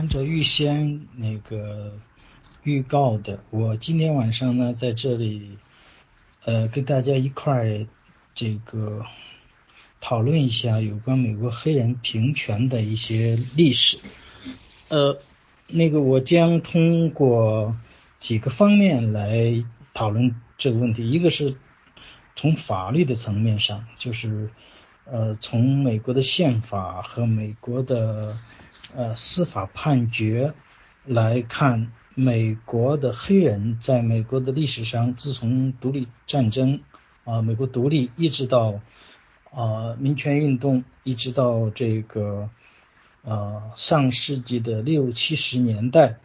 按照预先那个预告的，我今天晚上呢在这里，呃，跟大家一块儿这个讨论一下有关美国黑人平权的一些历史。呃，那个我将通过几个方面来讨论这个问题，一个是从法律的层面上，就是呃从美国的宪法和美国的。呃，司法判决来看，美国的黑人在美国的历史上，自从独立战争啊，美国独立一直到啊民权运动，一直到这个呃上世纪的六七十年代，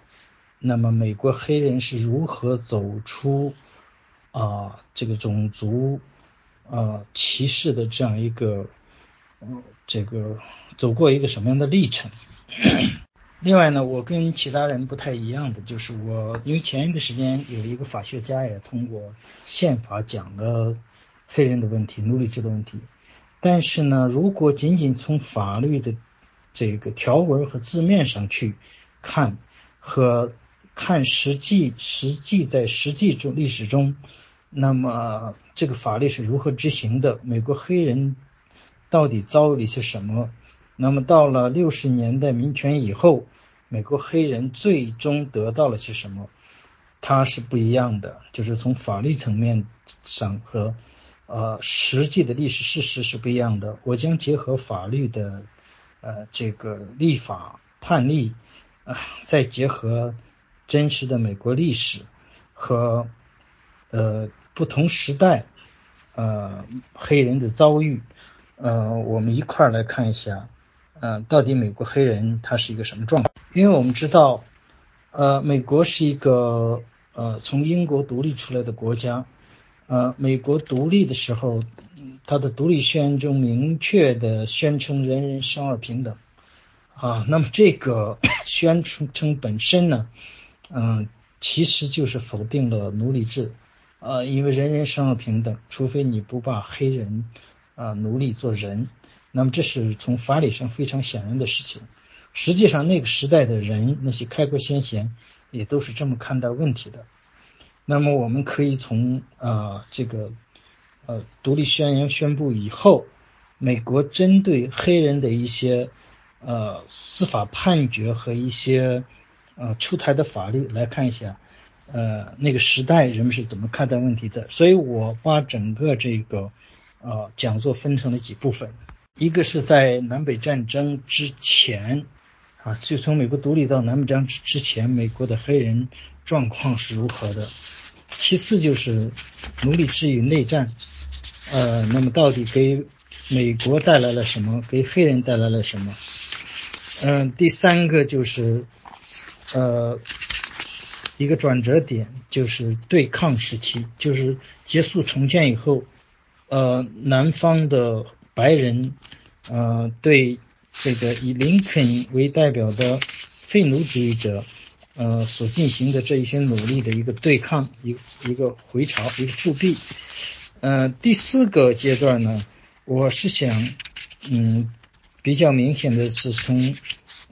那么美国黑人是如何走出啊这个种族啊歧视的这样一个这个走过一个什么样的历程？另外呢，我跟其他人不太一样的，就是我因为前一段时间有一个法学家也通过宪法讲了黑人的问题、奴隶制的问题，但是呢，如果仅仅从法律的这个条文和字面上去看，和看实际实际在实际中历史中，那么这个法律是如何执行的？美国黑人到底遭遇了一些什么？那么到了六十年代民权以后，美国黑人最终得到了些什么？它是不一样的，就是从法律层面上和呃实际的历史事实是不一样的。我将结合法律的呃这个立法判例啊，再结合真实的美国历史和呃不同时代呃黑人的遭遇，呃我们一块儿来看一下。嗯，到底美国黑人他是一个什么状况？因为我们知道，呃，美国是一个呃从英国独立出来的国家，呃，美国独立的时候，它的独立宣言中明确的宣称人人生而平等，啊，那么这个 宣称本身呢，嗯，其实就是否定了奴隶制，呃，因为人人生而平等，除非你不把黑人啊奴隶做人。那么这是从法理上非常显然的事情。实际上，那个时代的人，那些开国先贤也都是这么看待问题的。那么，我们可以从啊这个呃独立宣言宣布以后，美国针对黑人的一些呃司法判决和一些呃出台的法律来看一下，呃那个时代人们是怎么看待问题的。所以我把整个这个呃讲座分成了几部分。一个是在南北战争之前，啊，就从美国独立到南北战争之前，美国的黑人状况是如何的？其次就是奴隶制与内战，呃，那么到底给美国带来了什么？给黑人带来了什么？嗯，第三个就是呃一个转折点，就是对抗时期，就是结束重建以后，呃，南方的。白人，呃，对这个以林肯为代表的废奴主义者，呃，所进行的这一些努力的一个对抗，一一个回潮，一个复辟。呃，第四个阶段呢，我是想，嗯，比较明显的是从，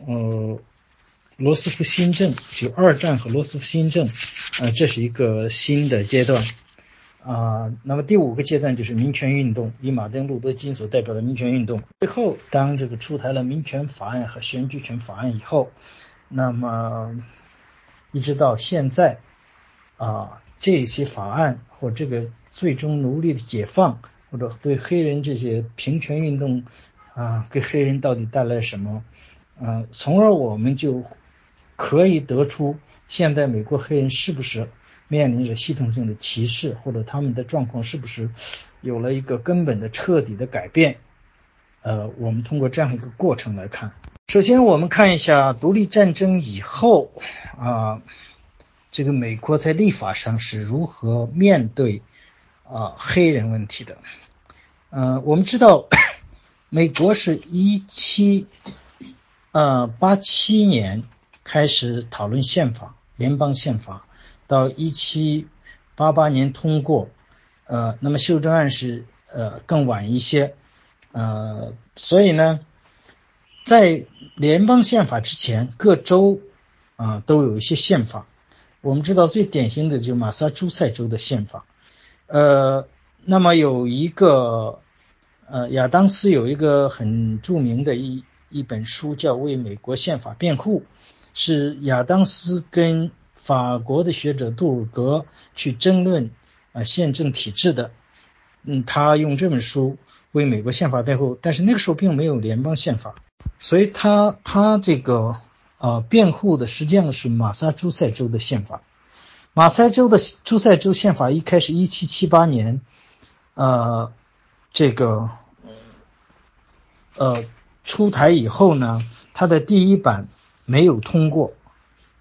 呃，罗斯福新政，就二战和罗斯福新政，呃，这是一个新的阶段。啊，那么第五个阶段就是民权运动，以马丁路德金所代表的民权运动。最后，当这个出台了民权法案和选举权法案以后，那么一直到现在，啊，这些法案或这个最终奴隶的解放，或者对黑人这些平权运动啊，给黑人到底带来什么？啊，从而我们就可以得出现在美国黑人是不是？面临着系统性的歧视，或者他们的状况是不是 有了一个根本的、彻底的改变？呃，我们通过这样一个过程来看。首先，我们看一下独立战争以后啊，这个美国在立法上是如何面对啊黑人问题的。嗯，我们知道，美国是一七呃八七年开始讨论宪法，联邦宪法。到一七八八年通过，呃，那么修正案是呃更晚一些，呃，所以呢，在联邦宪法之前，各州啊都有一些宪法。我们知道最典型的就是马萨诸塞州的宪法。呃，那么有一个呃亚当斯有一个很著名的一一本书叫《为美国宪法辩护》，是亚当斯跟法国的学者杜鲁格去争论啊宪政体制的。嗯，他用这本书为美国宪法辩护，但是那个时候并没有联邦宪法。所以他他这个呃辩护的实际上是马萨诸塞州的宪法。马萨州的诸塞州宪法一开始一七七八年，呃，这个呃出台以后呢，它的第一版没有通过，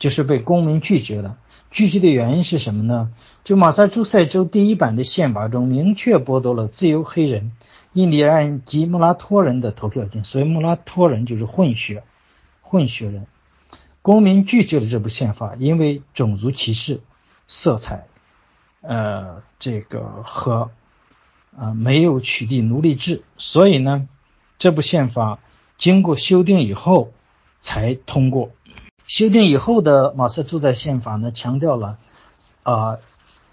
就是被公民拒绝了。拒绝的原因是什么呢？就马萨诸塞州第一版的宪法中明确剥夺了自由黑人。印第安及穆拉托人的投票权，所以穆拉托人就是混血，混血人。公民拒绝了这部宪法，因为种族歧视色彩，呃，这个和啊没有取缔奴隶制，所以呢，这部宪法经过修订以后才通过。修订以后的马萨诸塞宪法呢，强调了啊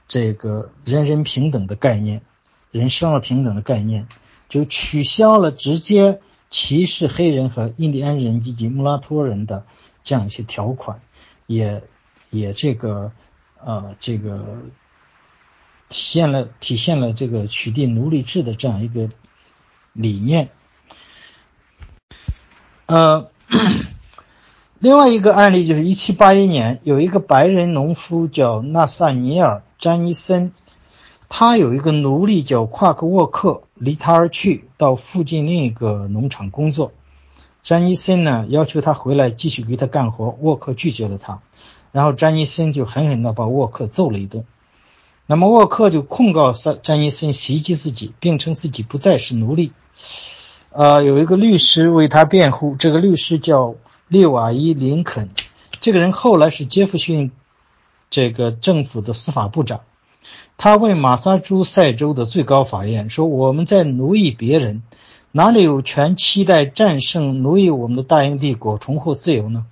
这个人人平等的概念，人生而平等的概念。就取消了直接歧视黑人和印第安人以及穆拉托人的这样一些条款，也也这个呃这个体现了体现了这个取缔奴隶制的这样一个理念。呃，另外一个案例就是一七八一年，有一个白人农夫叫纳萨尼尔·詹尼森。他有一个奴隶叫夸克沃克，离他而去，到附近另一个农场工作。詹尼森呢要求他回来继续给他干活，沃克拒绝了他，然后詹尼森就狠狠地把沃克揍了一顿。那么沃克就控告詹詹尼森袭击自己，并称自己不再是奴隶。呃，有一个律师为他辩护，这个律师叫利瓦伊·林肯，这个人后来是杰弗逊这个政府的司法部长。他问马萨诸塞州的最高法院说：“我们在奴役别人，哪里有权期待战胜奴役我们的大英帝国，重获自由呢？”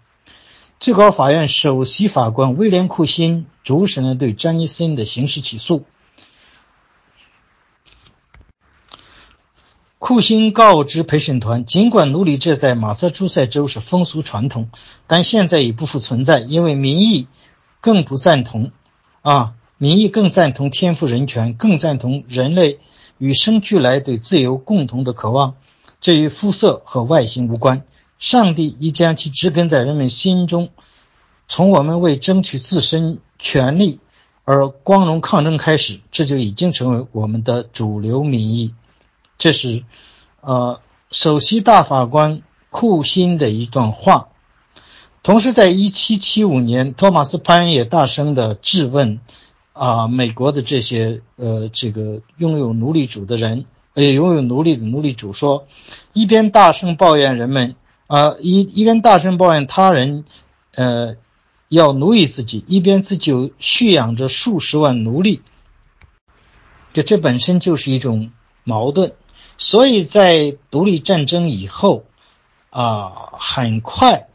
最高法院首席法官威廉·库辛主审了对詹尼森的刑事起诉。库欣告知陪审团，尽管奴隶制在马萨诸塞州是风俗传统，但现在已不复存在，因为民意更不赞同。啊。民意更赞同天赋人权，更赞同人类与生俱来对自由共同的渴望。这与肤色和外形无关。上帝已将其植根在人们心中。从我们为争取自身权利而光荣抗争开始，这就已经成为我们的主流民意。这是，呃，首席大法官库辛的一段话。同时，在1775年，托马斯·潘恩也大声的质问。啊，美国的这些呃，这个拥有奴隶主的人，呃，拥有奴隶的奴隶主说，一边大声抱怨人们啊，一一边大声抱怨他人，呃，要奴役自己，一边自己蓄养着数十万奴隶，这这本身就是一种矛盾。所以在独立战争以后，啊，很快，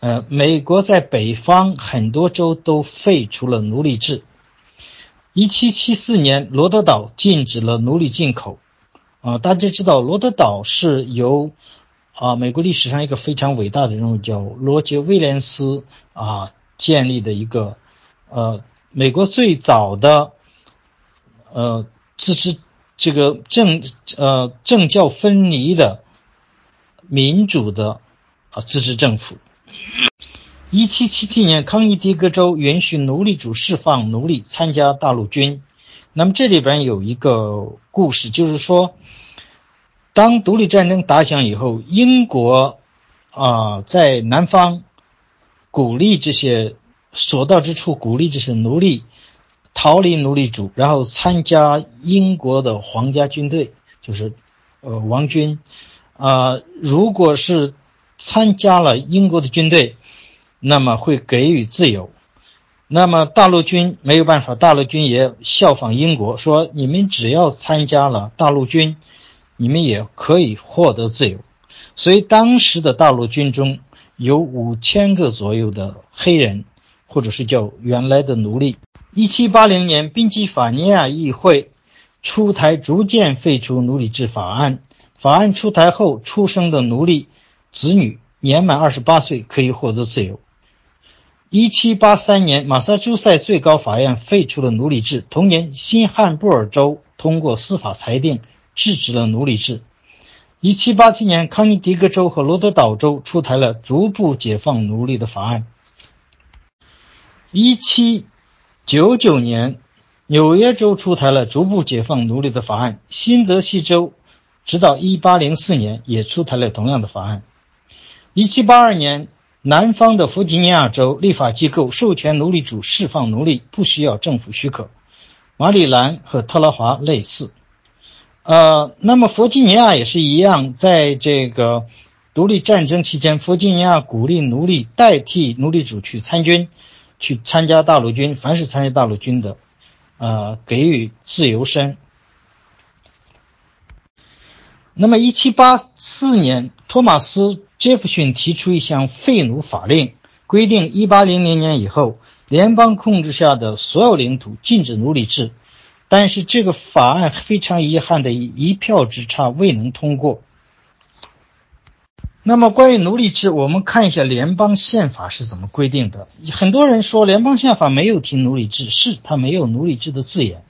呃，美国在北方很多州都废除了奴隶制。一七七四年，罗德岛禁止了奴隶进口。啊，大家知道，罗德岛是由啊美国历史上一个非常伟大的人物叫罗杰·威廉斯啊建立的一个呃美国最早的呃自治这个政呃政教分离的民主的啊自治政府。一七七七年，康涅狄格州允许奴隶主释放奴隶参加大陆军。那么这里边有一个故事，就是说，当独立战争打响以后，英国啊在南方鼓励这些所到之处鼓励这些奴隶逃离奴隶主，然后参加英国的皇家军队，就是呃王军。啊，如果是参加了英国的军队。那么会给予自由，那么大陆军没有办法，大陆军也效仿英国，说你们只要参加了大陆军，你们也可以获得自由。所以当时的大陆军中有五千个左右的黑人，或者是叫原来的奴隶。一七八零年，宾夕法尼亚议会出台逐渐废除奴隶制法案。法案出台后，出生的奴隶子女年满二十八岁可以获得自由。一七八三年，马萨诸塞最高法院废除了奴隶制。同年，新罕布尔州通过司法裁定制止了奴隶制。一七八七年，康涅狄格州和罗德岛州出台了逐步解放奴隶的法案。一七九九年，纽约州出台了逐步解放奴隶的法案。新泽西州直到一八零四年也出台了同样的法案。一七八二年。南方的弗吉尼亚州立法机构授权奴隶主释放奴隶，不需要政府许可。马里兰和特拉华类似。呃，那么弗吉尼亚也是一样，在这个独立战争期间，弗吉尼亚鼓励奴隶代替奴隶主去参军，去参加大陆军。凡是参加大陆军的，呃，给予自由身。那么，一七八四年，托马斯。杰弗逊提出一项废奴法令，规定1800年以后，联邦控制下的所有领土禁止奴隶制。但是这个法案非常遗憾的一票之差未能通过。那么关于奴隶制，我们看一下联邦宪法是怎么规定的。很多人说联邦宪法没有提奴隶制，是它没有奴隶制的字眼。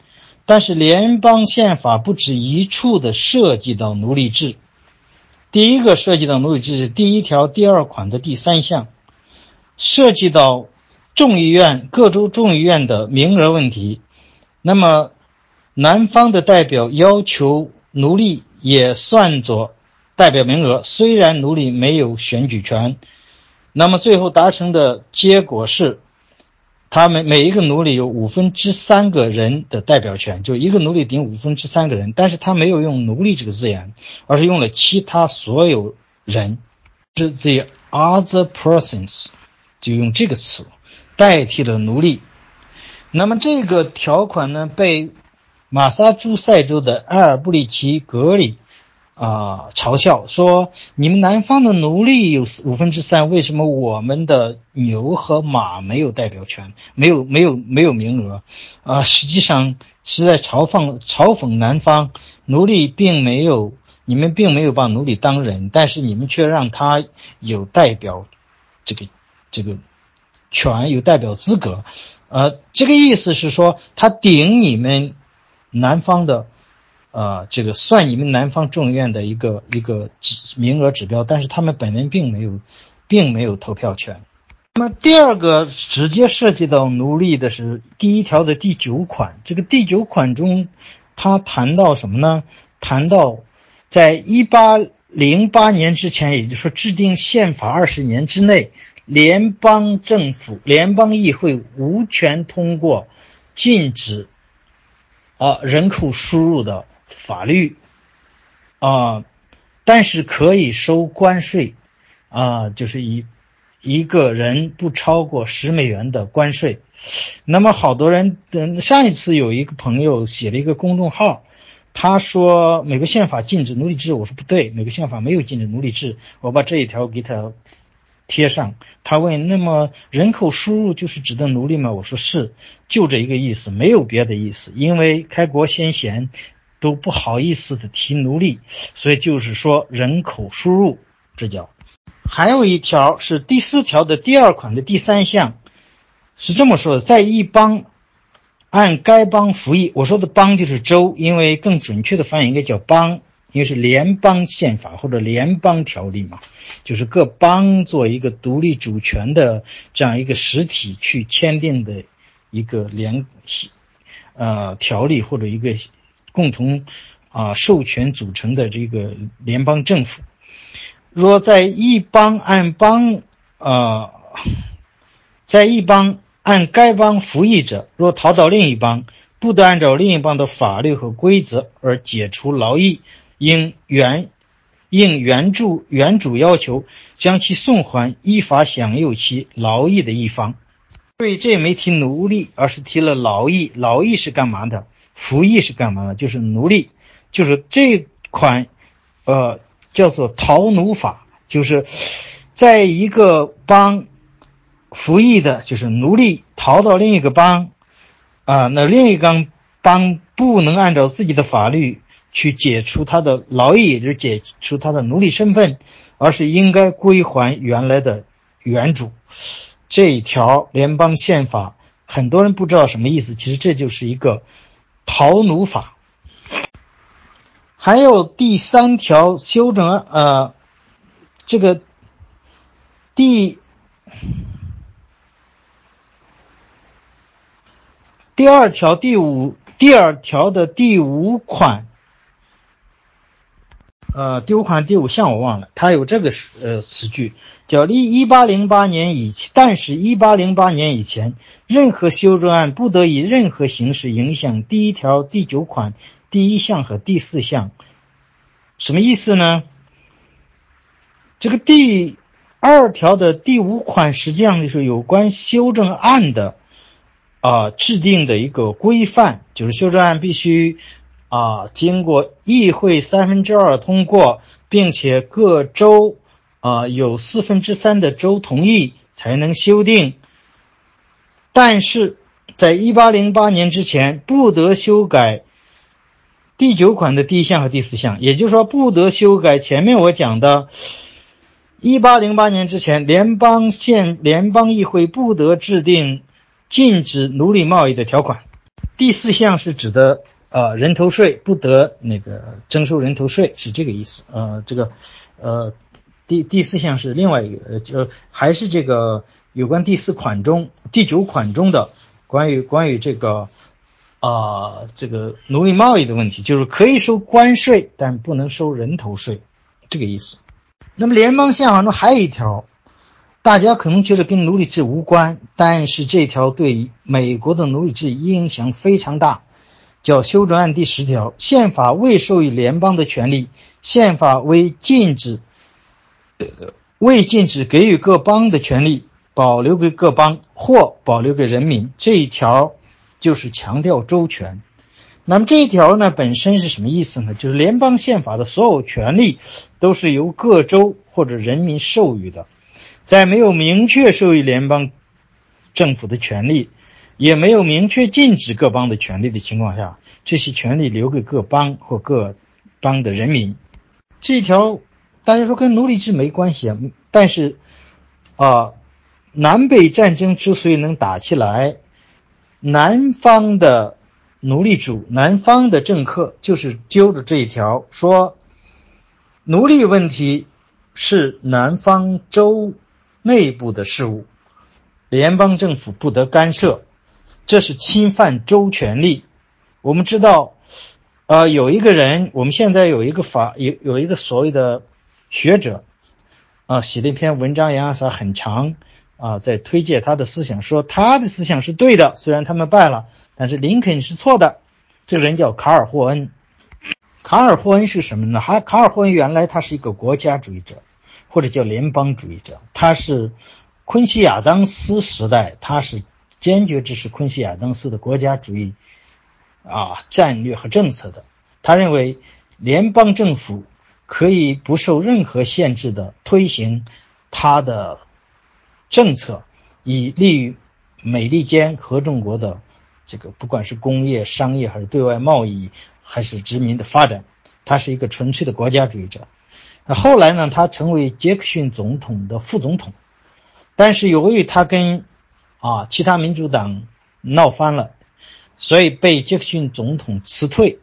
但是联邦宪法不止一处的涉及到奴隶制。第一个涉及到奴隶制是第一条第二款的第三项，涉及到众议院各州众议院的名额问题。那么，南方的代表要求奴隶也算作代表名额，虽然奴隶没有选举权。那么最后达成的结果是。他们每一个奴隶有五分之三个人的代表权，就一个奴隶顶五分之三个人。但是他没有用“奴隶”这个字眼，而是用了其他所有人，是 the other persons，就用这个词代替了奴隶。那么这个条款呢，被马萨诸塞州的埃尔布里奇格里。啊！嘲笑说：“你们南方的奴隶有五分之三，为什么我们的牛和马没有代表权，没有没有没有名额？啊，实际上是在嘲讽嘲讽南方奴隶，并没有你们并没有把奴隶当人，但是你们却让他有代表这个这个权，有代表资格。呃，这个意思是说，他顶你们南方的。”啊，这个算你们南方众院的一个一个指名额指标，但是他们本人并没有，并没有投票权。那么第二个直接涉及到奴隶的是第一条的第九款，这个第九款中，他谈到什么呢？谈到在一八零八年之前，也就是说制定宪法二十年之内，联邦政府、联邦议会无权通过禁止啊人口输入的。法律啊，但是可以收关税啊，就是一一个人不超过十美元的关税。那么好多人，嗯，上一次有一个朋友写了一个公众号，他说美国宪法禁止奴隶制，我说不对，美国宪法没有禁止奴隶制。我把这一条给他贴上。他问：那么人口输入就是指的奴隶吗？我说是，就这一个意思，没有别的意思。因为开国先贤。都不好意思的提奴隶，所以就是说人口输入，这叫。还有一条是第四条的第二款的第三项，是这么说的：在一邦按该邦服役，我说的邦就是州，因为更准确的翻译应该叫邦，因为是联邦宪法或者联邦条例嘛，就是各邦做一个独立主权的这样一个实体去签订的一个联呃条例或者一个。共同啊授权组成的这个联邦政府，若在一邦按邦啊，在一邦按该邦服役者，若逃到另一邦，不得按照另一邦的法律和规则而解除劳役，应原应原助原主要求将其送还依法享有其劳役的一方。所以这没提奴隶，而是提了劳役。劳役是干嘛的？服役是干嘛的？就是奴隶，就是这款，呃，叫做逃奴法，就是在一个邦服役的，就是奴隶逃到另一个邦，啊，那另一个邦不能按照自己的法律去解除他的劳役，也就是解除他的奴隶身份，而是应该归还原来的原主。这一条联邦宪法，很多人不知道什么意思，其实这就是一个逃奴法。还有第三条修正案，呃，这个第第二条第五第二条的第五款，呃，第五款第五项我忘了，它有这个呃词句，叫一一八零八年以前，但是一八零八年以前，任何修正案不得以任何形式影响第一条第九款。第一项和第四项，什么意思呢？这个第二条的第五款实际上就是有关修正案的啊制定的一个规范，就是修正案必须啊经过议会三分之二通过，并且各州啊有四分之三的州同意才能修订。但是在一八零八年之前，不得修改。第九款的第一项和第四项，也就是说，不得修改前面我讲的，一八零八年之前，联邦宪联邦议会不得制定禁止奴隶贸易的条款。第四项是指的呃人头税，不得那个征收人头税，是这个意思。呃，这个呃第第四项是另外一个，就还是这个有关第四款中第九款中的关于关于这个。啊，这个奴隶贸易的问题就是可以收关税，但不能收人头税，这个意思。那么联邦宪法中还有一条，大家可能觉得跟奴隶制无关，但是这条对美国的奴隶制影响非常大，叫修正案第十条：宪法未授予联邦的权利，宪法为禁止，未禁止给予各邦的权利，保留给各邦或保留给人民。这一条。就是强调周全，那么这一条呢本身是什么意思呢？就是联邦宪法的所有权利都是由各州或者人民授予的，在没有明确授予联邦政府的权利，也没有明确禁止各邦的权利的情况下，这些权利留给各邦或各邦的人民。这条大家说跟奴隶制没关系啊，但是啊，南北战争之所以能打起来。南方的奴隶主、南方的政客就是揪着这一条说，奴隶问题是南方州内部的事务，联邦政府不得干涉，这是侵犯州权利。我们知道，呃，有一个人，我们现在有一个法，有有一个所谓的学者，啊，写了一篇文章，杨啥很长。啊，在推荐他的思想，说他的思想是对的，虽然他们败了，但是林肯是错的。这个人叫卡尔霍恩。卡尔霍恩是什么呢？还卡尔霍恩原来他是一个国家主义者，或者叫联邦主义者。他是昆西亚当斯时代，他是坚决支持昆西亚当斯的国家主义啊战略和政策的。他认为联邦政府可以不受任何限制的推行他的。政策以利于美利坚合众国的这个，不管是工业、商业还是对外贸易，还是殖民的发展，他是一个纯粹的国家主义者。后来呢，他成为杰克逊总统的副总统，但是由于他跟啊其他民主党闹翻了，所以被杰克逊总统辞退。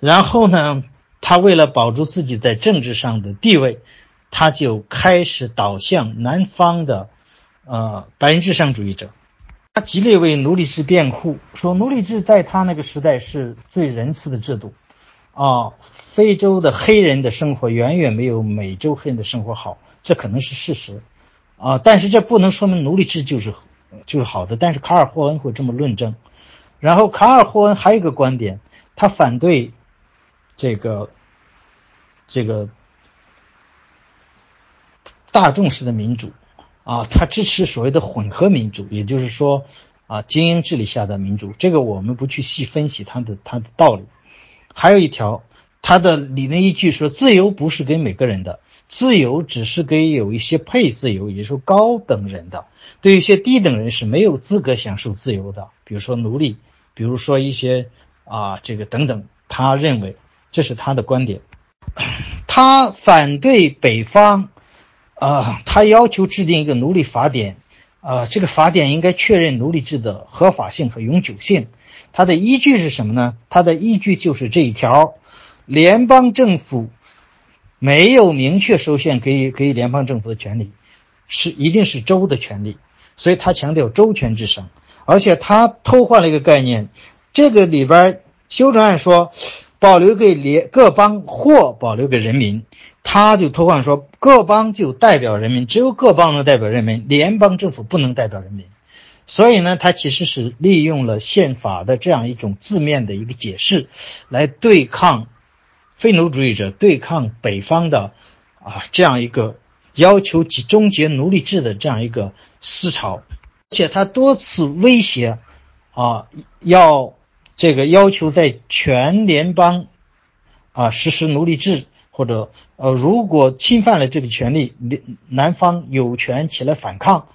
然后呢，他为了保住自己在政治上的地位。他就开始倒向南方的，呃，白人至上主义者。他极力为奴隶制辩护，说奴隶制在他那个时代是最仁慈的制度，啊，非洲的黑人的生活远远没有美洲黑人的生活好，这可能是事实，啊，但是这不能说明奴隶制就是就是好的。但是卡尔霍恩会这么论证。然后卡尔霍恩还有一个观点，他反对这个这个。大众式的民主，啊，他支持所谓的混合民主，也就是说，啊，精英治理下的民主。这个我们不去细分析他的他的道理。还有一条，他的理论依据说，自由不是给每个人的，自由只是给有一些配自由，也就是说高等人的，对一些低等人是没有资格享受自由的，比如说奴隶，比如说一些啊这个等等。他认为这是他的观点，他反对北方，啊，他要求制定一个奴隶法典，啊，这个法典应该确认奴隶制的合法性和永久性。他的依据是什么呢？他的依据就是这一条：联邦政府没有明确授权给予给予联邦政府的权利，是一定是州的权利。所以他强调州权制胜，而且他偷换了一个概念，这个里边修正案说保留给联各邦或保留给人民，他就偷换说各邦就代表人民，只有各邦能代表人民，联邦政府不能代表人民。所以呢，他其实是利用了宪法的这样一种字面的一个解释，来对抗非奴主义者，对抗北方的啊这样一个要求终结奴隶制的这样一个思潮，且他多次威胁啊要这个要求在全联邦啊实施奴隶制，或者呃如果侵犯了这个权利，南南方有权起来反抗。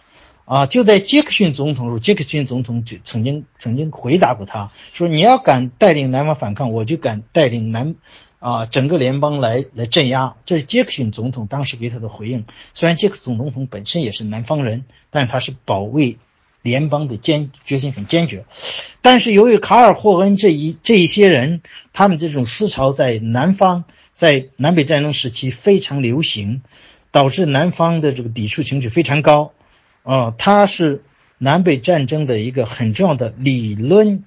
啊，就在杰克逊总统，杰克逊总统就曾经曾经回答过他，说你要敢带领南方反抗，我就敢带领南，啊整个联邦来来镇压。这是杰克逊总统当时给他的回应。虽然杰克逊总统本身也是南方人，但他是保卫联邦的坚决心很坚决。但是由于卡尔霍恩这一这一些人，他们这种思潮在南方在南北战争时期非常流行，导致南方的这个抵触情绪非常高。啊，它是南北战争的一个很重要的理论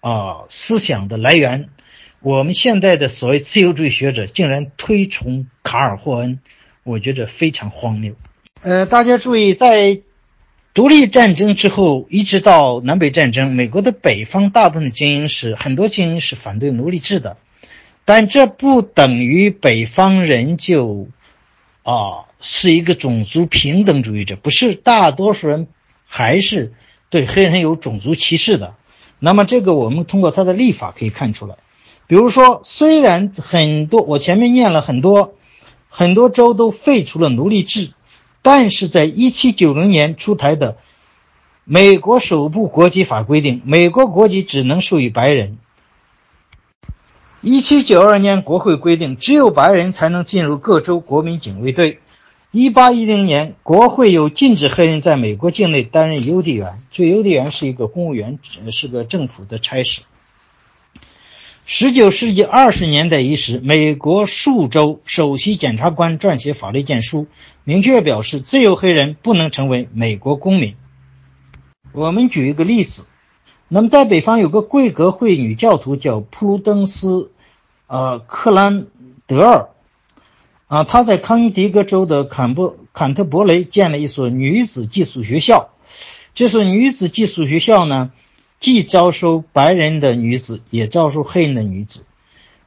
啊思想的来源。我们现在的所谓自由主义学者竟然推崇卡尔霍恩，我觉得非常荒谬。呃，大家注意，在独立战争之后，一直到南北战争，美国的北方大部分的精英是很多精英是反对奴隶制的，但这不等于北方人就。啊，是一个种族平等主义者，不是大多数人还是对黑人有种族歧视的。那么这个我们通过他的立法可以看出来。比如说，虽然很多我前面念了很多很多州都废除了奴隶制，但是在1790年出台的美国首部国籍法规定，美国国籍只能授予白人。一七九二年，国会规定只有白人才能进入各州国民警卫队。一八一零年，国会又禁止黑人在美国境内担任邮递员。这邮递员是一个公务员，是个政府的差事。十九世纪二十年代伊始，美国数州首席检察官撰写法律建书，明确表示自由黑人不能成为美国公民。我们举一个例子。那么，在北方有个贵格会女教徒叫普鲁登斯，呃，克兰德尔，啊，她在康涅狄格州的坎布坎特伯雷建了一所女子寄宿学校。这所女子寄宿学校呢，既招收白人的女子，也招收黑人的女子。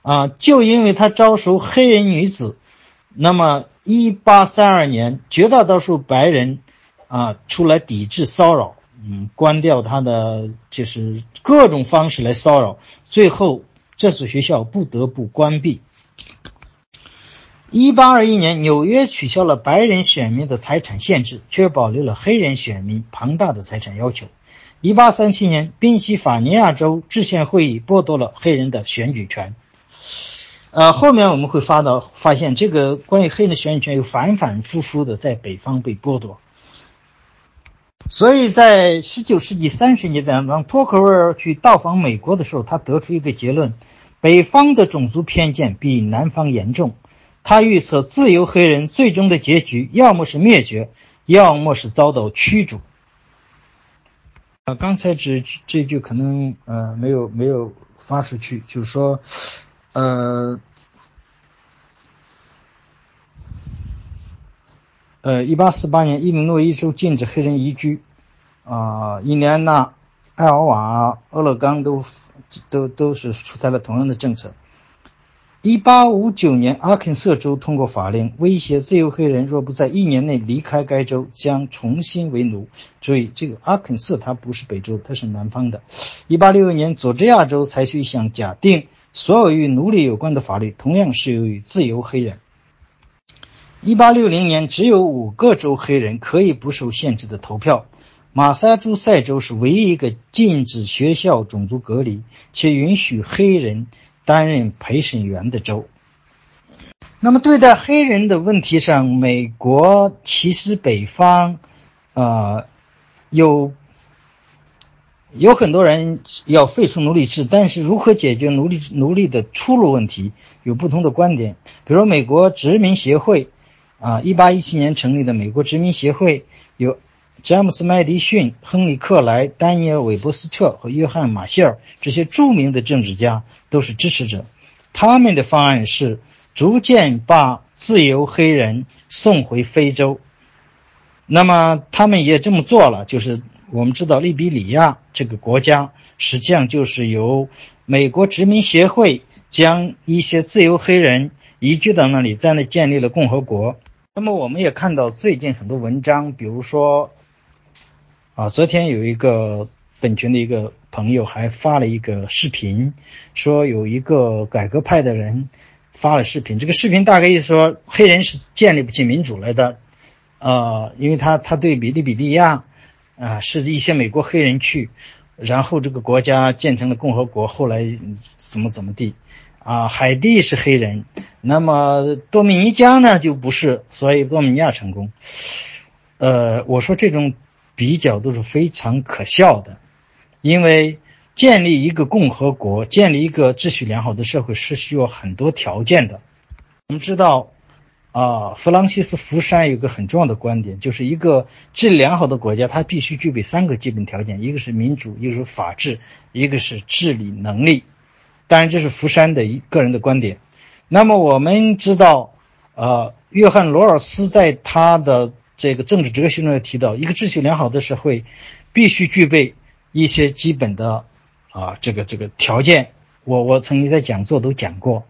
啊，就因为他招收黑人女子，那么1832年，绝大多数白人啊出来抵制骚扰。嗯，关掉他的就是各种方式来骚扰，最后这所学校不得不关闭。一八二一年，纽约取消了白人选民的财产限制，却保留了黑人选民庞大的财产要求。一八三七年，宾夕法尼亚州制宪会议剥夺了黑人的选举权。呃，后面我们会发到发现，这个关于黑人的选举权又反反复复的在北方被剥夺。所以在十九世纪三十年代，当托克维尔去到访美国的时候，他得出一个结论：北方的种族偏见比南方严重。他预测自由黑人最终的结局，要么是灭绝，要么是遭到驱逐。啊，刚才这这句可能呃没有没有发出去，就是说，呃。呃，一八四八年，伊利诺伊州禁止黑人移居，啊，印第安纳、艾奥瓦、俄勒冈都都都是出台了同样的政策。一八五九年，阿肯色州通过法令，威胁自由黑人若不在一年内离开该州，将重新为奴。注意，这个阿肯色它不是北州，它是南方的。一八六一年，佐治亚州采取一项假定，所有与奴隶有关的法律同样适用于自由黑人。一八六零年，只有五个州黑人可以不受限制的投票。马萨诸塞州是唯一一个禁止学校种族隔离且允许黑人担任陪审员的州。那么，对待黑人的问题上，美国其实北方，呃，有有很多人要废除奴隶制，但是如何解决奴隶奴隶的出路问题，有不同的观点。比如，美国殖民协会，啊，一八一七年成立的美国殖民协会，有詹姆斯·麦迪逊、亨利·克莱、丹尼尔·韦伯斯特和约翰·马歇尔这些著名的政治家都是支持者。他们的方案是。逐渐把自由黑人送回非洲，那么他们也这么做了。就是我们知道，利比里亚这个国家实际上就是由美国殖民协会将一些自由黑人移居到那里，在那建立了共和国。那么我们也看到最近很多文章，比如说，啊，昨天有一个本群的一个朋友还发了一个视频，说有一个改革派的人。发了视频，这个视频大概意思说，黑人是建立不起民主来的，呃，因为他他对比利比利亚，啊，是一些美国黑人去，然后这个国家建成了共和国，后来怎么怎么地，啊，海地是黑人，那么多米尼加呢就不是，所以多米尼亚成功，呃，我说这种比较都是非常可笑的，因为。建立一个共和国，建立一个秩序良好的社会是需要很多条件的。我们知道，啊，弗朗西斯·福山有个很重要的观点，就是一个治理良好的国家，它必须具备三个基本条件：一个是民主，一个是法治，一个是治理能力。当然，这是福山的一个人的观点。那么，我们知道，呃，约翰·罗尔斯在他的这个政治哲学中也提到，一个秩序良好的社会必须具备一些基本的。啊，这个这个条件，我我曾经在讲座都讲过，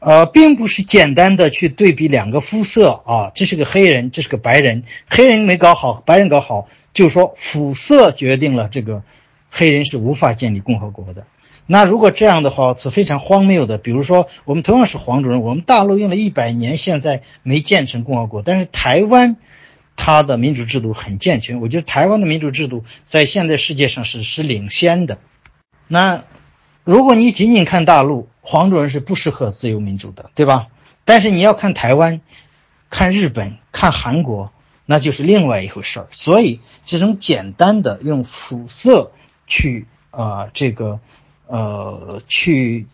呃，并不是简单的去对比两个肤色啊，这是个黑人，这是个白人，黑人没搞好，白人搞好，就说肤色决定了这个黑人是无法建立共和国的。那如果这样的话是非常荒谬的。比如说，我们同样是黄种人，我们大陆用了一百年，现在没建成共和国，但是台湾它的民主制度很健全，我觉得台湾的民主制度在现在世界上是是领先的。那，如果你仅仅看大陆，黄种人是不适合自由民主的，对吧？但是你要看台湾、看日本、看韩国，那就是另外一回事儿。所以这种简单的用肤色去啊这个呃去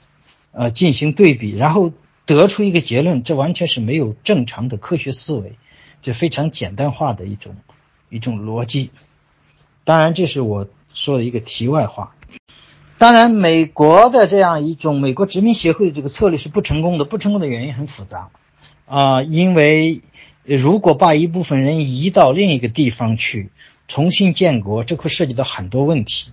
呃进行对比，然后得出一个结论，这完全是没有正常的科学思维，就非常简单化的一种一种逻辑。当然，这是我说的一个题外话。当然，美国的这样一种美国殖民协会的这个策略是不成功的。不成功的原因很复杂，啊，因为如果把一部分人移到另一个地方去重新建国，这会涉及到很多问题。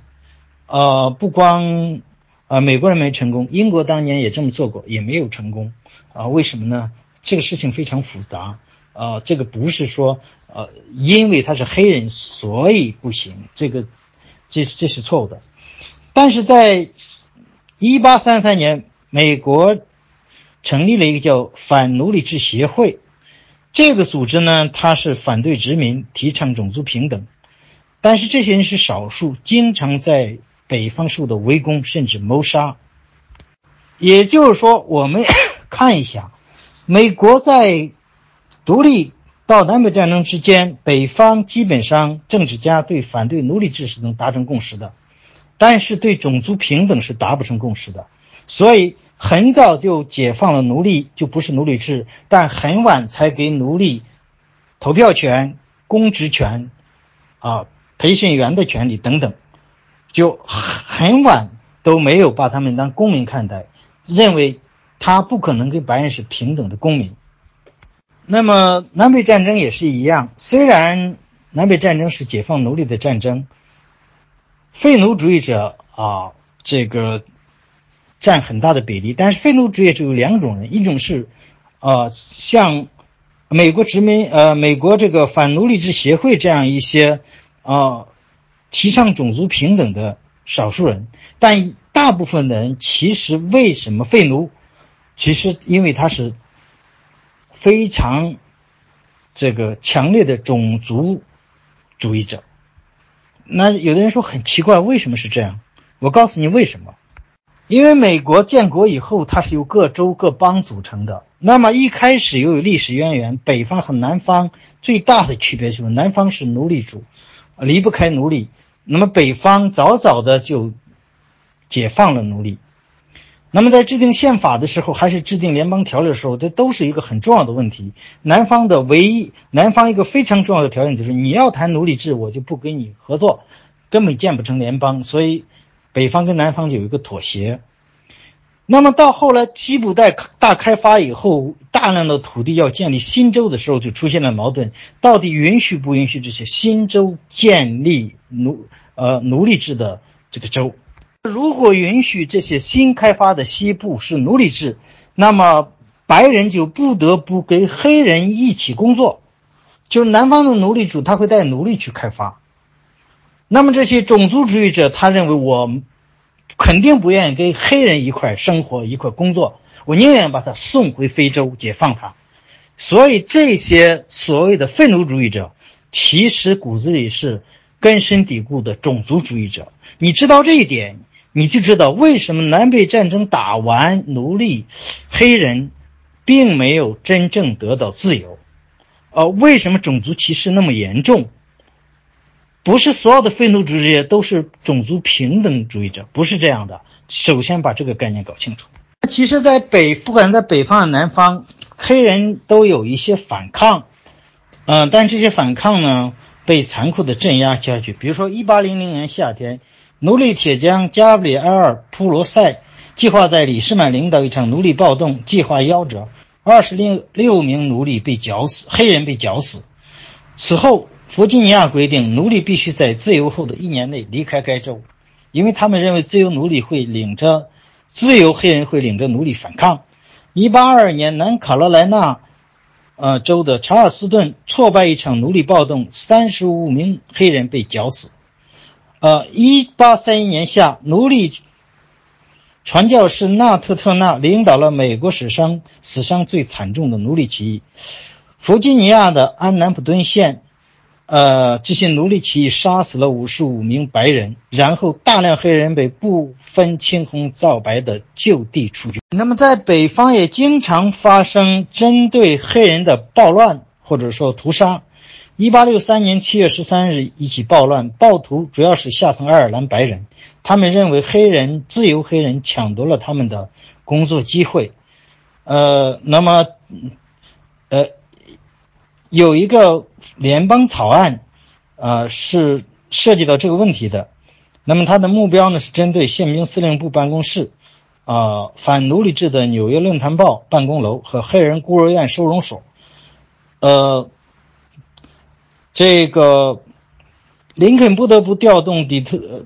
呃，不光啊美国人没成功，英国当年也这么做过，也没有成功。啊，为什么呢？这个事情非常复杂。啊，这个不是说呃因为他是黑人所以不行，这个这是这是错误的。但是在一八三三年，美国成立了一个叫反奴隶制协会。这个组织呢，它是反对殖民，提倡种族平等。但是这些人是少数，经常在北方受到围攻，甚至谋杀。也就是说，我们 看一下，美国在独立到南北战争之间，北方基本上政治家对反对奴隶制是能达成共识的。但是对种族平等是达不成共识的，所以很早就解放了奴隶，就不是奴隶制，但很晚才给奴隶投票权、公职权，啊，陪审员的权利等等，就很晚都没有把他们当公民看待，认为他不可能跟白人是平等的公民。那么南北战争也是一样，虽然南北战争是解放奴隶的战争。废奴主义者啊，这个占很大的比例。但是废奴主义者有两种人，一种是，呃，像美国殖民呃美国这个反奴隶制协会这样一些啊提倡种族平等的少数人，但大部分的人其实为什么废奴？其实因为他是非常这个强烈的种族主义者。那有的人说很奇怪，为什么是这样？我告诉你为什么。因为美国建国以后，它是由各州各邦组成的。那么一开始又有历史渊源，北方和南方最大的区别就是南方是奴隶主，离不开奴隶。那么北方早早的就解放了奴隶。那么在制定宪法的时候，还是制定联邦条例的时候，这都是一个很重要的问题。南方的唯一，南方一个非常重要的条件就是你要谈奴隶制，我就不跟你合作，根本建不成联邦。所以。北方跟南方就有一个妥协，那么到后来西部带大开发以后，大量的土地要建立新州的时候，就出现了矛盾：到底允许不允许这些新州建立奴呃奴隶制的这个州？如果允许这些新开发的西部是奴隶制，那么白人就不得不跟黑人一起工作，就是南方的奴隶主他会带奴隶去开发。那么这些种族主义者，他认为我肯定不愿意跟黑人一块生活、一块工作，我宁愿把他送回非洲解放他。所以这些所谓的废奴主义者，其实骨子里是根深蒂固的种族主义者。你知道这一点，你就知道为什么南北战争打完，奴隶黑人并没有真正得到自由，呃，为什么种族歧视那么严重？不是所有的废奴主义者都是种族平等主义者，不是这样的。首先把这个概念搞清楚。其实，在北，不管在北方、南方，黑人都有一些反抗，嗯，但这些反抗呢，被残酷的镇压下去。比如说，一八零零年夏天，奴隶铁匠加布里埃尔·普罗塞计划在里士满领导一场奴隶暴动，计划夭折，二十六六名奴隶被绞死，黑人被绞死。此后。弗吉尼亚规定，奴隶必须在自由后的一年内离开该州，因为他们认为自由奴隶会领着自由黑人会领着奴隶反抗。1822年，南卡罗来纳，呃州的查尔斯顿挫败一场奴隶暴动，35名黑人被绞死。呃，1831年夏，奴隶传教士纳特特纳领导了美国史上死伤最惨重的奴隶起义。弗吉尼亚的安南普敦县。呃，这些奴隶起义杀死了五十五名白人，然后大量黑人被不分青红皂白的就地处决。那么，在北方也经常发生针对黑人的暴乱或者说屠杀。一八六三年七月十三日，一起暴乱，暴徒主要是下层爱尔兰白人，他们认为黑人自由黑人抢夺了他们的工作机会。呃，那么，呃。有一个联邦草案，呃，是涉及到这个问题的。那么它的目标呢，是针对宪兵司令部办公室、啊反奴隶制的纽约论坛报办公楼和黑人孤儿院收容所。呃，这个林肯不得不调动底特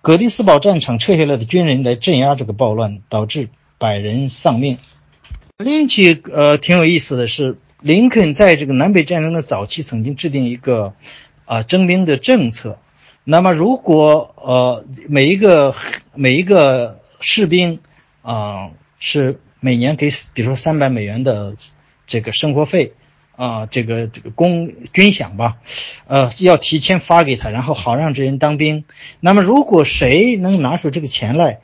格蒂斯堡战场撤下来的军人来镇压这个暴乱，导致百人丧命。另一起呃挺有意思的是。林肯在这个南北战争的早期曾经制定一个啊征兵的政策。那么，如果呃每一个每一个士兵啊是每年给比如说三百美元的这个生活费啊这个这个工军饷吧，呃要提前发给他，然后好让这人当兵。那么，如果谁能拿出这个钱来，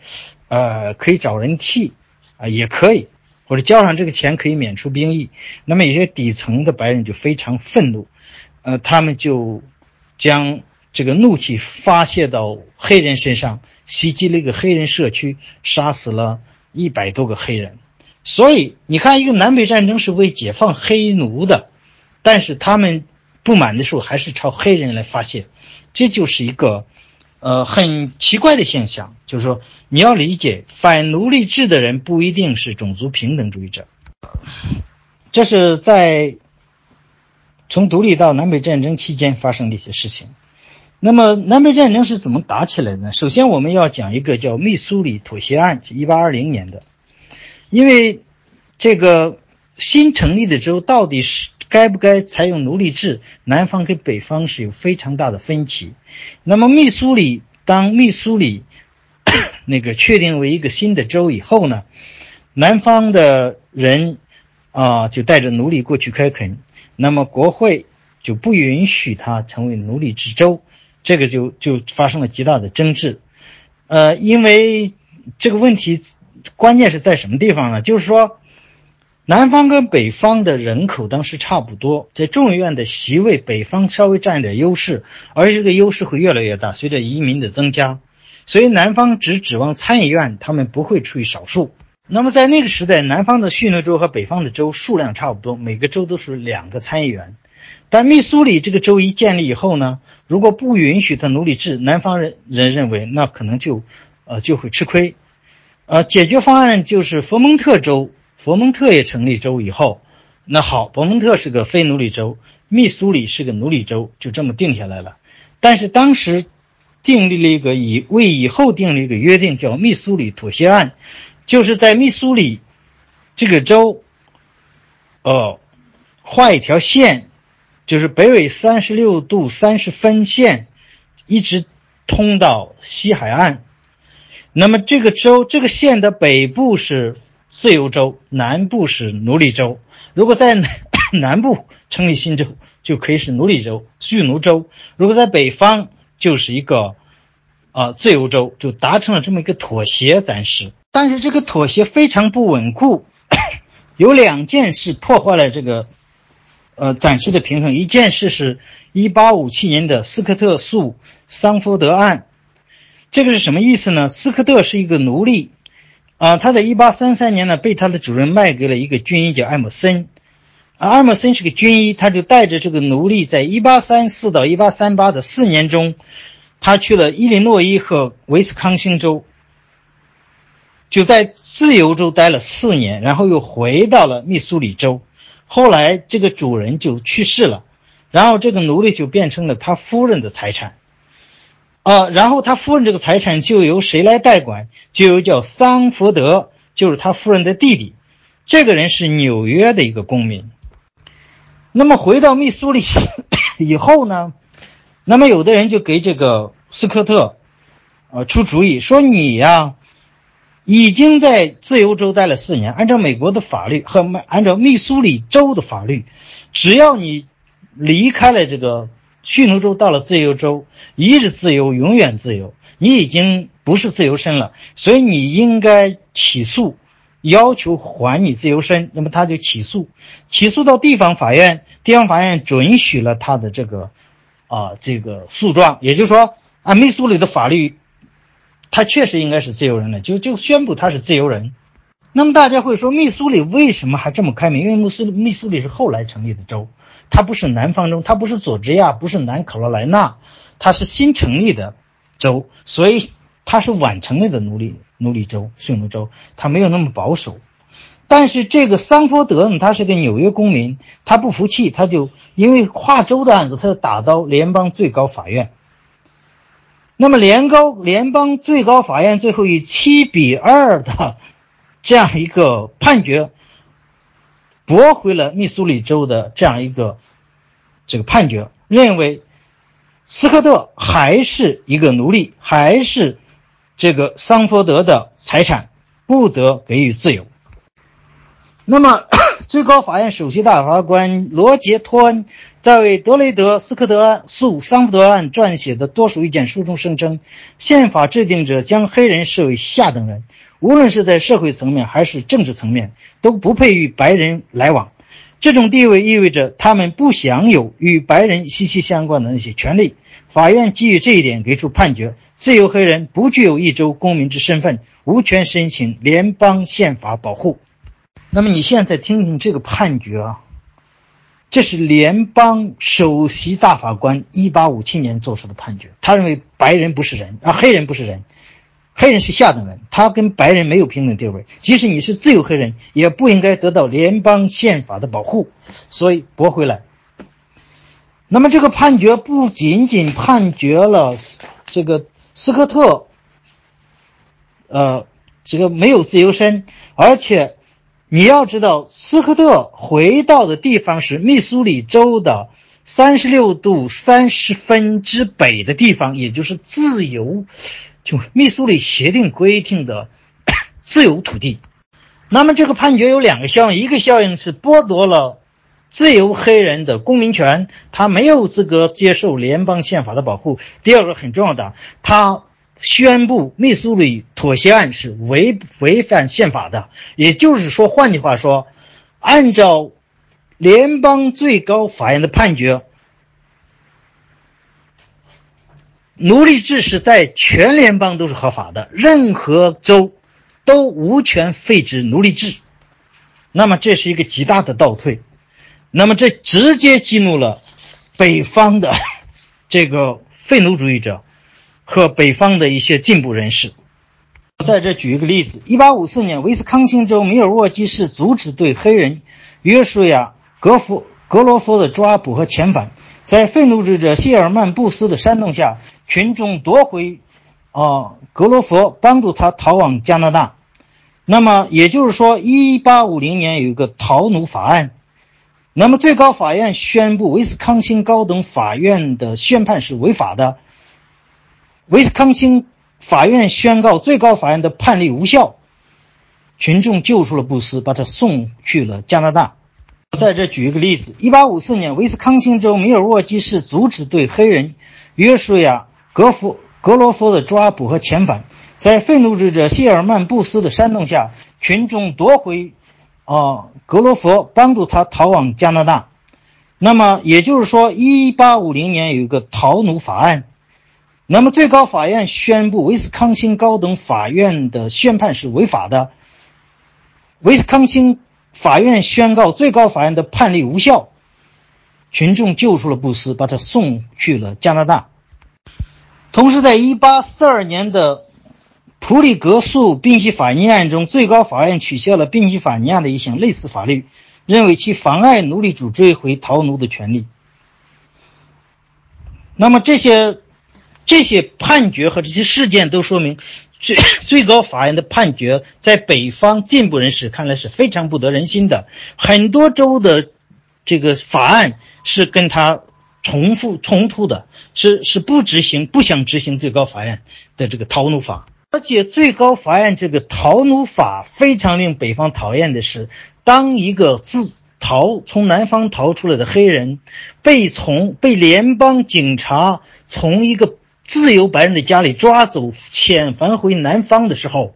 呃可以找人替啊也可以。或者交上这个钱可以免除兵役，那么有些底层的白人就非常愤怒，呃，他们就将这个怒气发泄到黑人身上，袭击了一个黑人社区，杀死了一百多个黑人。所以你看，一个南北战争是为解放黑奴的，但是他们不满的时候还是朝黑人来发泄，这就是一个。呃，很奇怪的现象，就是说，你要理解反奴隶制的人不一定是种族平等主义者。这是在从独立到南北战争期间发生的一些事情。那么，南北战争是怎么打起来的呢？首先，我们要讲一个叫密苏里妥协案，是一八二零年的。因为这个新成立的州到底是。该不该采用奴隶制？南方跟北方是有非常大的分歧。那么密苏里，当密苏里 那个确定为一个新的州以后呢，南方的人啊就带着奴隶过去开垦，那么国会就不允许他成为奴隶制州，这个就就发生了极大的争执。呃，因为这个问题关键是在什么地方呢？就是说。南方跟北方的人口当时差不多，在众议院的席位，北方稍微占一点优势，而且这个优势会越来越大，随着移民的增加，所以南方只指望参议院，他们不会处于少数。那么在那个时代，南方的蓄奴州和北方的州数量差不多，每个州都是两个参议员。但密苏里这个州一建立以后呢，如果不允许他奴隶制，南方人人认为那可能就，呃，就会吃亏。呃，解决方案就是佛蒙特州。佛蒙特也成立州以后，那好，佛蒙特是个非奴隶州，密苏里是个奴隶州，就这么定下来了。但是当时订立了一个以为以后订立一个约定，叫密苏里妥协案，就是在密苏里这个州，哦，画一条线，就是北纬三十六度三十分线，一直通到西海岸。那么这个州这个县的北部是。自由州南部是奴隶州，如果在 南部成立新州，就可以是奴隶州、蓄奴州；如果在北方，就是一个啊自由州，就达成了这么一个妥协。暂时，但是这个妥协非常不稳固，有两件事破坏了这个呃暂时的平衡。一件事是1857年的斯科特诉桑福德案，这个是什么意思呢？斯科特是一个奴隶。啊，他在一八三三年呢，被他的主人卖给了一个军医，叫艾默森。啊，艾默森是个军医，他就带着这个奴隶，在一八三四到一八三八的四年中，他去了伊利诺伊和威斯康星州，就在自由州待了四年，然后又回到了密苏里州。后来这个主人就去世了，然后这个奴隶就变成了他夫人的财产。啊，然后他夫人这个财产就由谁来代管？就由叫桑福德，就是他夫人的弟弟。这个人是纽约的一个公民。那么回到密苏里以后呢？那么有的人就给这个斯科特，呃，出主意说：“你呀，已经在自由州待了四年，按照美国的法律和按照密苏里州的法律，只要你离开了这个。”蓄奴州到了自由州，一日自由，永远自由。你已经不是自由身了，所以你应该起诉，要求还你自由身。那么他就起诉，起诉到地方法院，地方法院准许了他的这个，啊，这个诉状。也就是说，按密苏里的法律，他确实应该是自由人了，就就宣布他是自由人。那么大家会说，密苏里为什么还这么开明？因为密苏密苏里是后来成立的州。它不是南方州，它不是佐治亚，不是南卡罗来纳，它是新成立的州，所以它是晚成立的奴隶奴隶州、蓄奴州，它没有那么保守。但是这个桑福德呢，他是个纽约公民，他不服气，他就因为跨州的案子，他就打到联邦最高法院。那么联高联邦最高法院最后以七比二的这样一个判决。驳回了密苏里州的这样一个这个判决，认为斯科特还是一个奴隶，还是这个桑福德的财产，不得给予自由。那么，最高法院首席大法官罗杰·托恩在为德雷德·斯科特诉桑福德案撰写的多数意见书中声称，宪法制定者将黑人视为下等人。无论是在社会层面还是政治层面，都不配与白人来往。这种地位意味着他们不享有与白人息息相关的那些权利。法院基于这一点给出判决：自由黑人不具有一州公民之身份，无权申请联邦宪法保护。那么你现在听听这个判决啊，这是联邦首席大法官一八五七年做出的判决。他认为白人不是人啊，黑人不是人。黑人是下等人，他跟白人没有平等地位。即使你是自由黑人，也不应该得到联邦宪法的保护。所以驳回来。那么这个判决不仅仅判决了这个斯科特，呃，这个没有自由身，而且你要知道，斯科特回到的地方是密苏里州的三十六度三十分之北的地方，也就是自由。就密苏里协定规定的 自由土地。那么这个判决有两个效应，一个效应是剥夺了自由黑人的公民权，他没有资格接受联邦宪法的保护。第二个很重要的，他宣布密苏里妥协案是违违反宪法的。也就是说，换句话说，按照联邦最高法院的判决，奴隶制是在全联邦都是合法的，任何州。都无权废止奴隶制，那么这是一个极大的倒退，那么这直接激怒了北方的 这个废奴主义者和北方的一些进步人士。在这举一个例子：，一八五四年，威斯康星州米尔沃基市阻止对黑人约书亚·格弗格罗佛的抓捕和遣返，在废奴主义者谢尔曼布斯的煽动下，群众夺回。啊，格罗佛帮助他逃往加拿大。那么也就是说，一八五零年有一个逃奴法案。那么最高法院宣布，威斯康星高等法院的宣判是违法的。威斯康星法院宣告最高法院的判例无效。群众救出了布斯，把他送去了加拿大。在这举一个例子：一八五四年，威斯康星州米尔沃基市阻止对黑人约书亚·格弗。格罗佛的抓捕和遣返，在愤怒之者谢尔曼布斯的煽动下，群众夺回啊格罗佛，帮助他逃往加拿大。那么也就是说，一八五零年有一个逃奴法案。那么最高法院宣布，威斯康星高等法院的宣判是违法的。威斯康星法院宣告最高法院的判例无效。群众救出了布斯，把他送去了加拿大。同时，在1842年的普里格诉宾夕法尼亚案中，最高法院取消了宾夕法尼亚的一项类似法律，认为其妨碍奴隶主追回逃奴的权利。那么，这些这些判决和这些事件都说明，最最高法院的判决在北方进步人士看来是非常不得人心的。很多州的这个法案是跟他。重复冲突的是是不执行不想执行最高法院的这个逃奴法，而且最高法院这个逃奴法非常令北方讨厌的是，当一个自逃从南方逃出来的黑人被从被联邦警察从一个自由白人的家里抓走遣返回南方的时候，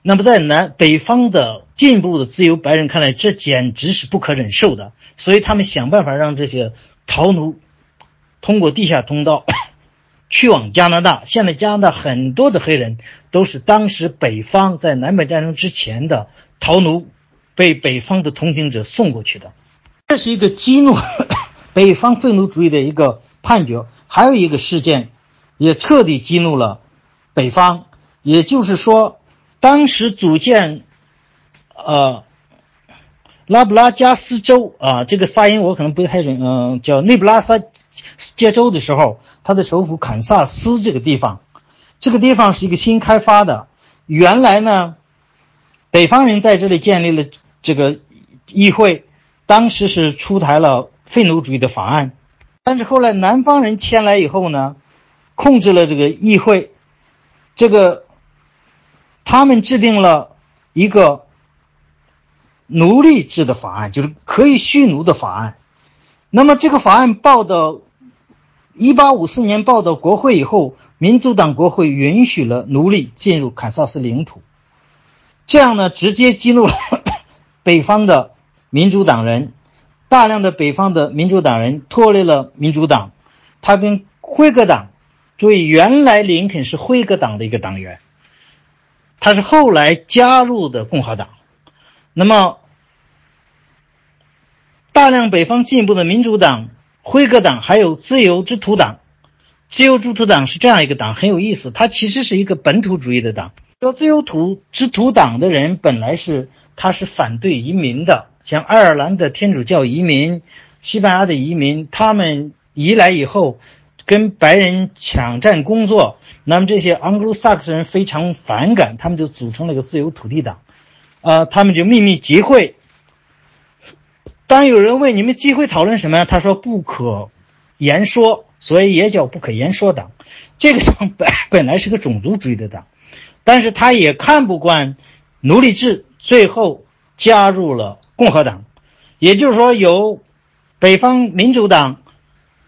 那么在南北方的进步的自由白人看来，这简直是不可忍受的，所以他们想办法让这些。逃奴通过地下通道 去往加拿大。现在加拿大很多的黑人都是当时北方在南北战争之前的逃奴，被北方的同情者送过去的。这是一个激怒 北方废奴主义的一个判决。还有一个事件也彻底激怒了北方，也就是说，当时组建呃。拉布拉加斯州啊，这个发音我可能不太准，嗯，叫内布拉斯接州的时候，它的首府堪萨斯这个地方，这个地方是一个新开发的。原来呢，北方人在这里建立了这个议会，当时是出台了废奴主义的法案，但是后来南方人迁来以后呢，控制了这个议会，这个他们制定了一个。奴隶制的法案就是可以蓄奴的法案。那么这个法案报到一八五四年报到国会以后，民主党国会允许了奴隶进入堪萨斯领土。这样呢，直接激怒了 北方的民主党人。大量的北方的民主党人脱离了民主党，他跟辉格党，注意，原来林肯是辉格党的一个党员，他是后来加入的共和党。那么。大量北方进步的民主党、辉格党，还有自由之徒党。自由之徒党是这样一个党，很有意思。它其实是一个本土主义的党。说自由土之徒党的人本来是，他是反对移民的，像爱尔兰的天主教移民、西班牙的移民，他们移来以后，跟白人抢占工作，那么这些盎格鲁撒克斯人非常反感，他们就组成了一个自由土地党，呃，他们就秘密集会。当有人问你们机会讨论什么呀？他说不可言说，所以也叫不可言说党。这个党 本本来是个种族主义的党，但是他也看不惯奴隶制，最后加入了共和党。也就是说，由北方民主党、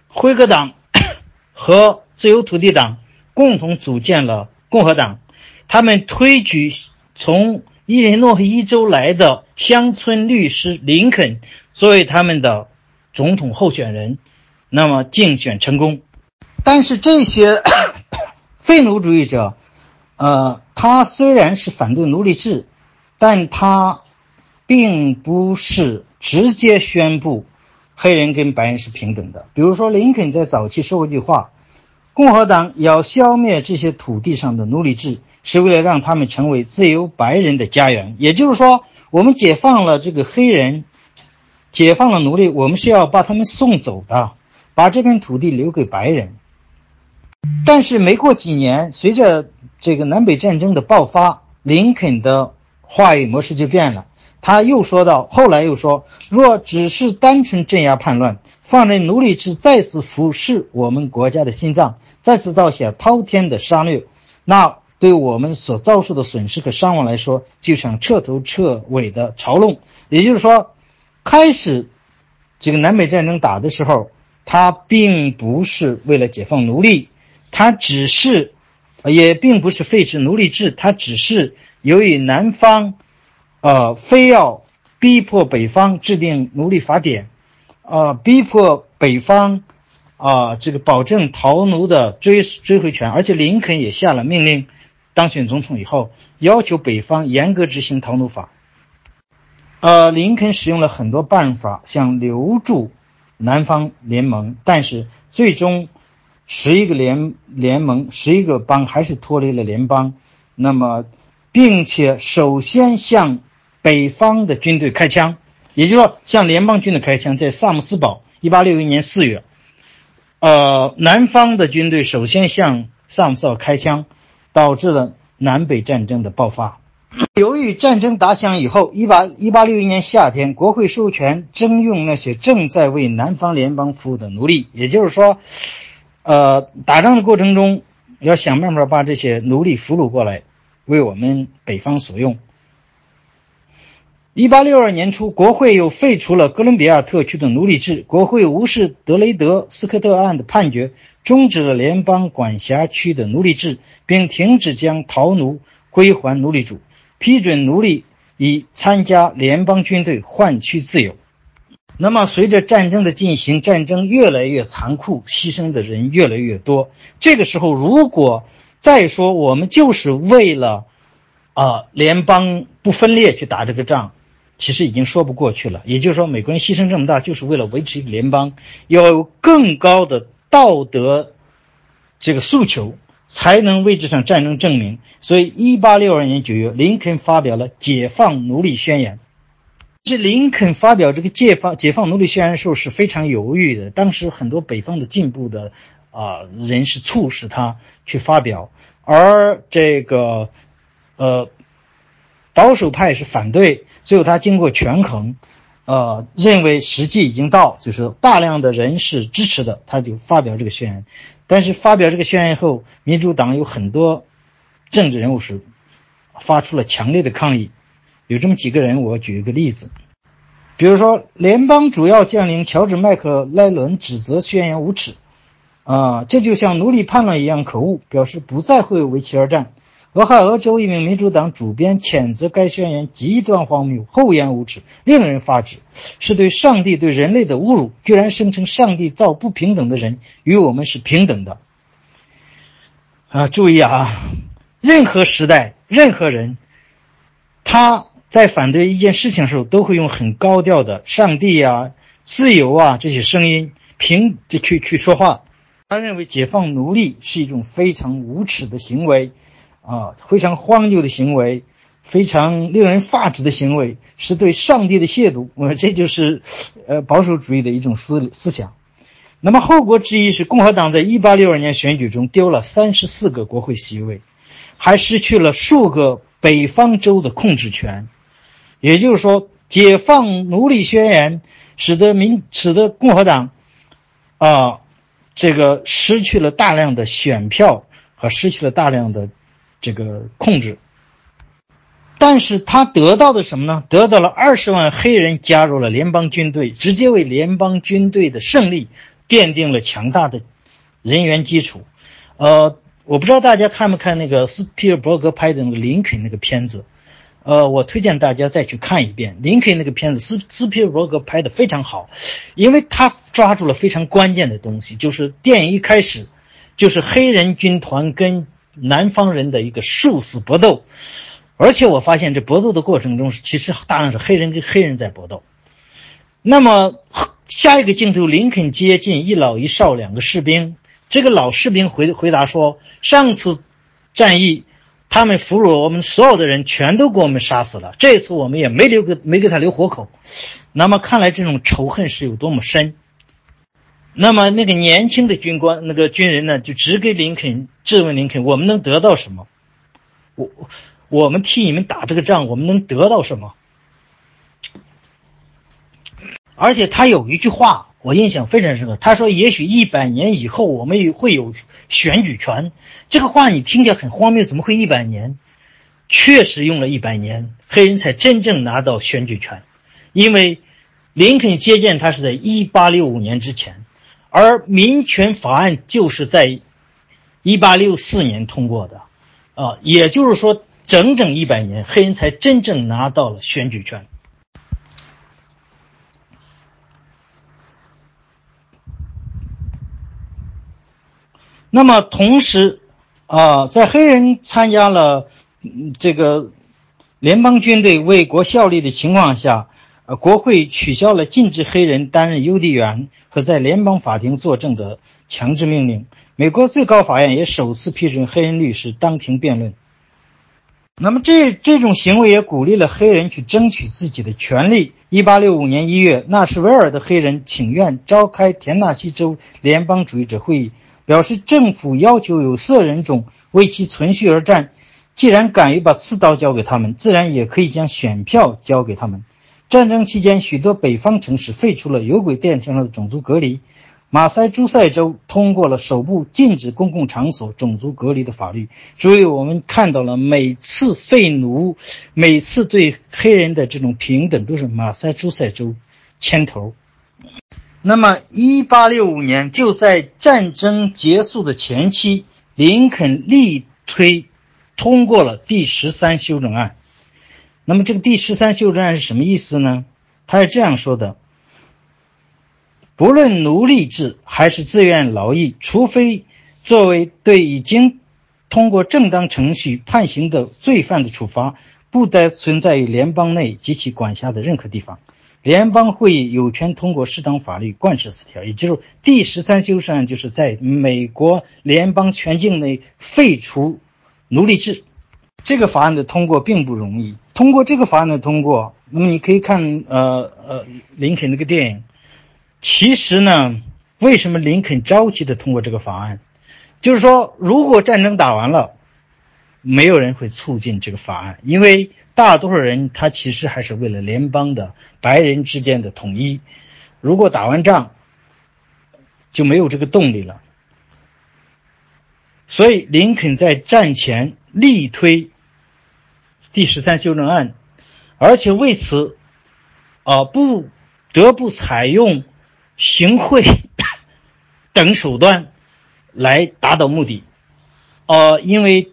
辉格党 和自由土地党共同组建了共和党。他们推举从伊利诺伊州来的乡村律师林肯作为他们的总统候选人，那么竞选成功。但是这些 废奴主义者，呃，他虽然是反对奴隶制，但他并不是直接宣布黑人跟白人是平等的。比如说，林肯在早期说过一句话：“共和党要消灭这些土地上的奴隶制。”是为了让他们成为自由白人的家园，也就是说，我们解放了这个黑人，解放了奴隶，我们是要把他们送走的，把这片土地留给白人。但是没过几年，随着这个南北战争的爆发，林肯的话语模式就变了。他又说到，后来又说，若只是单纯镇压叛乱，放任奴隶制再次腐蚀我们国家的心脏，再次造下滔天的杀戮，那。对我们所遭受的损失和伤亡来说，就像彻头彻尾的嘲弄。也就是说，开始这个南北战争打的时候，他并不是为了解放奴隶，他只是，也并不是废止奴隶制，他只是由于南方，呃，非要逼迫北方制定奴隶法典，呃，逼迫北方，啊，这个保证逃奴的追追回权，而且林肯也下了命令。当选总统以后，要求北方严格执行逃奴法。呃，林肯使用了很多办法想留住南方联盟，但是最终十一个联联盟、十一个邦还是脱离了联邦。那么，并且首先向北方的军队开枪，也就是说向联邦军队开枪，在萨姆斯堡，一八六一年四月，呃，南方的军队首先向萨姆斯堡开枪。导致了南北战争的爆发。由于战争打响以后，一八一八六一年夏天，国会授权征用那些正在为南方联邦服务的奴隶，也就是说，呃，打仗的过程中要想办法把这些奴隶俘虏过来，为我们北方所用。一八六二年初，国会又废除了哥伦比亚特区的奴隶制，国会无视德雷德斯科特案的判决。终止了联邦管辖区的奴隶制，并停止将逃奴归还奴隶主，批准奴隶以参加联邦军队换取自由。那么，随着战争的进行，战争越来越残酷，牺牲的人越来越多。这个时候，如果再说我们就是为了啊联邦不分裂去打这个仗，其实已经说不过去了。也就是说，美国人牺牲这么大，就是为了维持一个联邦，要有更高的。道德这个诉求才能为这场战争证明。所以，一八六二年九月，林肯发表了《解放奴隶宣言》。这林肯发表这个解放解放奴隶宣言的时候是非常犹豫的。当时很多北方的进步的啊人士促使他去发表，而这个呃保守派是反对。最后，他经过权衡。呃，认为时机已经到，就是大量的人是支持的，他就发表这个宣言。但是发表这个宣言后，民主党有很多政治人物是发出了强烈的抗议。有这么几个人，我举一个例子，比如说，联邦主要将领乔治·麦克莱伦指责宣言无耻，啊，这就像奴隶叛乱一样可恶，表示不再会为其而战。俄亥俄州一名民主党主编谴责该宣言极端荒谬、厚颜无耻、令人发指，是对上帝、对人类的侮辱。居然声称上帝造不平等的人与我们是平等的。啊，注意啊！任何时代、任何人，他在反对一件事情的时候，都会用很高调的“上帝啊、自由啊”这些声音平去去说话。他认为解放奴隶是一种非常无耻的行为。啊，非常荒谬的行为，非常令人发指的行为，是对上帝的亵渎。我这就是，呃，保守主义的一种思思想。那么后果之一是，共和党在1862年选举中丢了34个国会席位，还失去了数个北方州的控制权。也就是说，解放奴隶宣言使得民使得共和党，啊，这个失去了大量的选票和失去了大量的这个控制。但是他得到的什么呢？得到了二十万黑人加入了联邦军队，直接为联邦军队的胜利奠定了强大的人员基础。呃，我不知道大家看没看那个斯皮尔伯格拍的那个林肯那个片子，呃，我推荐大家再去看一遍林肯那个片子。斯斯皮尔伯格拍的非常好，因为他抓住了非常关键的东西，就是电影一开始就是黑人军团跟南方人的一个殊死搏斗。而且我发现，这搏斗的过程中，其实大量是黑人跟黑人在搏斗。那么下一个镜头，林肯接近一老一少两个士兵。这个老士兵回回答说：“上次战役，他们俘虏我们所有的人，全都给我们杀死了。这次我们也没留个没给他留活口。那么看来这种仇恨是有多么深。那么那个年轻的军官，那个军人呢，就直给林肯质问林肯：我们能得到什么？我。”我们替你们打这个仗，我们能得到什么？而且他有一句话，我印象非常深刻。他说：“也许一百年以后，我们也会有选举权。”这个话你听起来很荒谬，怎么会一百年？确实用了一百年，黑人才真正拿到选举权。因为林肯接见他是在一八六五年之前，而民权法案就是在一八六四年通过的，啊，也就是说。整整一百年，黑人才真正拿到了选举权。那么，同时，啊，在黑人参加了这个联邦军队为国效力的情况下，呃，国会取消了禁止黑人担任邮递员和在联邦法庭作证的强制命令。美国最高法院也首次批准黑人律师当庭辩论。那么这这种行为也鼓励了黑人去争取自己的权利。一八六五年一月，纳什维尔的黑人请愿召开田纳西州联邦主义者会议，表示政府要求有色人种为其存续而战。既然敢于把刺刀交给他们，自然也可以将选票交给他们。战争期间，许多北方城市废除了有轨电车上的种族隔离。马赛诸塞州通过了首部禁止公共场所种族隔离的法律，所以我们看到了每次废奴、每次对黑人的这种平等，都是马赛诸塞州牵头。那么，一八六五年就在战争结束的前期，林肯力推通过了第十三修正案。那么，这个第十三修正案是什么意思呢？他是这样说的。不论奴隶制还是自愿劳役，除非作为对已经通过正当程序判刑的罪犯的处罚，不得存在于联邦内及其管辖的任何地方。联邦会议有权通过适当法律贯彻此条，也就是第十三修正案，就是在美国联邦全境内废除奴隶制。这个法案的通过并不容易。通过这个法案的通过，那么你可以看呃呃林肯那个电影。其实呢，为什么林肯着急的通过这个法案？就是说，如果战争打完了，没有人会促进这个法案，因为大多数人他其实还是为了联邦的白人之间的统一。如果打完仗，就没有这个动力了。所以林肯在战前力推第十三修正案，而且为此，啊，不得不采用。行贿 等手段来达到目的，呃，因为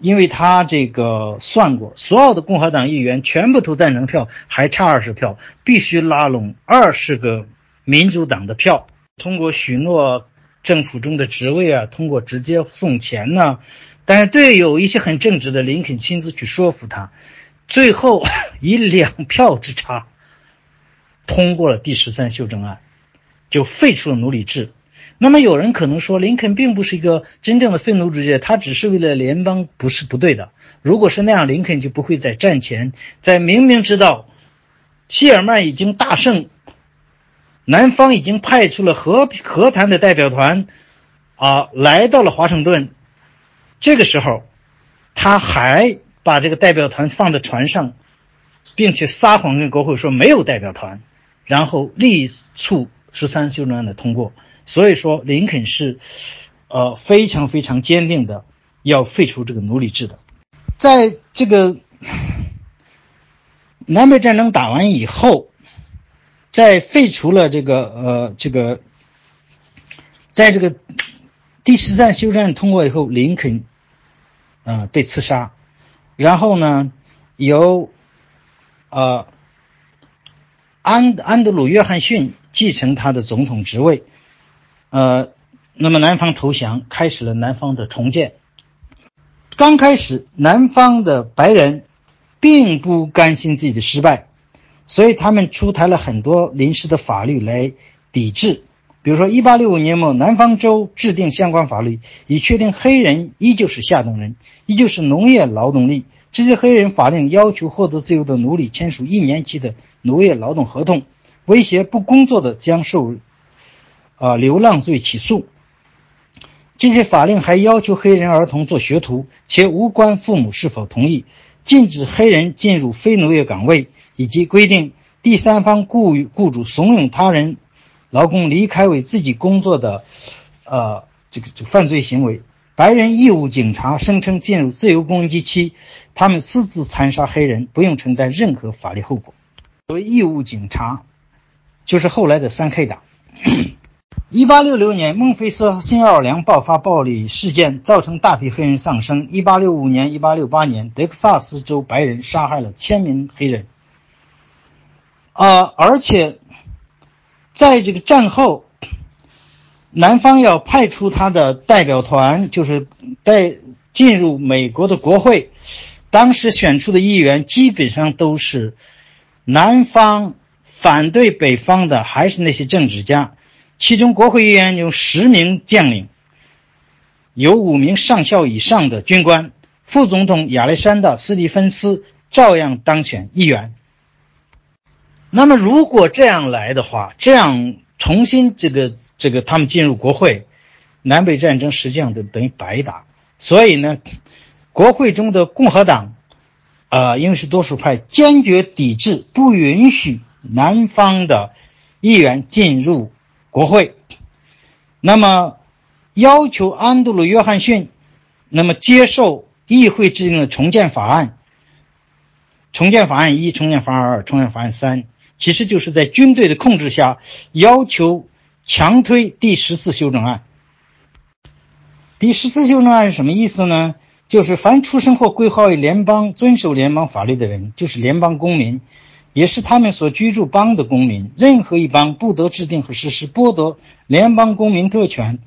因为他这个算过，所有的共和党议员全部投赞成票，还差二十票，必须拉拢二十个民主党的票，通过许诺政府中的职位啊，通过直接送钱呢，但是对有一些很正直的林肯亲自去说服他，最后 以两票之差通过了第十三修正案。就废除了奴隶制。那么有人可能说，林肯并不是一个真正的废奴主义者，他只是为了联邦，不是不对的。如果是那样，林肯就不会在战前，在明明知道谢尔曼已经大胜，南方已经派出了和和谈的代表团，啊，来到了华盛顿，这个时候，他还把这个代表团放在船上，并且撒谎跟国会说没有代表团，然后力促。十三修正案的通过，所以说林肯是呃非常非常坚定的要废除这个奴隶制的。在这个南北战争打完以后，在废除了这个呃这个，在这个第十三修正案通过以后，林肯啊被刺杀，然后呢由呃安安德鲁约翰逊继承他的总统职位，呃，那么南方投降，开始了南方的重建。刚开始，南方的白人并不甘心自己的失败，所以他们出台了很多临时的法律来抵制。比如说，1865年末，南方州制定相关法律，以确定黑人依旧是下等人，依旧是农业劳动力。这些黑人法令要求获得自由的奴隶签署一年期的农业劳动合同，威胁不工作的将受啊流浪罪起诉。这些法令还要求黑人儿童做学徒，且无关父母是否同意；禁止黑人进入非农业岗位，以及规定第三方雇雇主怂恿他人劳工离开为自己工作的，呃，这个这个犯罪行为。白人义务警察声称，进入自由攻击期，他们私自残杀黑人，不用承担任何法律后果。所谓义务警察，就是后来的三 K 党。一八六六年，孟菲斯和新奥尔良爆发暴力事件，造成大批黑人丧生。一八六五年、一八六八年，德克萨斯州白人杀害了千名黑人。啊，而且在这个战后，南方要派出他的代表团，就是带进入美国的国会。当时选出的议员基本上都是南方反对北方的，还是那些政治家。其中，国会议员有十名将领，有五名上校以上的军官。副总统亚历山大·斯蒂芬斯照样当选议员。那么，如果这样来的话，这样重新这个这个他们进入国会，南北战争实际上就等于白打。所以呢，国会中的共和党，啊，因为是多数派，坚决抵制，不允许南方的议员进入。国会，那么要求安德鲁·约翰逊，那么接受议会制定的重建法案。重建法案一、重建法案二、重建法案三，其实就是在军队的控制下，要求强推第十四修正案。第十四修正案是什么意思呢？就是凡出生或归号于联邦、遵守联邦法律的人，就是联邦公民。也是他们所居住邦的公民，任何一邦不得制定和实施剥夺联邦公民特权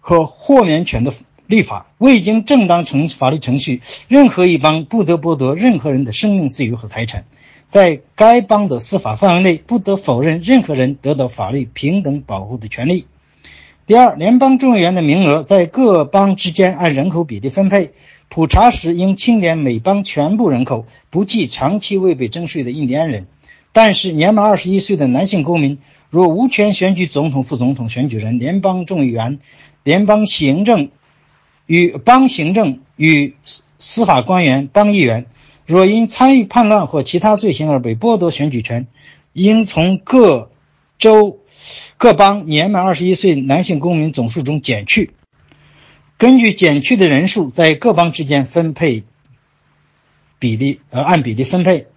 和豁免权的立法。未经正当程法律程序，任何一邦不得剥夺任何人的生命自由和财产。在该邦的司法范围内，不得否认任何人得到法律平等保护的权利。第二，联邦众议员的名额在各邦之间按人口比例分配。普查时应清点每邦全部人口，不计长期未被征税的印第安人。但是年满二十一岁的男性公民，若无权选举总统、副总统、选举人、联邦众议员、联邦行政与邦行政与司法官员、邦议员，若因参与叛乱或其他罪行而被剥夺选举权，应从各州各邦年满二十一岁男性公民总数中减去。根据减去的人数，在各邦之间分配比例，呃，按比例分配。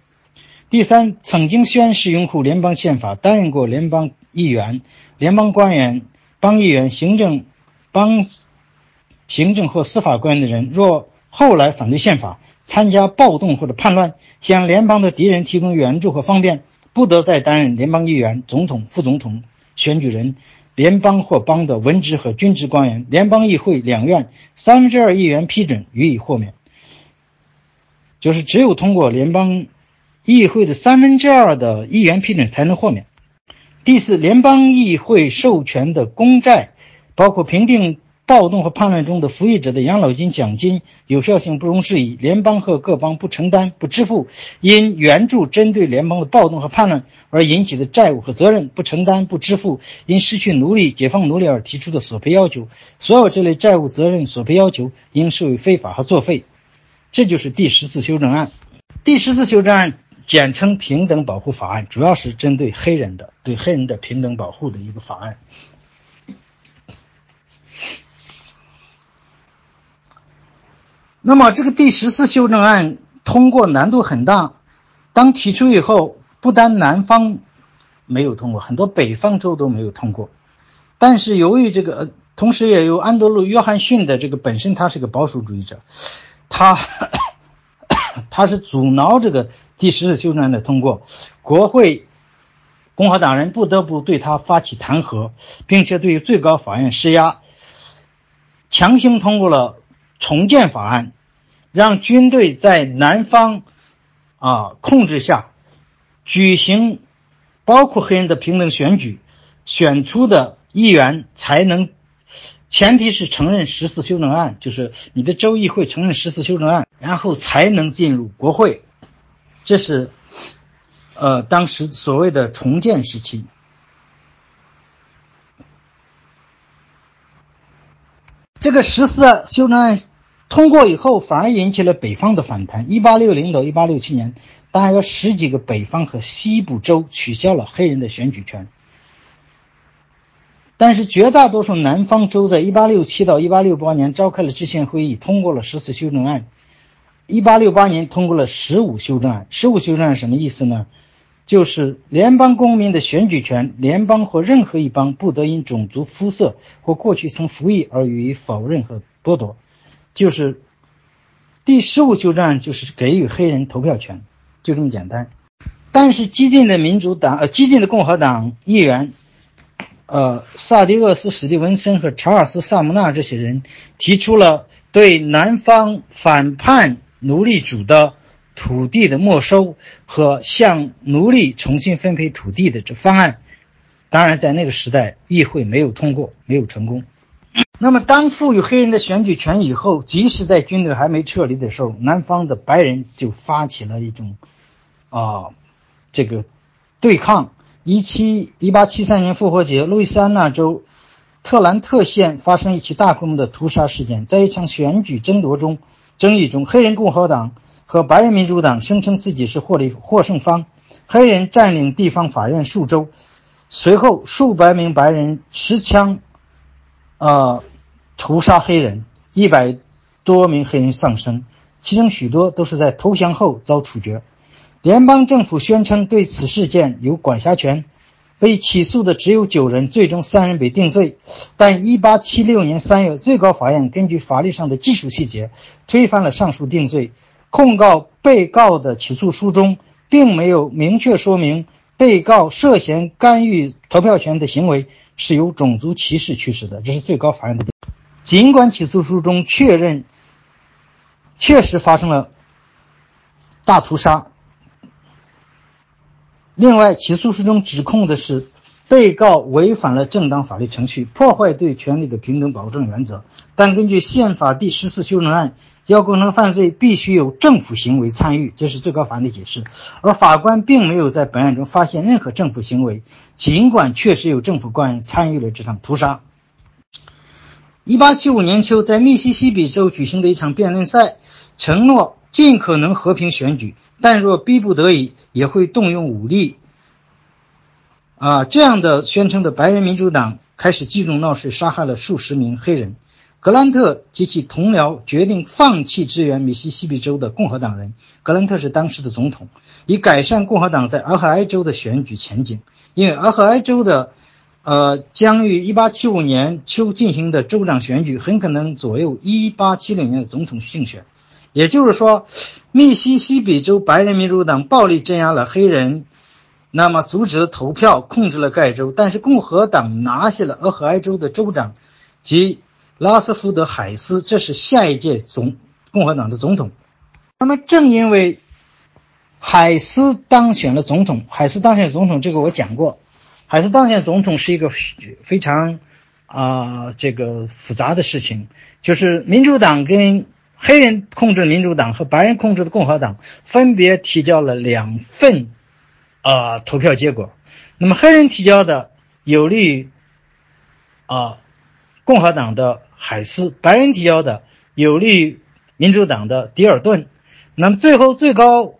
第三，曾经宣誓拥护联邦宪法、担任过联邦议员、联邦官员、邦议员、行政、邦行政或司法官员的人，若后来反对宪法、参加暴动或者叛乱，向联邦的敌人提供援助和方便，不得再担任联邦议员、总统、副总统、选举人。联邦或邦的文职和军职官员，联邦议会两院三分之二议员批准予以豁免，就是只有通过联邦议会的三分之二的议员批准才能豁免。第四，联邦议会授权的公债，包括评定。暴动和叛乱中的服役者的养老金、奖金有效性不容置疑。联邦和各邦不承担、不支付因援助针对联邦的暴动和叛乱而引起的债务和责任，不承担、不支付因失去奴隶、解放奴隶而提出的索赔要求。所有这类债务、责任、索赔要求应视为非法和作废。这就是第十次修正案。第十次修正案简称《平等保护法案》，主要是针对黑人的，对黑人的平等保护的一个法案。那么这个第十四修正案通过难度很大，当提出以后，不单南方没有通过，很多北方州都没有通过。但是由于这个，同时也有安德鲁·约翰逊的这个本身他是个保守主义者，他 他是阻挠这个第十四修正案的通过，国会共和党人不得不对他发起弹劾，并且对最高法院施压，强行通过了。重建法案，让军队在南方啊控制下举行包括黑人的平等选举，选出的议员才能，前提是承认十四修正案，就是你的州议会承认十四修正案，然后才能进入国会。这是呃当时所谓的重建时期。这个十四修正案。通过以后，反而引起了北方的反弹。一八六零到一八六七年，大概有十几个北方和西部州取消了黑人的选举权，但是绝大多数南方州在一八六七到一八六八年召开了制宪会议，通过了十四修正案。一八六八年通过了十五修正案。十五修正案什么意思呢？就是联邦公民的选举权，联邦或任何一邦不得因种族、肤色或过去曾服役而予以否认和剥夺。就是第十五修正案，就是给予黑人投票权，就这么简单。但是激进的民主党，呃，激进的共和党议员，呃，萨迪厄斯·史蒂文森和查尔斯·萨姆纳这些人提出了对南方反叛奴隶主的土地的没收和向奴隶重新分配土地的这方案。当然，在那个时代，议会没有通过，没有成功。那么，当赋予黑人的选举权以后，即使在军队还没撤离的时候，南方的白人就发起了一种，啊，这个对抗。一七一八七三年复活节，路易斯安那州特兰特县发生一起大规模的屠杀事件。在一场选举争夺中，争议中，黑人共和党和白人民主党声称自己是获利获胜方。黑人占领地方法院数周，随后数百名白人持枪。呃，屠杀黑人，一百多名黑人丧生，其中许多都是在投降后遭处决。联邦政府宣称对此事件有管辖权，被起诉的只有九人，最终三人被定罪。但1876年3月，最高法院根据法律上的技术细节推翻了上述定罪。控告被告的起诉书中并没有明确说明被告涉嫌干预投票权的行为。是由种族歧视驱使的，这是最高法院的。尽管起诉书中确认确实发生了大屠杀，另外起诉书中指控的是被告违反了正当法律程序，破坏对权利的平等保证原则。但根据宪法第十四修正案，要构成犯罪必须有政府行为参与，这是最高法院的解释。而法官并没有在本案中发现任何政府行为。尽管确实有政府官员参与了这场屠杀。一八七五年秋，在密西西比州举行的一场辩论赛，承诺尽可能和平选举，但若逼不得已，也会动用武力。啊，这样的宣称的白人民主党开始聚众闹事，杀害了数十名黑人。格兰特及其同僚决定放弃支援密西西比州的共和党人。格兰特是当时的总统，以改善共和党在俄亥俄州的选举前景。因为俄亥俄州的，呃，将于1875年秋进行的州长选举，很可能左右1876年的总统竞选。也就是说，密西西比州白人民主党暴力镇压了黑人，那么阻止了投票，控制了该州。但是共和党拿下了俄亥俄州的州长及拉斯福德海斯，这是下一届总共和党的总统。那么正因为。海斯当选了总统。海斯当选总统，这个我讲过。海斯当选总统是一个非常啊这个复杂的事情，就是民主党跟黑人控制民主党和白人控制的共和党分别提交了两份啊投票结果。那么黑人提交的有利于啊共和党的海斯，白人提交的有利于民主党的迪尔顿。那么最后最高。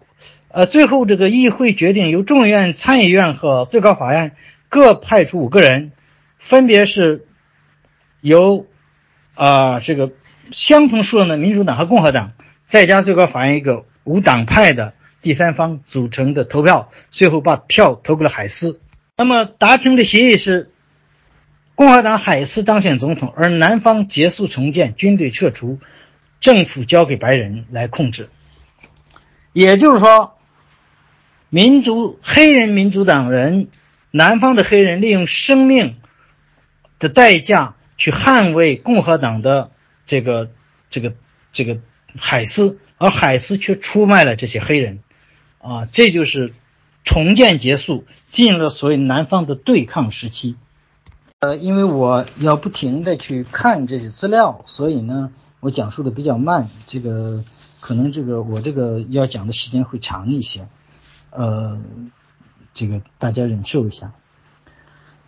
呃，最后这个议会决定由众议院、参议院和最高法院各派出五个人，分别是由啊这个相同数量的民主党和共和党，再加最高法院一个无党派的第三方组成的投票，最后把票投给了海斯。那么达成的协议是，共和党海斯当选总统，而南方结束重建，军队撤出，政府交给白人来控制。也就是说，民族黑人民主党人，南方的黑人利用生命的代价去捍卫共和党的。这个这个这个海斯，而海斯却出卖了这些黑人，啊，这就是重建结束，进入了所谓南方的对抗时期。呃，因为我要不停的去看这些资料，所以呢，我讲述的比较慢，这个可能这个我这个要讲的时间会长一些，呃，这个大家忍受一下。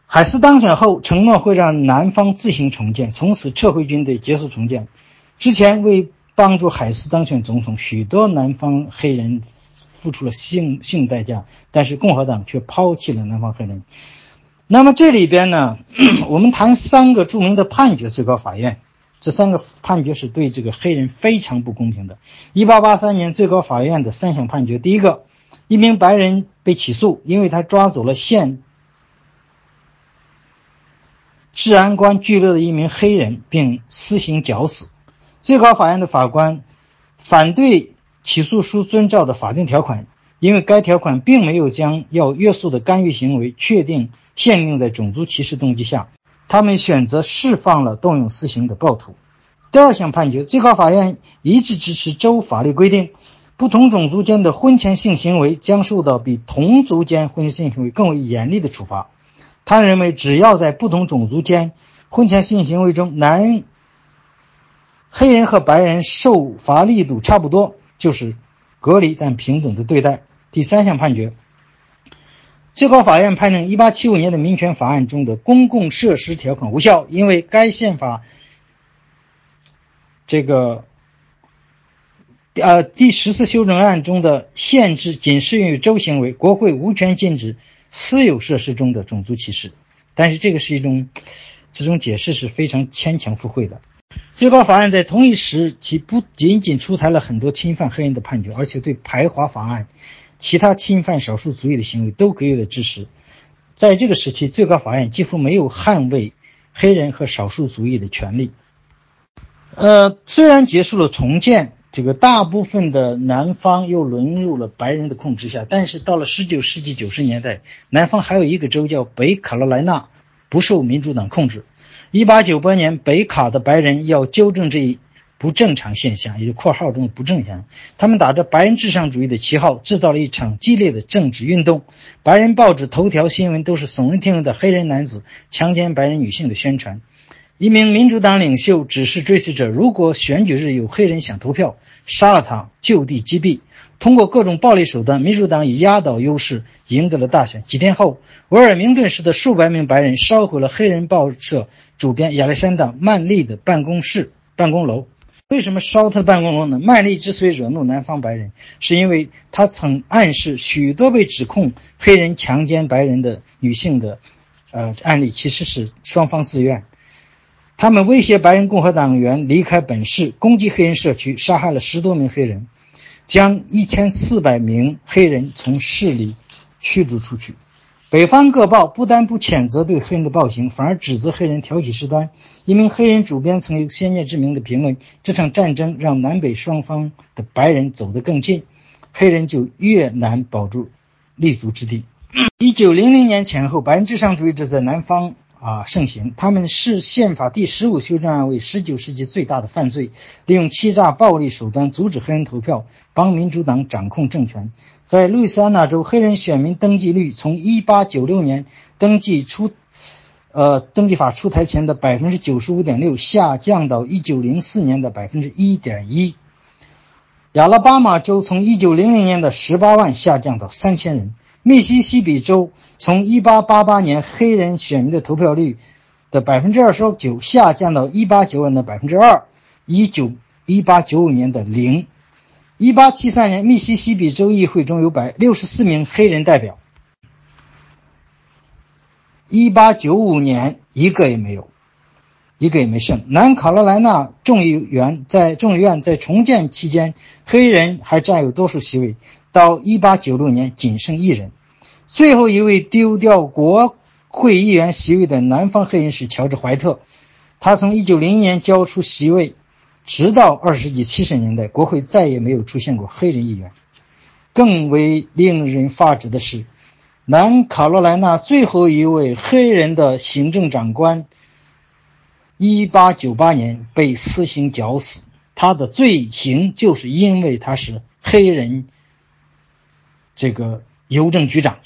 海斯当选后承诺会让南方自行重建，从此撤回军队，结束重建。之前为帮助海斯当选总统，许多南方黑人付出了性性代价，但是共和党却抛弃了南方黑人。那么这里边呢，我们谈三个著名的判决，最高法院这三个判决是对这个黑人非常不公平的。一八八三年最高法院的三项判决，第一个，一名白人被起诉，因为他抓走了县。治安官拘留了一名黑人，并私刑绞死。最高法院的法官反对起诉书遵照的法定条款，因为该条款并没有将要约束的干预行为确定限定在种族歧视动机下。他们选择释放了动用私刑的暴徒。第二项判决，最高法院一致支持州法律规定，不同种族间的婚前性行为将受到比同族间婚前性行为更为严厉的处罚。他认为，只要在不同种族间婚前性行为中，男黑人和白人受罚力度差不多，就是隔离但平等的对待。第三项判决，最高法院判定1875年的民权法案中的公共设施条款无效，因为该宪法这个呃第十次修正案中的限制仅适用于州行为，国会无权禁止。私有设施中的种族歧视，但是这个是一种，这种解释是非常牵强附会的。最高法院在同一时期不仅仅出台了很多侵犯黑人的判决，而且对排华法案、其他侵犯少数族裔的行为都给予了支持。在这个时期，最高法院几乎没有捍卫黑人和少数族裔的权利。呃，虽然结束了重建。这个大部分的南方又沦入了白人的控制下，但是到了十九世纪九十年代，南方还有一个州叫北卡罗来纳，不受民主党控制。一八九八年，北卡的白人要纠正这一不正常现象，也就括号中的不正常。他们打着白人至上主义的旗号，制造了一场激烈的政治运动。白人报纸头条新闻都是耸人听闻的黑人男子强奸白人女性的宣传。一名民主党领袖指示追随者：如果选举日有黑人想投票，杀了他，就地击毙。通过各种暴力手段，民主党以压倒优势赢得了大选。几天后，维尔明顿市的数百名白人烧毁了黑人报社主编亚历山大·曼利的办公室办公楼。为什么烧他的办公楼呢？曼利之所以惹怒南方白人，是因为他曾暗示许多被指控黑人强奸白人的女性的，呃案例其实是双方自愿。他们威胁白人共和党员离开本市，攻击黑人社区，杀害了十多名黑人，将一千四百名黑人从市里驱逐出去。北方各报不但不谴责对黑人的暴行，反而指责黑人挑起事端。一名黑人主编曾有先见之明的评论：“这场战争让南北双方的白人走得更近，黑人就越难保住立足之地。”一九零零年前后，白人至上主义者在南方。啊，盛行！他们视宪法第十五修正案为十九世纪最大的犯罪，利用欺诈、暴力手段阻止黑人投票，帮民主党掌控政权。在路易斯安那州，黑人选民登记率从一八九六年登记出，呃，登记法出台前的百分之九十五点六下降到一九零四年的百分之一点一。亚拉巴马州从一九零零年的十八万下降到三千人。密西西比州从1888年黑人选民的投票率的百分之二十九下降到189年的百分之二，19 1895年的零。1873年，密西西比州议会中有百六十四名黑人代表，1895年一个也没有一个也没剩。南卡罗来纳众议员在众议院在重建期间，黑人还占有多数席位，到1896年仅剩一人。最后一位丢掉国会议员席位的南方黑人是乔治·怀特，他从1901年交出席位，直到20世纪70年代，国会再也没有出现过黑人议员。更为令人发指的是，南卡罗来纳最后一位黑人的行政长官，1898年被私刑绞死。他的罪行就是因为他是黑人，这个邮政局长。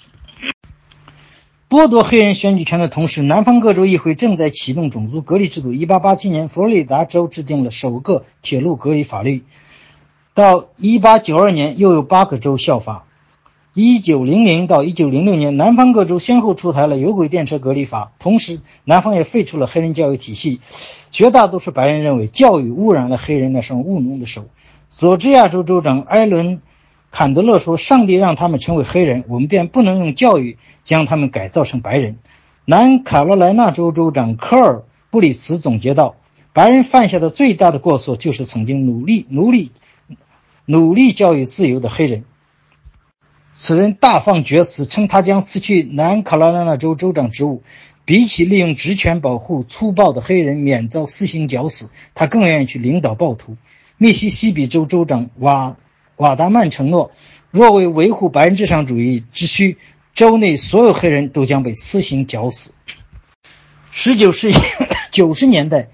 剥夺黑人选举权的同时，南方各州议会正在启动种族隔离制度。1887年，佛罗里达州制定了首个铁路隔离法律。到一八九二年，又有八个州效仿。一九零零到一九零六年，南方各州先后出台了有轨电车隔离法，同时南方也废除了黑人教育体系。绝大多数白人认为，教育污染了黑人那双务农的手。佐治亚州州长艾伦·坎德勒说：“上帝让他们成为黑人，我们便不能用教育将他们改造成白人。”南卡罗来纳州州长科尔·布里茨总结道：“白人犯下的最大的过错，就是曾经努力努力。”努力教育自由的黑人，此人大放厥词，称他将辞去南卡罗来纳州州长职务。比起利用职权保护粗暴的黑人免遭私刑绞死，他更愿意去领导暴徒。密西西比州州长瓦瓦达曼承诺，若为维护白人至上主义之需，州内所有黑人都将被私刑绞死。十九世纪 九十年代。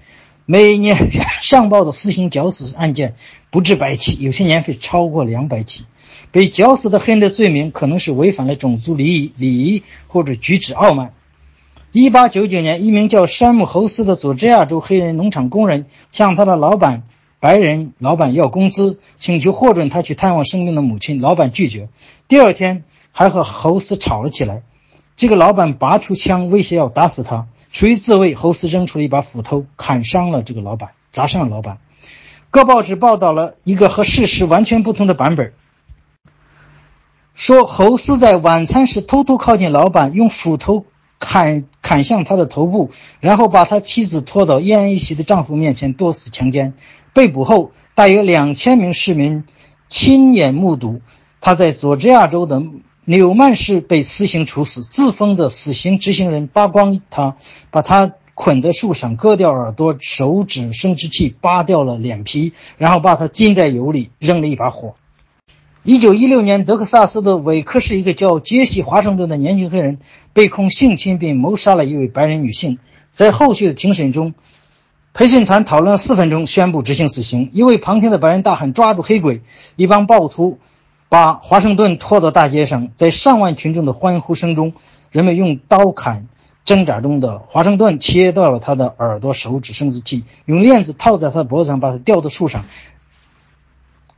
每年上报的私刑绞死案件不止百起，有些年份超过两百起。被绞死的黑人的罪名可能是违反了种族礼仪、礼仪或者举止傲慢。一八九九年，一名叫山姆·侯斯的佐治亚州黑人农场工人向他的老板白人老板要工资，请求获准他去探望生病的母亲。老板拒绝。第二天还和侯斯吵了起来。这个老板拔出枪威胁要打死他。出于自卫，侯斯扔出了一把斧头，砍伤了这个老板，砸伤了老板。各报纸报道了一个和事实完全不同的版本，说侯斯在晚餐时偷偷靠近老板，用斧头砍砍向他的头部，然后把他妻子拖到奄奄一息的丈夫面前，多次强奸。被捕后，大约两千名市民亲眼目睹他在佐治亚州的。纽曼市被私刑处死，自封的死刑执行人扒光他，把他捆在树上，割掉耳朵、手指、生殖器，扒掉了脸皮，然后把他浸在油里，扔了一把火。一九一六年，德克萨斯的韦克市一个叫杰西·华盛顿的年轻黑人被控性侵并谋杀了一位白人女性。在后续的庭审中，陪审团讨论了四分钟，宣布执行死刑。一位旁听的白人大喊：“抓住黑鬼！”一帮暴徒。把华盛顿拖到大街上，在上万群众的欢呼声中，人们用刀砍挣扎中的华盛顿，切断了他的耳朵、手指、生殖器，用链子套在他的脖子上，把他吊到树上，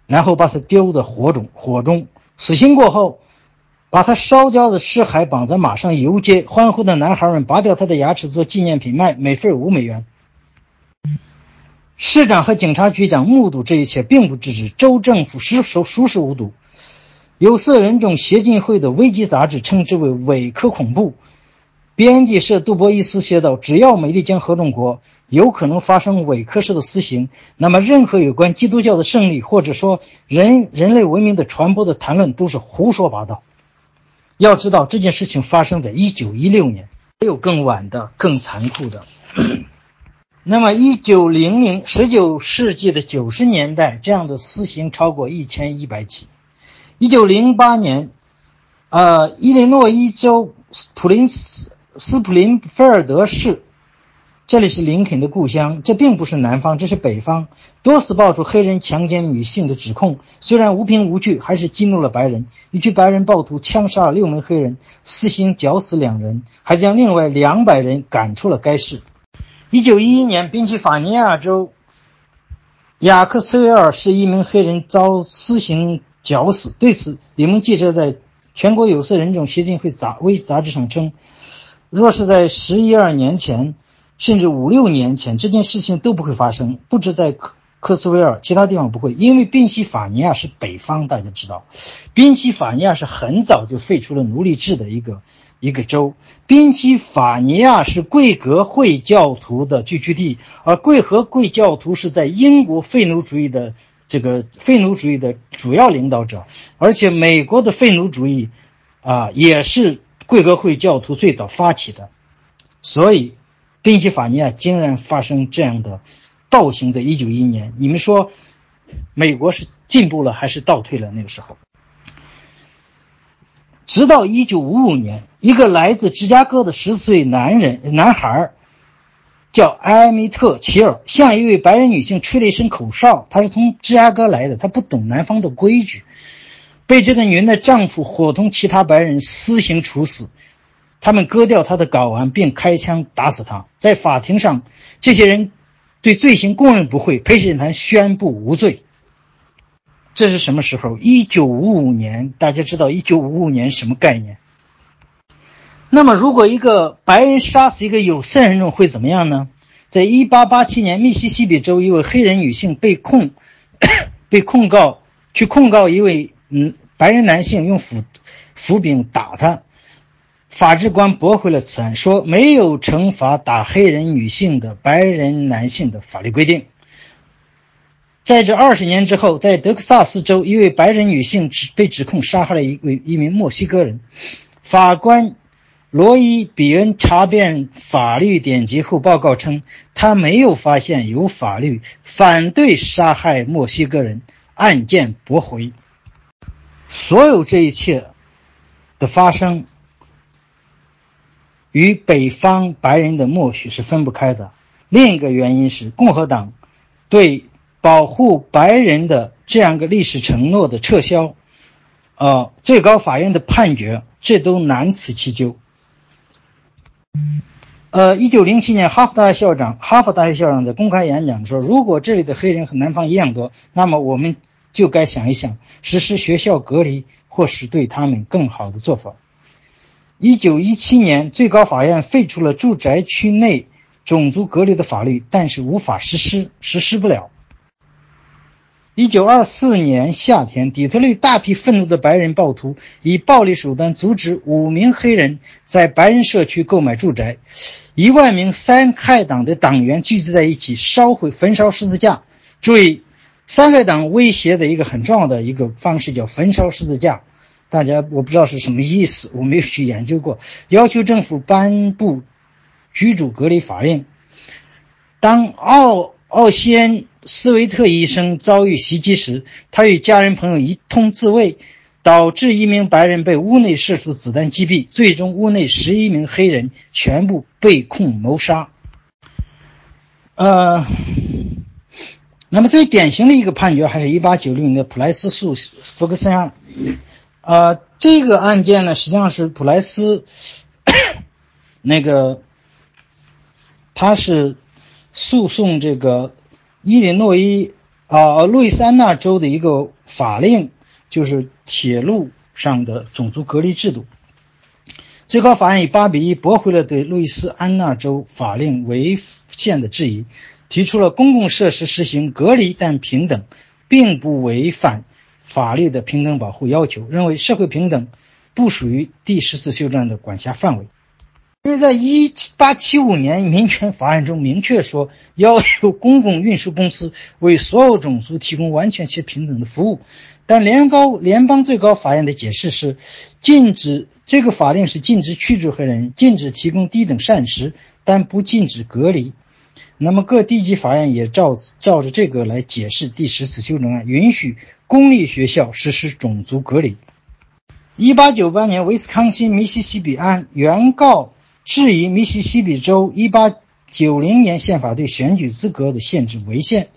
然后把他丢在火中。火中死刑过后，把他烧焦的尸骸绑在马上游街。欢呼的男孩们拔掉他的牙齿做纪念品卖，每份五美元。市长和警察局长目睹这一切，并不制止。州政府熟熟熟视无睹。有色人种协进会的危机杂志称之为“伪科恐怖”。编辑社杜博伊斯写道：“只要美利坚合众国有可能发生伪科式的私刑，那么任何有关基督教的胜利，或者说人人类文明的传播的谈论，都是胡说八道。”要知道，这件事情发生在一九一六年，还有更晚的、更残酷的。那么，一九零零十九世纪的九十年代，这样的私刑超过一千一百起。一九零八年，呃，伊利诺伊州普林斯斯普林菲尔德市，这里是林肯的故乡。这并不是南方，这是北方。多次爆出黑人强奸女性的指控，虽然无凭无据，还是激怒了白人。一群白人暴徒枪杀了六名黑人，私刑绞死两人，还将另外两百人赶出了该市。一九一一年，宾夕法尼亚州雅克斯维尔是一名黑人遭私刑。绞死。对此，一名记者在全国有色人种协进会杂微杂志上称：“若是在十一二年前，甚至五六年前，这件事情都不会发生。不止在科科斯维尔，其他地方不会，因为宾夕法尼亚是北方，大家知道，宾夕法尼亚是很早就废除了奴隶制的一个一个州。宾夕法尼亚是贵格会教徒的聚居地，而贵和贵教徒是在英国废奴主义的这个废奴主义的主要领导者，而且美国的废奴主义啊也是贵格会教徒最早发起的，所以宾夕法尼亚竟然发生这样的暴行，在一九一一年，你们说美国是进步了还是倒退了？那个时候？直到一九五五年，一个来自芝加哥的十四岁男人男孩，叫埃米特·齐尔，向一位白人女性吹了一声口哨。他是从芝加哥来的，他不懂南方的规矩，被这个女人的丈夫伙同其他白人私刑处死。他们割掉她的睾丸，并开枪打死她。在法庭上，这些人对罪行供认不讳，陪审团宣布无罪。这是什么时候？一九五五年，大家知道一九五五年什么概念？那么，如果一个白人杀死一个有色人种会怎么样呢？在一八八七年，密西西比州一位黑人女性被控 被控告去控告一位嗯白人男性用斧斧柄打他，法制官驳回了此案，说没有惩罚打黑人女性的白人男性的法律规定。在这二十年之后，在德克萨斯州，一位白人女性指被指控杀害了一位一名墨西哥人。法官罗伊·比恩查遍法律典籍后报告称，他没有发现有法律反对杀害墨西哥人。案件驳回。所有这一切的发生与北方白人的默许是分不开的。另一个原因是共和党对。保护白人的这样一个历史承诺的撤销，呃，最高法院的判决，这都难辞其咎。呃，一九零七年，哈佛大学校长，哈佛大学校长在公开演讲说：“如果这里的黑人和南方一样多，那么我们就该想一想，实施学校隔离，或是对他们更好的做法。”一九一七年，最高法院废除了住宅区内种族隔离的法律，但是无法实施，实施不了。一九二四年夏天，底特律大批愤怒的白人暴徒以暴力手段阻止五名黑人在白人社区购买住宅。一万名三害党的党员聚集在一起，烧毁、焚烧十字架。注意，三害党威胁的一个很重要的一个方式叫焚烧十字架。大家我不知道是什么意思，我没有去研究过。要求政府颁布居住隔离法令。当奥奥西恩。斯维特医生遭遇袭击时，他与家人朋友一通自卫，导致一名白人被屋内射出子弹击毙。最终，屋内十一名黑人全部被控谋杀。呃，那么最典型的一个判决还是一八九六年的普莱斯诉福克森案。呃，这个案件呢，实际上是普莱斯 那个他是诉讼这个。伊利诺伊啊，路易斯安那州的一个法令，就是铁路上的种族隔离制度。最高法院以八比一驳回了对路易斯安那州法令违宪的质疑，提出了公共设施实行隔离但平等，并不违反法律的平等保护要求，认为社会平等不属于第十次修正案的管辖范围。因为在一八七五年民权法案中明确说，要求公共运输公司为所有种族提供完全且平等的服务，但联高联邦最高法院的解释是，禁止这个法令是禁止驱逐黑人，禁止提供低等膳食，但不禁止隔离。那么各地级法院也照照着这个来解释第十次修正案，允许公立学校实施种族隔离。一八九八年威斯康星密西西比案原告。质疑密西西比州1890年宪法对选举资格的限制违宪。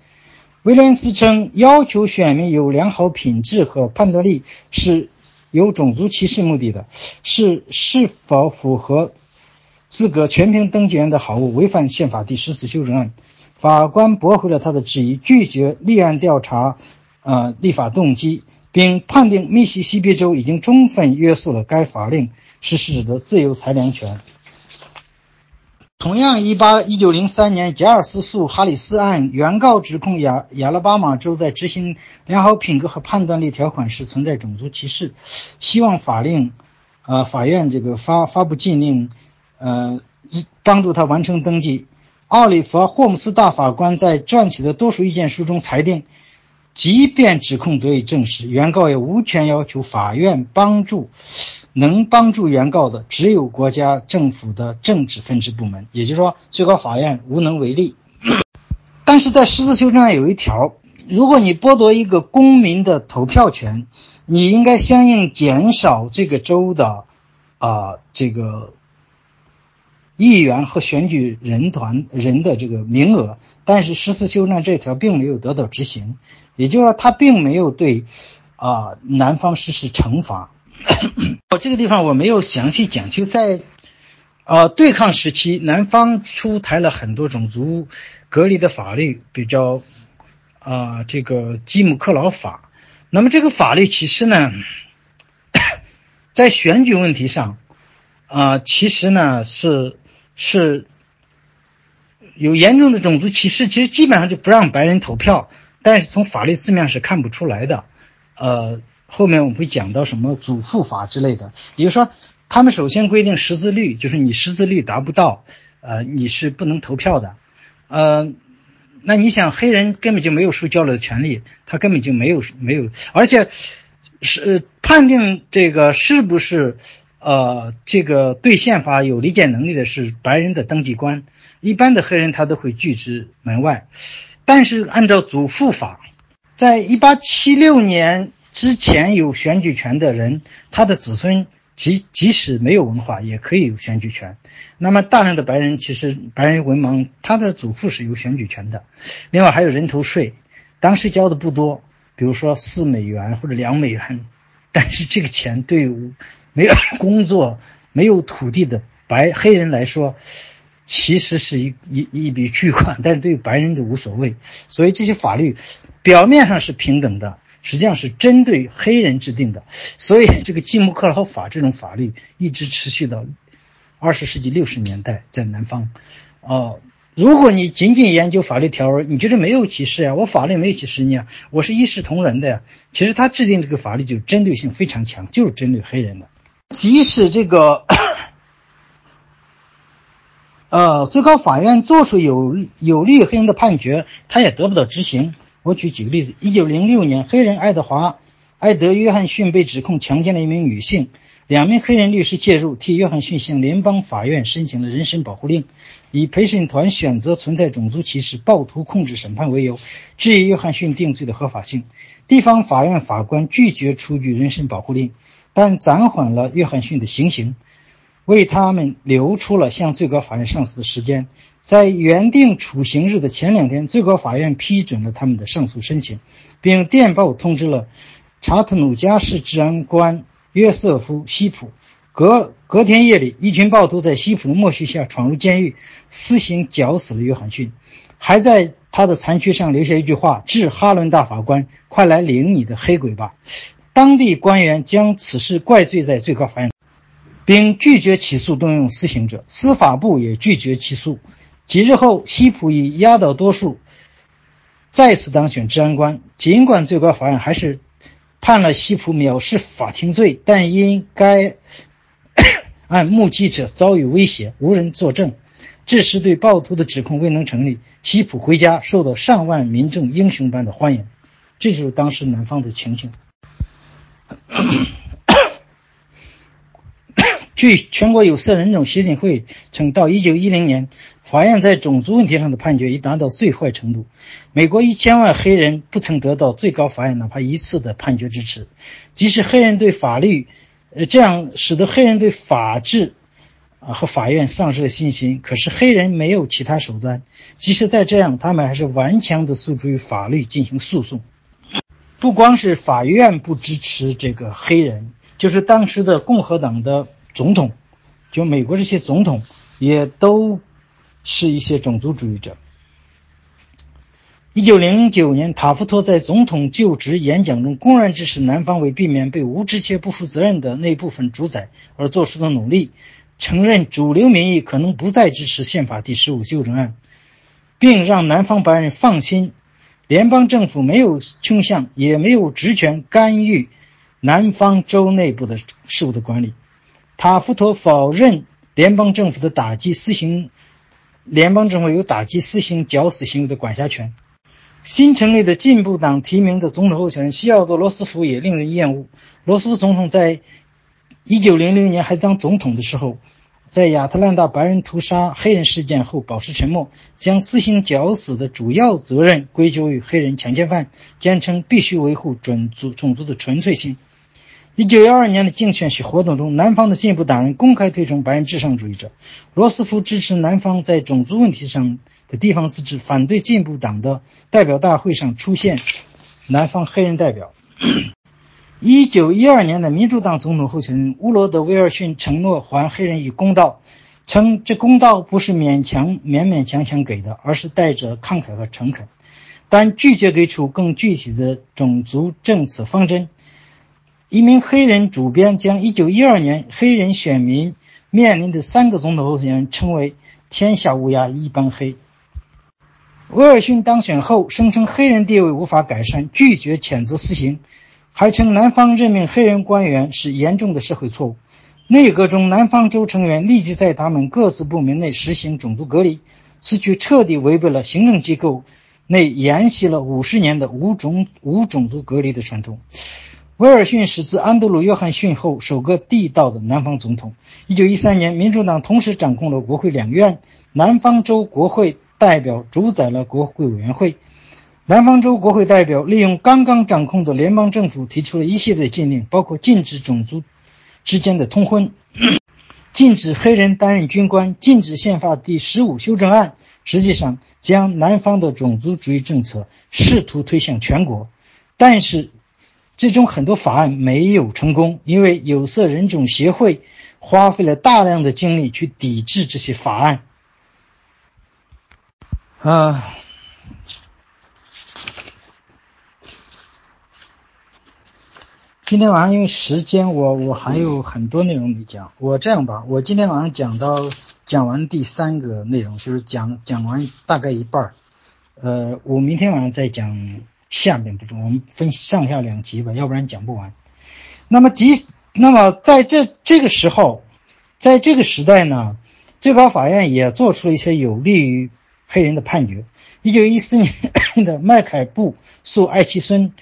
威廉斯称，要求选民有良好品质和判断力是有种族歧视目的的，是是否符合资格全凭登记员的好恶，违反宪法第十四修正案。法官驳回了他的质疑，拒绝立案调查，呃，立法动机，并判定密西西比州已经充分约束了该法令实施者的自由裁量权。同样，一八一九零三年，贾尔斯诉哈里斯案，原告指控亚亚拉巴马州在执行良好品格和判断力条款时存在种族歧视，希望法令，呃，法院这个发发布禁令，呃，帮助他完成登记。奥利弗·霍姆斯大法官在撰写的多数意见书中裁定，即便指控得以证实，原告也无权要求法院帮助。能帮助原告的只有国家政府的政治分支部门，也就是说，最高法院无能为力。但是在十四修正案有一条，如果你剥夺一个公民的投票权，你应该相应减少这个州的啊这个议员和选举人团人的这个名额。但是十四修正案这条并没有得到执行，也就是说，他并没有对啊南方实施惩罚。我这个地方我没有详细讲，就在，呃，对抗时期，南方出台了很多种族隔离的法律，比较，啊，这个基姆克劳法。那么这个法律其实呢，在选举问题上，啊，其实呢是是有严重的种族歧视，其实基本上就不让白人投票，但是从法律字面是看不出来的，呃。后面我们会讲到什么祖父法之类的，比如说，他们首先规定识字率，就是你识字率达不到，呃，你是不能投票的，呃，那你想黑人根本就没有受教育的权利，他根本就没有没有，而且是判定这个是不是呃这个对宪法有理解能力的是白人的登记官，一般的黑人他都会拒之门外，但是按照祖父法，在一八七六年。之前有选举权的人，他的子孙即即使没有文化，也可以有选举权。那么大量的白人，其实白人文盲，他的祖父是有选举权的。另外还有人头税，当时交的不多，比如说四美元或者两美元，但是这个钱对没有 工作、没有土地的白黑人来说，其实是一一一笔巨款，但是对于白人就无所谓。所以这些法律表面上是平等的。实际上是针对黑人制定的，所以 这个吉姆克劳法这种法律一直持续到二十世纪六十年代，在南方。哦，如果你仅仅研究法律条文，你觉得没有歧视呀？我法律没有歧视你啊，我是一视同仁的呀。其实他制定这个法律就针对性非常强，就是针对黑人的。即使这个，呃，最高法院做出有有利黑人的判决，他也得不到执行。我举几个例子：一九零六年，黑人爱德华·埃德·约翰逊被指控强奸了一名女性，两名黑人律师介入，替约翰逊向联邦法院申请了人身保护令，以陪审团选择存在种族歧视、暴徒控制审判为由，质疑约翰逊定罪的合法性。地方法院法官拒绝出具人身保护令，但暂缓了约翰逊的行刑。为他们留出了向最高法院上诉的时间，在原定处刑日的前两天，最高法院批准了他们的上诉申请，并电报通知了查特努加市治安官约瑟夫·西普。隔隔天夜里，一群暴徒在西普的默许下闯入监狱，私刑绞死了约翰逊，还在他的残躯上留下一句话：“致哈伦大法官，快来领你的黑鬼吧！”当地官员将此事怪罪在最高法院。并拒绝起诉动用私刑者，司法部也拒绝起诉。几日后，西普以压倒多数再次当选治安官。尽管最高法院还是判了西普藐视法庭罪，但因该按目击者遭遇威胁，无人作证，致使对暴徒的指控未能成立。西普回家，受到上万民众英雄般的欢迎。这就是当时南方的情形。据全国有色人种协进会称，到一九一零年，法院在种族问题上的判决已达到最坏程度。美国一千万黑人不曾得到最高法院哪怕一次的判决支持。即使黑人对法律，呃，这样使得黑人对法治啊和法院丧失了信心。可是黑人没有其他手段，即使在这样，他们还是顽强地诉诸于法律进行诉讼。不光是法院不支持这个黑人，就是当时的共和党的。总统，就美国这些总统也都是一些种族主义者。一九零九年，塔夫托在总统就职演讲中公然支持南方为避免被无知且不负责任的那部分主宰而做出的努力，承认主流民意可能不再支持宪法第十五修正案，并让南方白人放心，联邦政府没有倾向也没有职权干预南方州内部的事务的管理。塔夫托否认联邦政府的打击私刑，联邦政府有打击私刑绞死行为的管辖权。新成立的进步党提名的总统候选人西奥多·罗斯福也令人厌恶。罗斯福总统在1900年还当总统的时候，在亚特兰大白人屠杀黑人事件后保持沉默，将私刑绞死的主要责任归咎于黑人强奸犯，坚称必须维护种族种族的纯粹性。一九一二年的竞选活动中，南方的进步党人公开推崇白人至上主义者。罗斯福支持南方在种族问题上的地方自治，反对进步党的代表大会上出现南方黑人代表。1912年的民主党总统候选人乌罗德·威尔逊承诺还黑人以公道，称这公道不是勉强勉勉强强给的，而是带着慷慨和诚恳，但拒绝给出更具体的种族政策方针。一名黑人主编将1912年黑人选民面临的三个总统候选人称为“天下乌鸦一般黑”。威尔逊当选后，声称黑人地位无法改善，拒绝谴责死刑，还称南方任命黑人官员是严重的社会错误。内阁中，南方州成员立即在他们各自部门内实行种族隔离，此举彻底违背了行政机构内沿袭了五十年的无种无种族隔离的传统。威尔逊是自安德鲁·约翰逊后首个地道的南方总统。1913年，民主党同时掌控了国会两院，南方州国会代表主宰了国会委员会。南方州国会代表利用刚刚掌控的联邦政府，提出了一系列禁令，包括禁止种族之间的通婚、禁止黑人担任军官、禁止宪法第十五修正案。实际上，将南方的种族主义政策试图推向全国，但是。最终很多法案没有成功，因为有色人种协会花费了大量的精力去抵制这些法案。啊，今天晚上因为时间，我我还有很多内容没讲。我这样吧，我今天晚上讲到讲完第三个内容，就是讲讲完大概一半儿。呃，我明天晚上再讲。下面部分我们分上下两集吧，要不然讲不完。那么即那么在这这个时候，在这个时代呢，最高法院也做出了一些有利于黑人的判决。一九一四年的麦凯布诉艾奇森，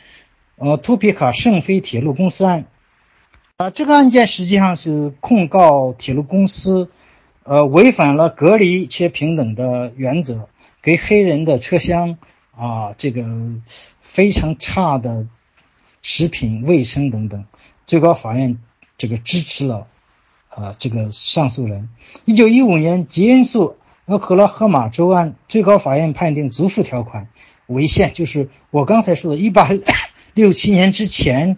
呃，图皮卡圣菲铁路公司案，啊，这个案件实际上是控告铁路公司，呃，违反了隔离且平等的原则，给黑人的车厢啊，这个。非常差的食品卫生等等，最高法院这个支持了，啊，这个上诉人。一九一五年吉恩诉俄克拉荷马州案，最高法院判定足付条款违宪，就是我刚才说的，一八六七年之前，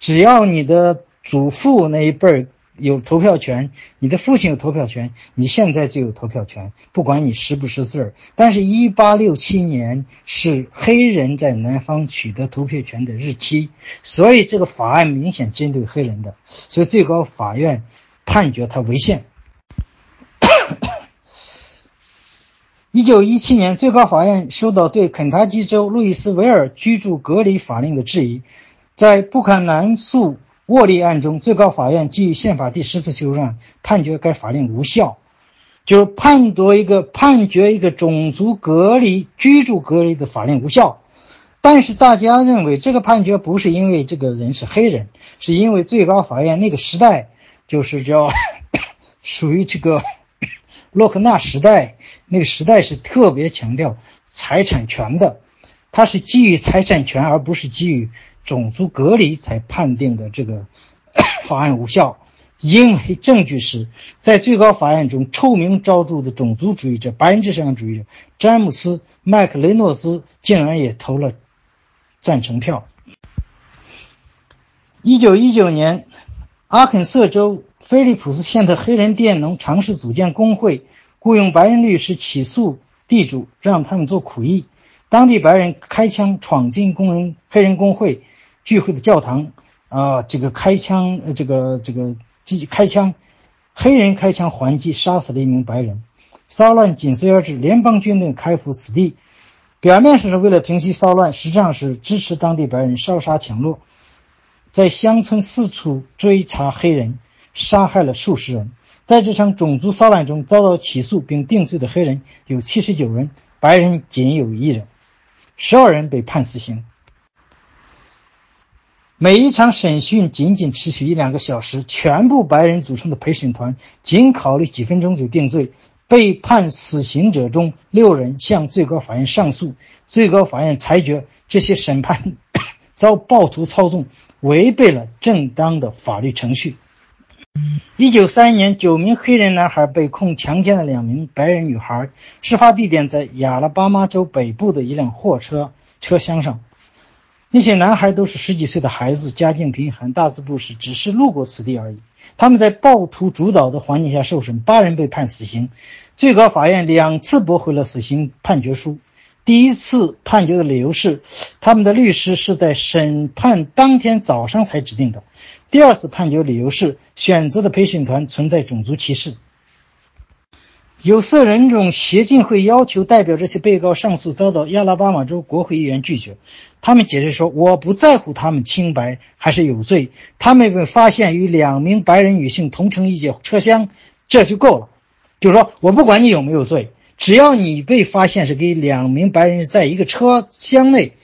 只要你的祖父那一辈儿。有投票权，你的父亲有投票权，你现在就有投票权，不管你识不识字儿。但是，一八六七年是黑人在南方取得投票权的日期，所以这个法案明显针对黑人的，所以最高法院判决它违宪。一九一七年，最高法院收到对肯塔基州路易斯维尔居住隔离法令的质疑，在布坎南诉。沃利案中，最高法院基于宪法第十次修正案判决该法令无效，就是判夺一个判决一个种族隔离、居住隔离的法令无效。但是大家认为这个判决不是因为这个人是黑人，是因为最高法院那个时代就是叫 属于这个 洛克纳时代，那个时代是特别强调财产权的，它是基于财产权而不是基于。种族隔离才判定的这个 法案无效，因为证据是在最高法院中臭名昭著的种族主义者、白人至上主义者詹姆斯·麦克雷诺斯竟然也投了赞成票。一九一九年，阿肯色州菲利普斯县的黑人佃农尝试组建工会，雇佣白人律师起诉地主，让他们做苦役。当地白人开枪闯进工人黑人工会。聚会的教堂，啊，这个开枪，呃，这个这个击开枪，黑人开枪还击，杀死了一名白人，骚乱紧随而至，联邦军队开赴此地，表面上是为了平息骚乱，实际上是支持当地白人烧杀抢掠，在乡村四处追查黑人，杀害了数十人。在这场种族骚乱中遭到起诉并定罪的黑人有七十九人，白人仅有一人，十二人被判死刑。每一场审讯仅仅持续一两个小时，全部白人组成的陪审团仅考虑几分钟就定罪。被判死刑者中，六人向最高法院上诉，最高法院裁决这些审判 遭暴徒操纵，违背了正当的法律程序。一九三一年，九名黑人男孩被控强奸了两名白人女孩，事发地点在亚拉巴马州北部的一辆货车车厢上。那些男孩都是十几岁的孩子，家境贫寒，大字不识，只是路过此地而已。他们在暴徒主导的环境下受审，八人被判死刑。最高法院两次驳回了死刑判决书。第一次判决的理由是，他们的律师是在审判当天早上才指定的。第二次判决理由是，选择的陪审团存在种族歧视。有色人种协进会要求代表这些被告上诉，遭到亚拉巴马州国会议员拒绝。他们解释说：“我不在乎他们清白还是有罪，他们被发现与两名白人女性同乘一节车厢，这就够了。就是说我不管你有没有罪，只要你被发现是跟两名白人在一个车厢内，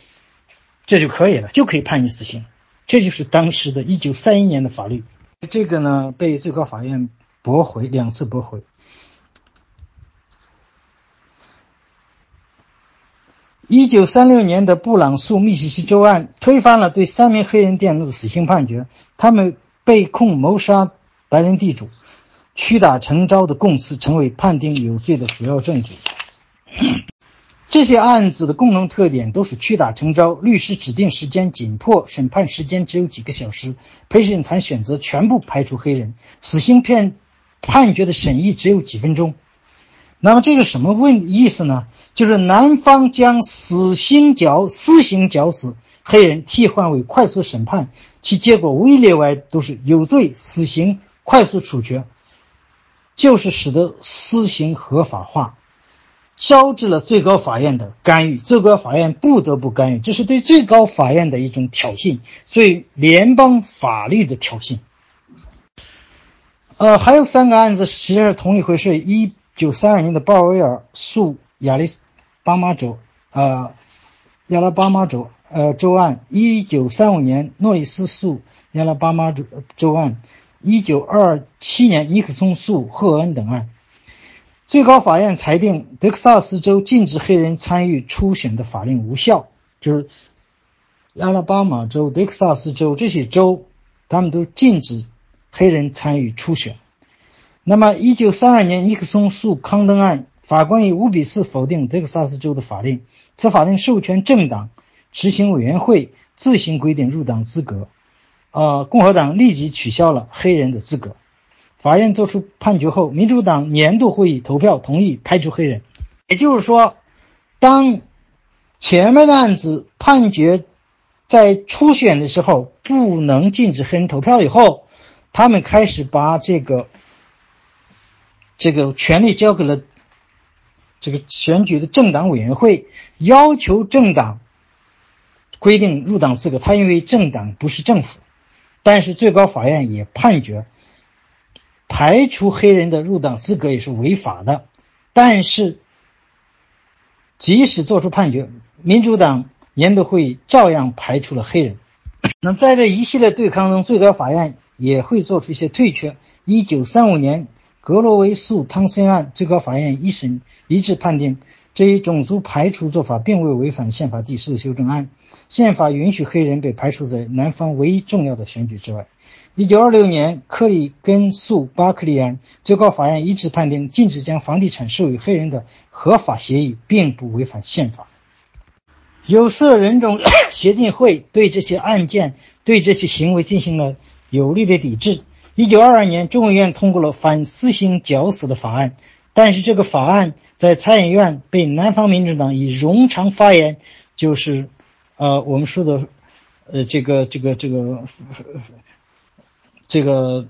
这就可以了，就可以判你死刑。这就是当时的一九三一年的法律。这个呢，被最高法院驳回两次，驳回。”一九三六年的布朗诉密西西州案推翻了对三名黑人佃农的死刑判决，他们被控谋杀白人地主，屈打成招的供词成为判定有罪的主要证据。这些案子的共同特点都是屈打成招，律师指定时间紧迫，审判时间只有几个小时，陪审团选择全部排除黑人，死刑片判决的审议只有几分钟。那么这个什么问意思呢？就是男方将死刑绞私刑绞死黑人，替换为快速审判，其结果无一例外都是有罪，死刑快速处决，就是使得私刑合法化，招致了最高法院的干预。最高法院不得不干预，这是对最高法院的一种挑衅，对联邦法律的挑衅。呃，还有三个案子实际上是同一回事，一。九三二年的鲍威尔诉亚利巴马州，呃，亚拉巴马州，呃，州案；一九三五年诺里斯诉亚拉巴马州州案；一九二七年尼克松诉赫恩等案。最高法院裁定德克萨斯州禁止黑人参与初选的法令无效，就是亚拉巴马州、德克萨斯州这些州，他们都禁止黑人参与初选。那么，一九三二年尼克松诉康登案，法官以五比四否定德克萨斯州的法令。此法令授权政党执行委员会自行规定入党资格，呃，共和党立即取消了黑人的资格。法院作出判决后，民主党年度会议投票同意排除黑人。也就是说，当前面的案子判决在初选的时候不能禁止黑人投票以后，他们开始把这个。这个权利交给了这个选举的政党委员会，要求政党规定入党资格。他因为政党不是政府，但是最高法院也判决排除黑人的入党资格也是违法的。但是即使做出判决，民主党年度会议照样排除了黑人。那在这一系列对抗中，最高法院也会做出一些退却。一九三五年。格罗维诉汤森案，最高法院一审一致判定，这一种族排除做法并未违反宪法第四修正案。宪法允许黑人被排除在南方唯一重要的选举之外。一九二六年，克里根诉巴克利案，最高法院一致判定，禁止将房地产授予黑人的合法协议并不违反宪法。有色人种 协进会对这些案件、对这些行为进行了有力的抵制。一九二二年，众议院通过了反私刑绞死的法案，但是这个法案在参议院被南方民主党以冗长发言，就是，呃，我们说的，呃，这个这个这个，这个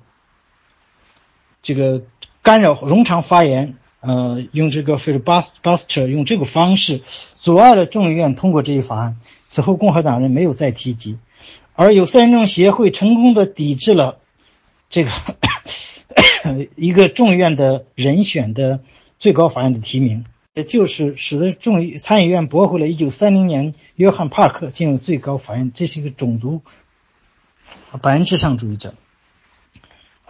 这个干扰冗长发言，呃，用这个 filibuster 用这个方式阻碍了众议院通过这一法案。此后，共和党人没有再提及，而有色人种协会成功的抵制了。这个 一个众议院的人选的最高法院的提名，也就是使得众议参议院驳回了1930年约翰帕克进入最高法院，这是一个种族白人至上主义者。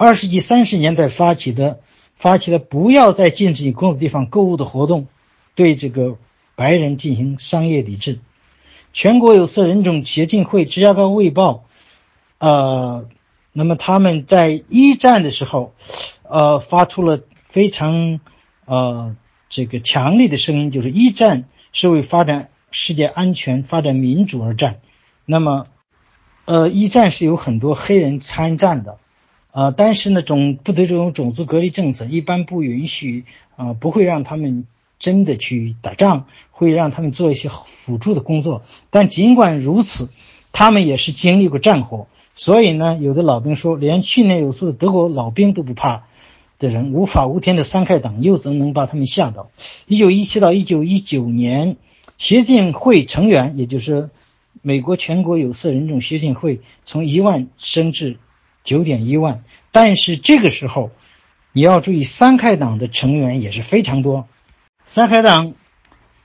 二十世纪三十年代发起的，发起了不要在禁止你工作地方购物的活动，对这个白人进行商业抵制。全国有色人种协进会、芝加哥卫报，呃，那么他们在一战的时候，呃，发出了非常呃这个强烈的声音，就是一战是为发展世界安全、发展民主而战。那么，呃，一战是有很多黑人参战的。呃，但是呢，种部队这种种族隔离政策一般不允许，呃，不会让他们真的去打仗，会让他们做一些辅助的工作。但尽管如此，他们也是经历过战火，所以呢，有的老兵说，连训练有素的德国老兵都不怕的人，无法无天的三 K 党又怎能把他们吓倒？一九一七到一九一九年，协进会成员，也就是美国全国有色人种协进会，从一万升至。九点一万，但是这个时候，你要注意，三开党的成员也是非常多。三开党，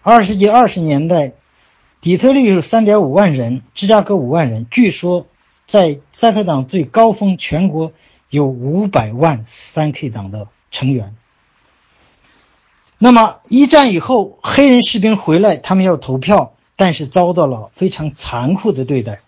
二十世纪二十年代，底特律有三点五万人，芝加哥五万人。据说，在三开党最高峰，全国有五百万三 K 党的成员。那么一战以后，黑人士兵回来，他们要投票，但是遭到了非常残酷的对待。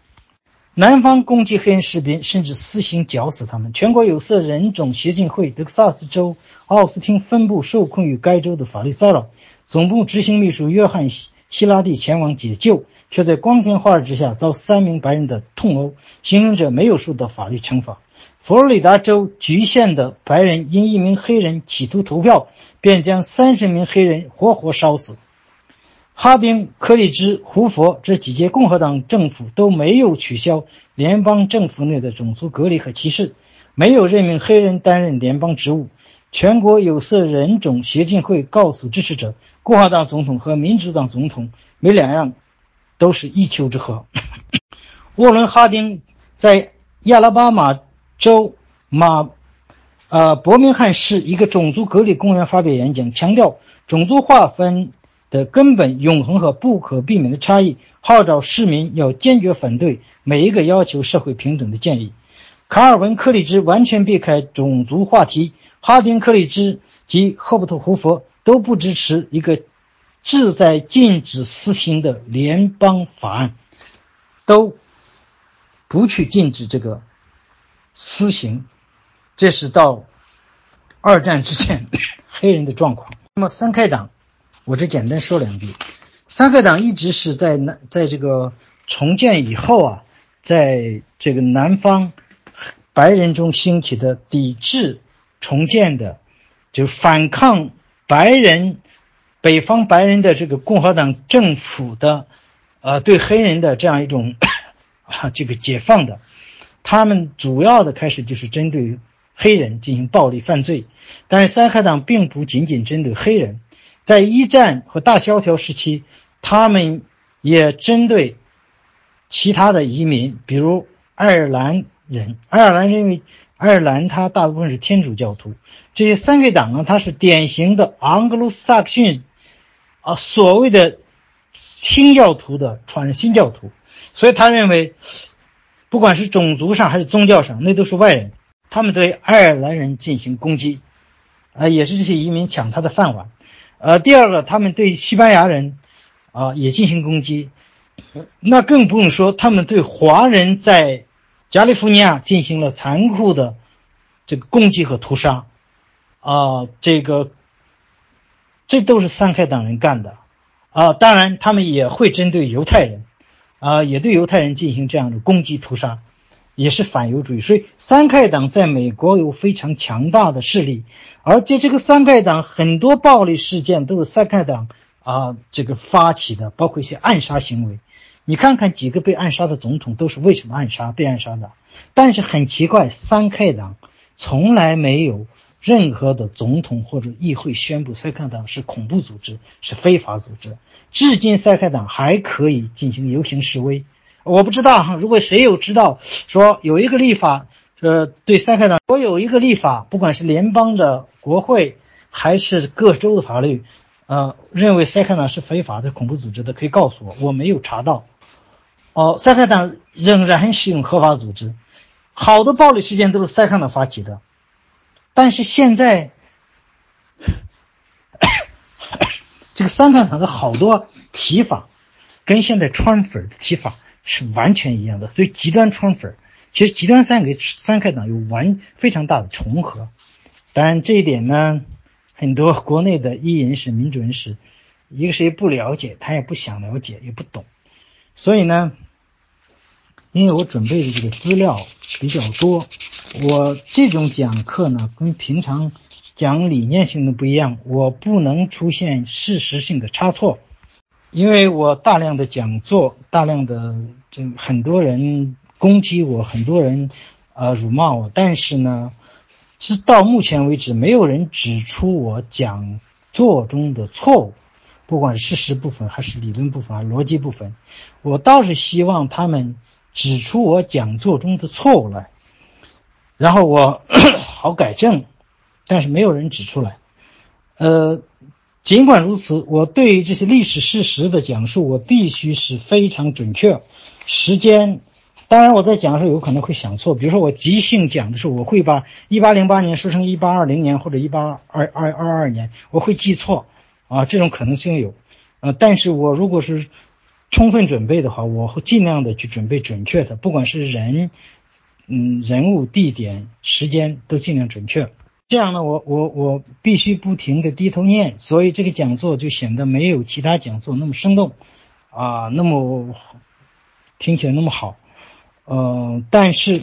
南方攻击黑人士兵，甚至私刑绞死他们。全国有色人种协进会德克萨斯州奥斯汀分部受困于该州的法律骚扰，总部执行秘书约翰希希拉蒂前往解救，却在光天化日之下遭三名白人的痛殴。行凶者没有受到法律惩罚。佛罗里达州局限的白人因一名黑人企图投票，便将三十名黑人活活烧死。哈丁、克利兹、胡佛这几届共和党政府都没有取消联邦政府内的种族隔离和歧视，没有任命黑人担任联邦职务。全国有色人种协进会告诉支持者，共和党总统和民主党总统没两样，都是一丘之貉。沃伦·哈丁在亚拉巴马州马，呃伯明翰市一个种族隔离公园发表演讲，强调种族划分。的根本、永恒和不可避免的差异，号召市民要坚决反对每一个要求社会平等的建议。卡尔文·克利兹完全避开种族话题，哈丁·克利兹及赫伯特·胡佛都不支持一个志在禁止私刑的联邦法案，都不去禁止这个私刑。这是到二战之前 黑人的状况。那么三开党。我只简单说两句，三个党一直是在南，在这个重建以后啊，在这个南方白人中兴起的抵制重建的，就反抗白人北方白人的这个共和党政府的，呃，对黑人的这样一种 啊这个解放的，他们主要的开始就是针对黑人进行暴力犯罪，但是三合党并不仅仅针对黑人。在一战和大萧条时期，他们也针对其他的移民，比如爱尔兰人。爱尔兰因为爱尔兰它大部分是天主教徒，这些三个党啊，它是典型的盎格鲁撒克逊啊，所谓的新教徒的传新教徒，所以他认为，不管是种族上还是宗教上，那都是外人。他们对爱尔兰人进行攻击，啊，也是这些移民抢他的饭碗。呃，第二个，他们对西班牙人，啊，也进行攻击，那更不用说他们对华人在加利福尼亚进行了残酷的这个攻击和屠杀，啊，这个这都是三开党人干的，啊，当然他们也会针对犹太人，啊，也对犹太人进行这样的攻击屠杀。也是反犹主义，所以三开党在美国有非常强大的势力，而且这个三开党很多暴力事件都是三开党啊这个发起的，包括一些暗杀行为。你看看几个被暗杀的总统都是为什么暗杀被暗杀的？但是很奇怪，三开党从来没有任何的总统或者议会宣布三开党是恐怖组织是非法组织，至今三开党还可以进行游行示威。我不知道哈，如果谁有知道说有一个立法呃，对塞克党，我有一个立法，不管是联邦的国会还是各州的法律，呃，认为塞克党是非法的恐怖组织的，可以告诉我，我没有查到。哦，塞克党仍然使用合法组织，好多暴力事件都是塞克党发起的，但是现在，这个塞克党的好多提法，跟现在川粉的提法是完全一样的，所以极端川粉。其实极端三个三开党有完非常大的重合，但这一点呢，很多国内的异人史、民主人士，一个是不了解，他也不想了解，也不懂，所以呢，因为我准备的这个资料比较多，我这种讲课呢，跟平常讲理念性的不一样，我不能出现事实性的差错，因为我大量的讲座，大量的很多人。攻击我，很多人，呃，辱骂我，但是呢，直到目前为止，没有人指出我讲座中的错误，不管是事实部分，还是理论部分，还是逻辑部分，我倒是希望他们指出我讲座中的错误来，然后我 好改正，但是没有人指出来。呃，尽管如此，我对于这些历史事实的讲述，我必须是非常准确，时间。当然，我在讲的时候有可能会想错，比如说我即兴讲的时候，我会把一八零八年说成一八二零年或者一八二二二二年，我会记错，啊，这种可能性有，呃，但是我如果是充分准备的话，我会尽量的去准备准确的，不管是人，嗯，人物、地点、时间都尽量准确。这样呢，我我我必须不停的低头念，所以这个讲座就显得没有其他讲座那么生动，啊，那么听起来那么好。呃，但是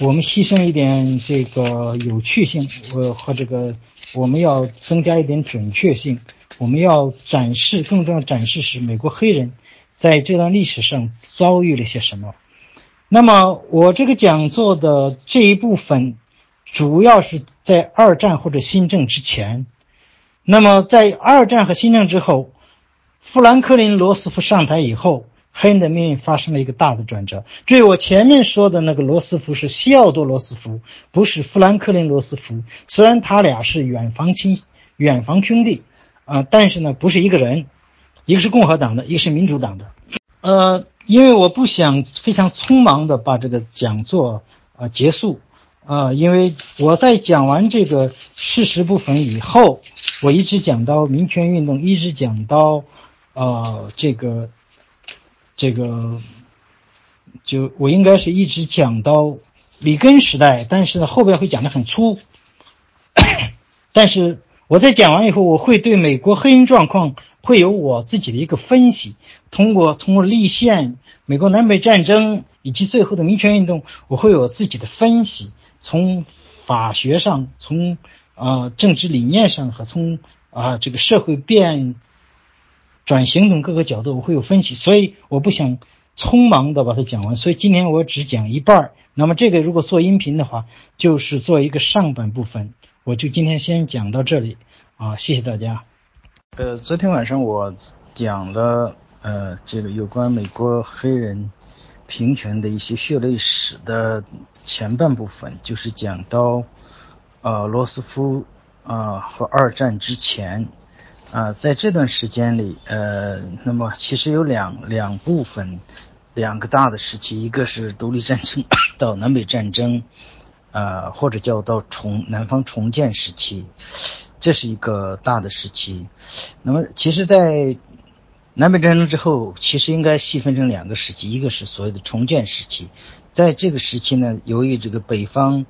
我们牺牲一点这个有趣性，呃，和这个我们要增加一点准确性，我们要展示更重要展示是美国黑人在这段历史上遭遇了些什么。那么我这个讲座的这一部分主要是在二战或者新政之前，那么在二战和新政之后，富兰克林·罗斯福上台以后。黑人的命运发生了一个大的转折。注意，我前面说的那个罗斯福是西奥多·罗斯福，不是富兰克林·罗斯福。虽然他俩是远房亲、远房兄弟，啊，但是呢，不是一个人，一个是共和党的，一个是民主党的。呃，因为我不想非常匆忙的把这个讲座啊结束，啊，因为我在讲完这个事实部分以后，我一直讲到民权运动，一直讲到，呃，这个。这个就我应该是一直讲到里根时代，但是呢后边会讲的很粗。但是我在讲完以后，我会对美国黑人状况会有我自己的一个分析。通过通过立宪、美国南北战争以及最后的民权运动，我会有自己的分析。从法学上，从啊政治理念上和从啊这个社会变。转型等各个角度，我会有分析，所以我不想匆忙的把它讲完，所以今天我只讲一半。那么这个如果做音频的话，就是做一个上半部分，我就今天先讲到这里啊，谢谢大家。呃，昨天晚上我讲了呃这个有关美国黑人平权的一些血泪史的前半部分，就是讲到呃罗斯福啊和二战之前。啊，在这段时间里，呃，那么其实有两两部分，两个大的时期，一个是独立战争 到南北战争，呃，或者叫到重南方重建时期，这是一个大的时期。那么，其实，在南北战争之后，其实应该细分成两个时期，一个是所谓的重建时期，在这个时期呢，由于这个北方，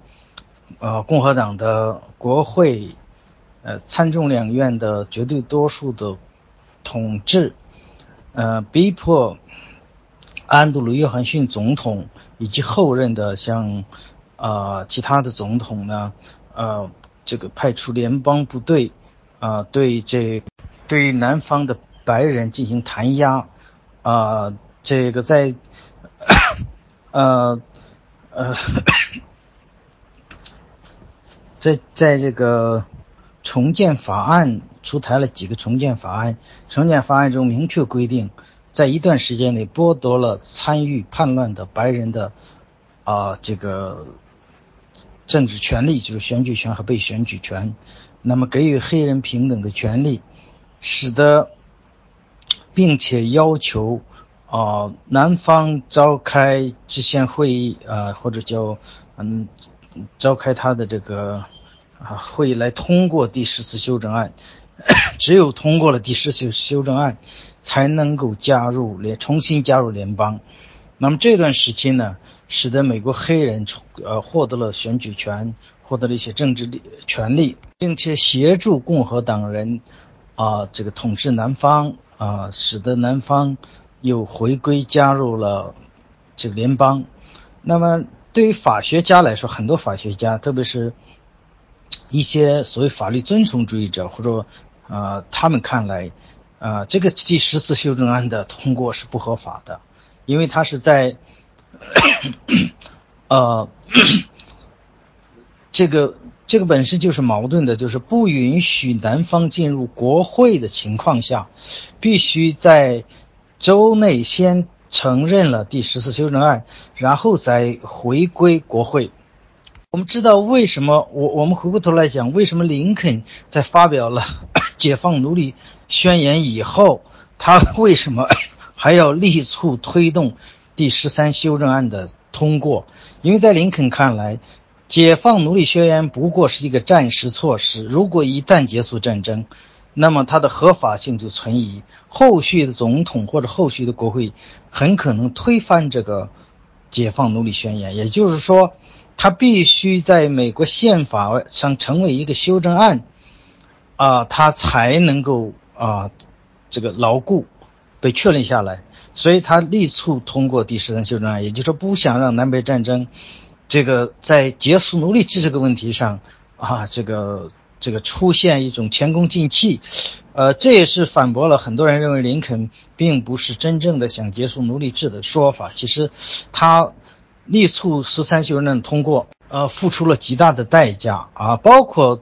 呃，共和党的国会。呃，参众两院的绝对多数的统治，呃，逼迫安德鲁·约翰逊总统以及后任的像啊其他的总统呢，呃，这个派出联邦部队啊，对这对南方的白人进行弹压啊，这个在呃呃，在在这个。重建法案出台了几个重建法案，重建法案中明确规定，在一段时间内剥夺了参与叛乱的白人的啊这个政治权利，就是选举权和被选举权，那么给予黑人平等的权利，使得，并且要求啊南方召开制宪会议啊，或者叫嗯召开他的这个啊会来通过第十次修正案，只有通过了第十次修正案，才能够加入联重新加入联邦。那么这段时期呢？使得美国黑人呃获得了选举权，获得了一些政治利权利，并且协助共和党人啊这个统治南方啊，使得南方又回归加入了这个联邦。那么对于法学家来说，很多法学家，特别是一些所谓法律遵从主义者，或者啊他们看来啊这个第十次修正案的通过是不合法的，因为它是在。呃，这个这个本身就是矛盾的，就是不允许南方进入国会的情况下，必须在州内先承认了第十次修正案，然后再回归国会。我们知道为什么？我我们回过头来讲，为什么林肯在发表了 解放奴隶宣言以后，他为什么 还要力促推动？第十三修正案的通过，因为在林肯看来，解放奴隶宣言不过是一个暂时措施。如果一旦结束战争，那么它的合法性就存疑。后续的总统或者后续的国会很可能推翻这个解放奴隶宣言。也就是说，它必须在美国宪法上成为一个修正案，啊，它才能够啊这个牢固被确认下来。所以他力促通过第十三修正案，也就是说不想让南北战争，这个在结束奴隶制这个问题上啊，这个这个出现一种前功尽弃，呃，这也是反驳了很多人认为林肯并不是真正的想结束奴隶制的说法。其实他力促十三修正通过，呃，付出了极大的代价啊，包括。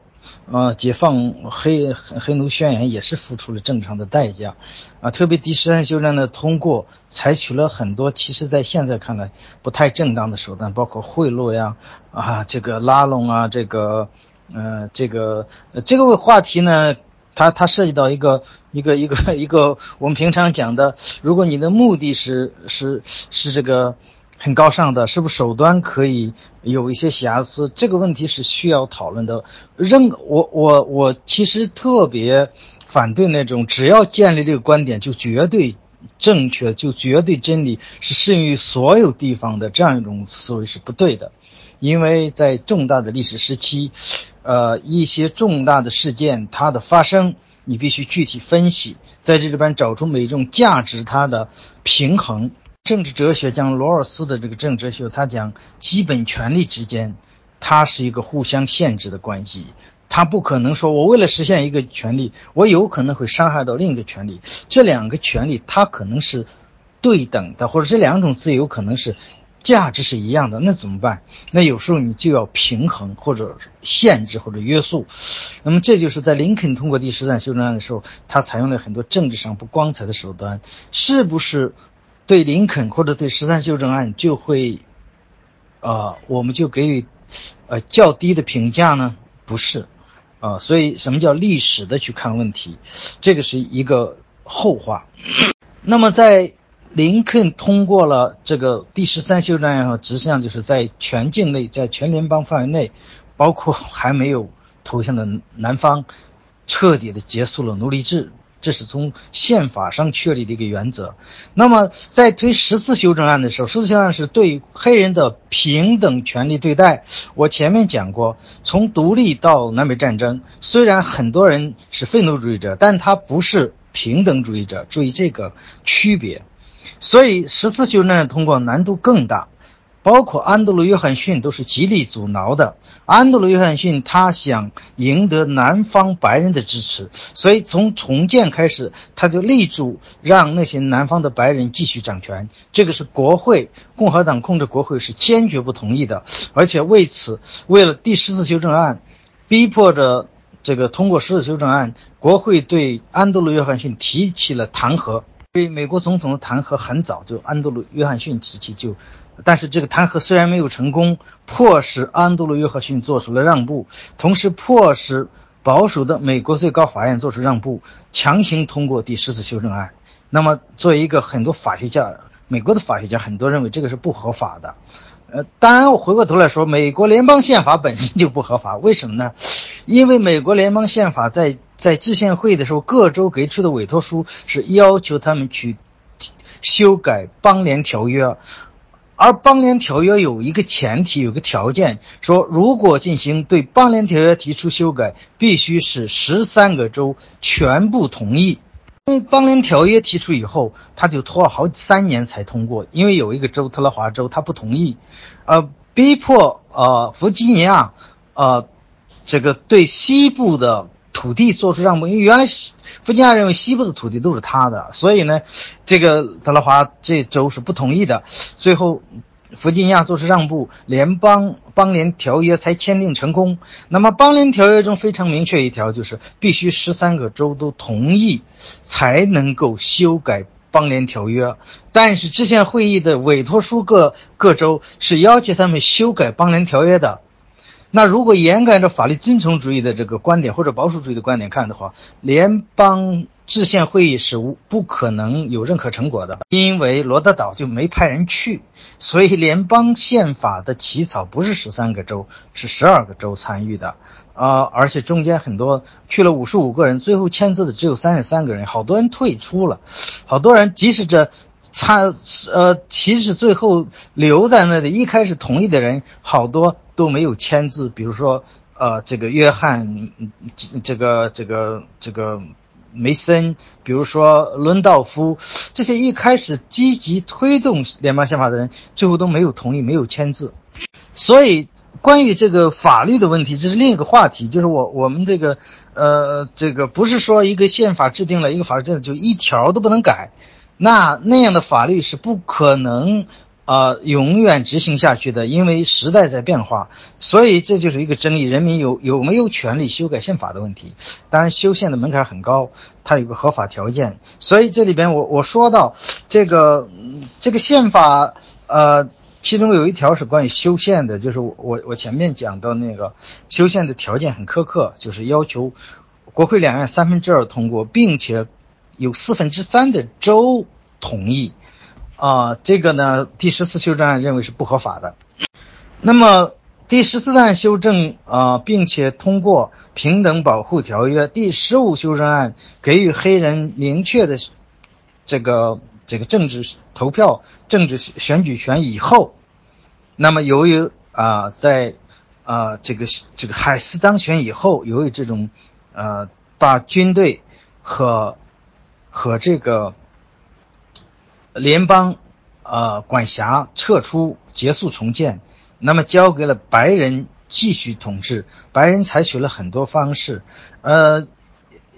呃，解放黑黑奴宣言也是付出了正常的代价，啊，特别第十三修正案的通过，采取了很多其实在现在看来不太正当的手段，包括贿赂呀，啊，这个拉拢啊，这个，呃，这个这个话题呢，它它涉及到一个一个一个一个我们平常讲的，如果你的目的是是是这个。很高尚的，是不是手段可以有一些瑕疵？这个问题是需要讨论的。任我我我其实特别反对那种只要建立这个观点就绝对正确，就绝对真理是适用于所有地方的这样一种思维是不对的。因为在重大的历史时期，呃，一些重大的事件它的发生，你必须具体分析，在这里边找出每一种价值它的平衡。政治哲学讲罗尔斯的这个政治哲学，他讲基本权利之间，它是一个互相限制的关系，他不可能说我为了实现一个权利，我有可能会伤害到另一个权利，这两个权利它可能是对等的，或者这两种自由可能是价值是一样的，那怎么办？那有时候你就要平衡或者限制或者约束，那么这就是在林肯通过第十三修正案的时候，他采用了很多政治上不光彩的手段，是不是？对林肯或者对十三修正案就会，啊，我们就给予呃较低的评价呢？不是，啊，所以什么叫历史的去看问题？这个是一个后话。那么在林肯通过了这个第十三修正案后，实际上就是在全境内，在全联邦范围内，包括还没有投降的南方，彻底的结束了奴隶制。这是从宪法上确立的一个原则。那么，在推十次修正案的时候，十次修正案是对黑人的平等权利对待。我前面讲过，从独立到南北战争，虽然很多人是愤怒主义者，但他不是平等主义者。注意这个区别。所以，十次修正案通过难度更大。包括安德鲁·约翰逊都是极力阻挠的。安德鲁·约翰逊他想赢得南方白人的支持，所以从重建开始，他就力主让那些南方的白人继续掌权。这个是国会共和党控制国会是坚决不同意的，而且为此，为了第十次修正案，逼迫着这个通过十次修正案，国会对安德鲁·约翰逊提起了弹劾。对美国总统的弹劾很早，就安德鲁·约翰逊时期就。但是这个弹劾虽然没有成功，迫使安德鲁·约翰逊做出了让步，同时迫使保守的美国最高法院做出让步，强行通过第十次修正案。那么，作为一个很多法学家，美国的法学家很多认为这个是不合法的。呃，当然，我回过头来说，美国联邦宪法本身就不合法。为什么呢？因为美国联邦宪法在在制宪会的时候，各州给出的委托书是要求他们去修改邦联条约，而邦联条约有一个前提，有个条件，说如果进行对邦联条约提出修改，必须是十三个州全部同意。因为邦联条约提出以后，他就拖了好三年才通过。因为有一个州特拉华州，他不同意，呃，逼迫呃弗吉尼亚，呃，这个对西部的土地做出让步。因为原来弗吉尼亚认为西部的土地都是他的，所以呢，这个特拉华这州是不同意的。最后。弗吉尼亚做出让步，联邦邦联条约才签订成功。那么邦联条约中非常明确一条，就是必须十三个州都同意，才能够修改邦联条约。但是制宪会议的委托书各各州是要求他们修改邦联条约的。那如果严格按照法律遵从主义的这个观点或者保守主义的观点看的话，联邦制宪会议是无不可能有任何成果的，因为罗德岛就没派人去，所以联邦宪法的起草不是十三个州，是十二个州参与的，啊，而且中间很多去了五十五个人，最后签字的只有三十三个人，好多人退出了，好多人即使这。他呃，其实最后留在那里，一开始同意的人好多都没有签字。比如说，呃，这个约翰，这个这个这个梅森，比如说伦道夫，这些一开始积极推动联邦宪法的人，最后都没有同意，没有签字。所以，关于这个法律的问题，这是另一个话题。就是我我们这个呃，这个不是说一个宪法制定了一个法律政策就一条都不能改。那那样的法律是不可能，呃，永远执行下去的，因为时代在变化，所以这就是一个争议：人民有有没有权利修改宪法的问题。当然，修宪的门槛很高，它有个合法条件。所以这里边我我说到这个这个宪法，呃，其中有一条是关于修宪的，就是我我前面讲到那个修宪的条件很苛刻，就是要求国会两院三分之二通过，并且。有四分之三的州同意，啊，这个呢，第十四修正案认为是不合法的。那么第十四案修正啊，并且通过平等保护条约，第十五修正案给予黑人明确的这个这个政治投票、政治选举权以后，那么由于啊，在啊这个这个海斯当选以后，由于这种呃把军队和和这个联邦呃管辖撤出，结束重建，那么交给了白人继续统治。白人采取了很多方式，呃，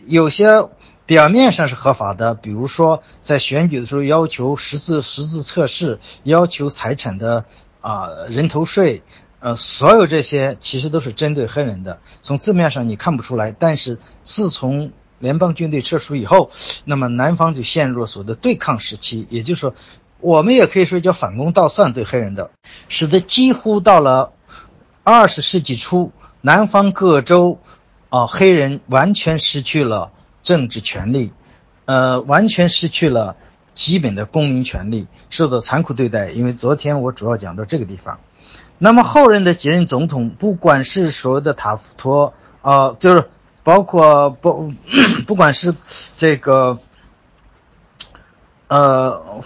有些表面上是合法的，比如说在选举的时候要求识字识字测试，要求财产的啊人头税，呃，所有这些其实都是针对黑人的。从字面上你看不出来，但是自从联邦军队撤出以后，那么南方就陷入了所谓的对抗时期，也就是说，我们也可以说叫反攻倒算对黑人的，使得几乎到了二十世纪初，南方各州啊黑人完全失去了政治权利，呃，完全失去了基本的公民权利，受到残酷对待。因为昨天我主要讲到这个地方，那么后任的几任总统，不管是所谓的塔夫托啊，就是。包括不，不管是这个，呃，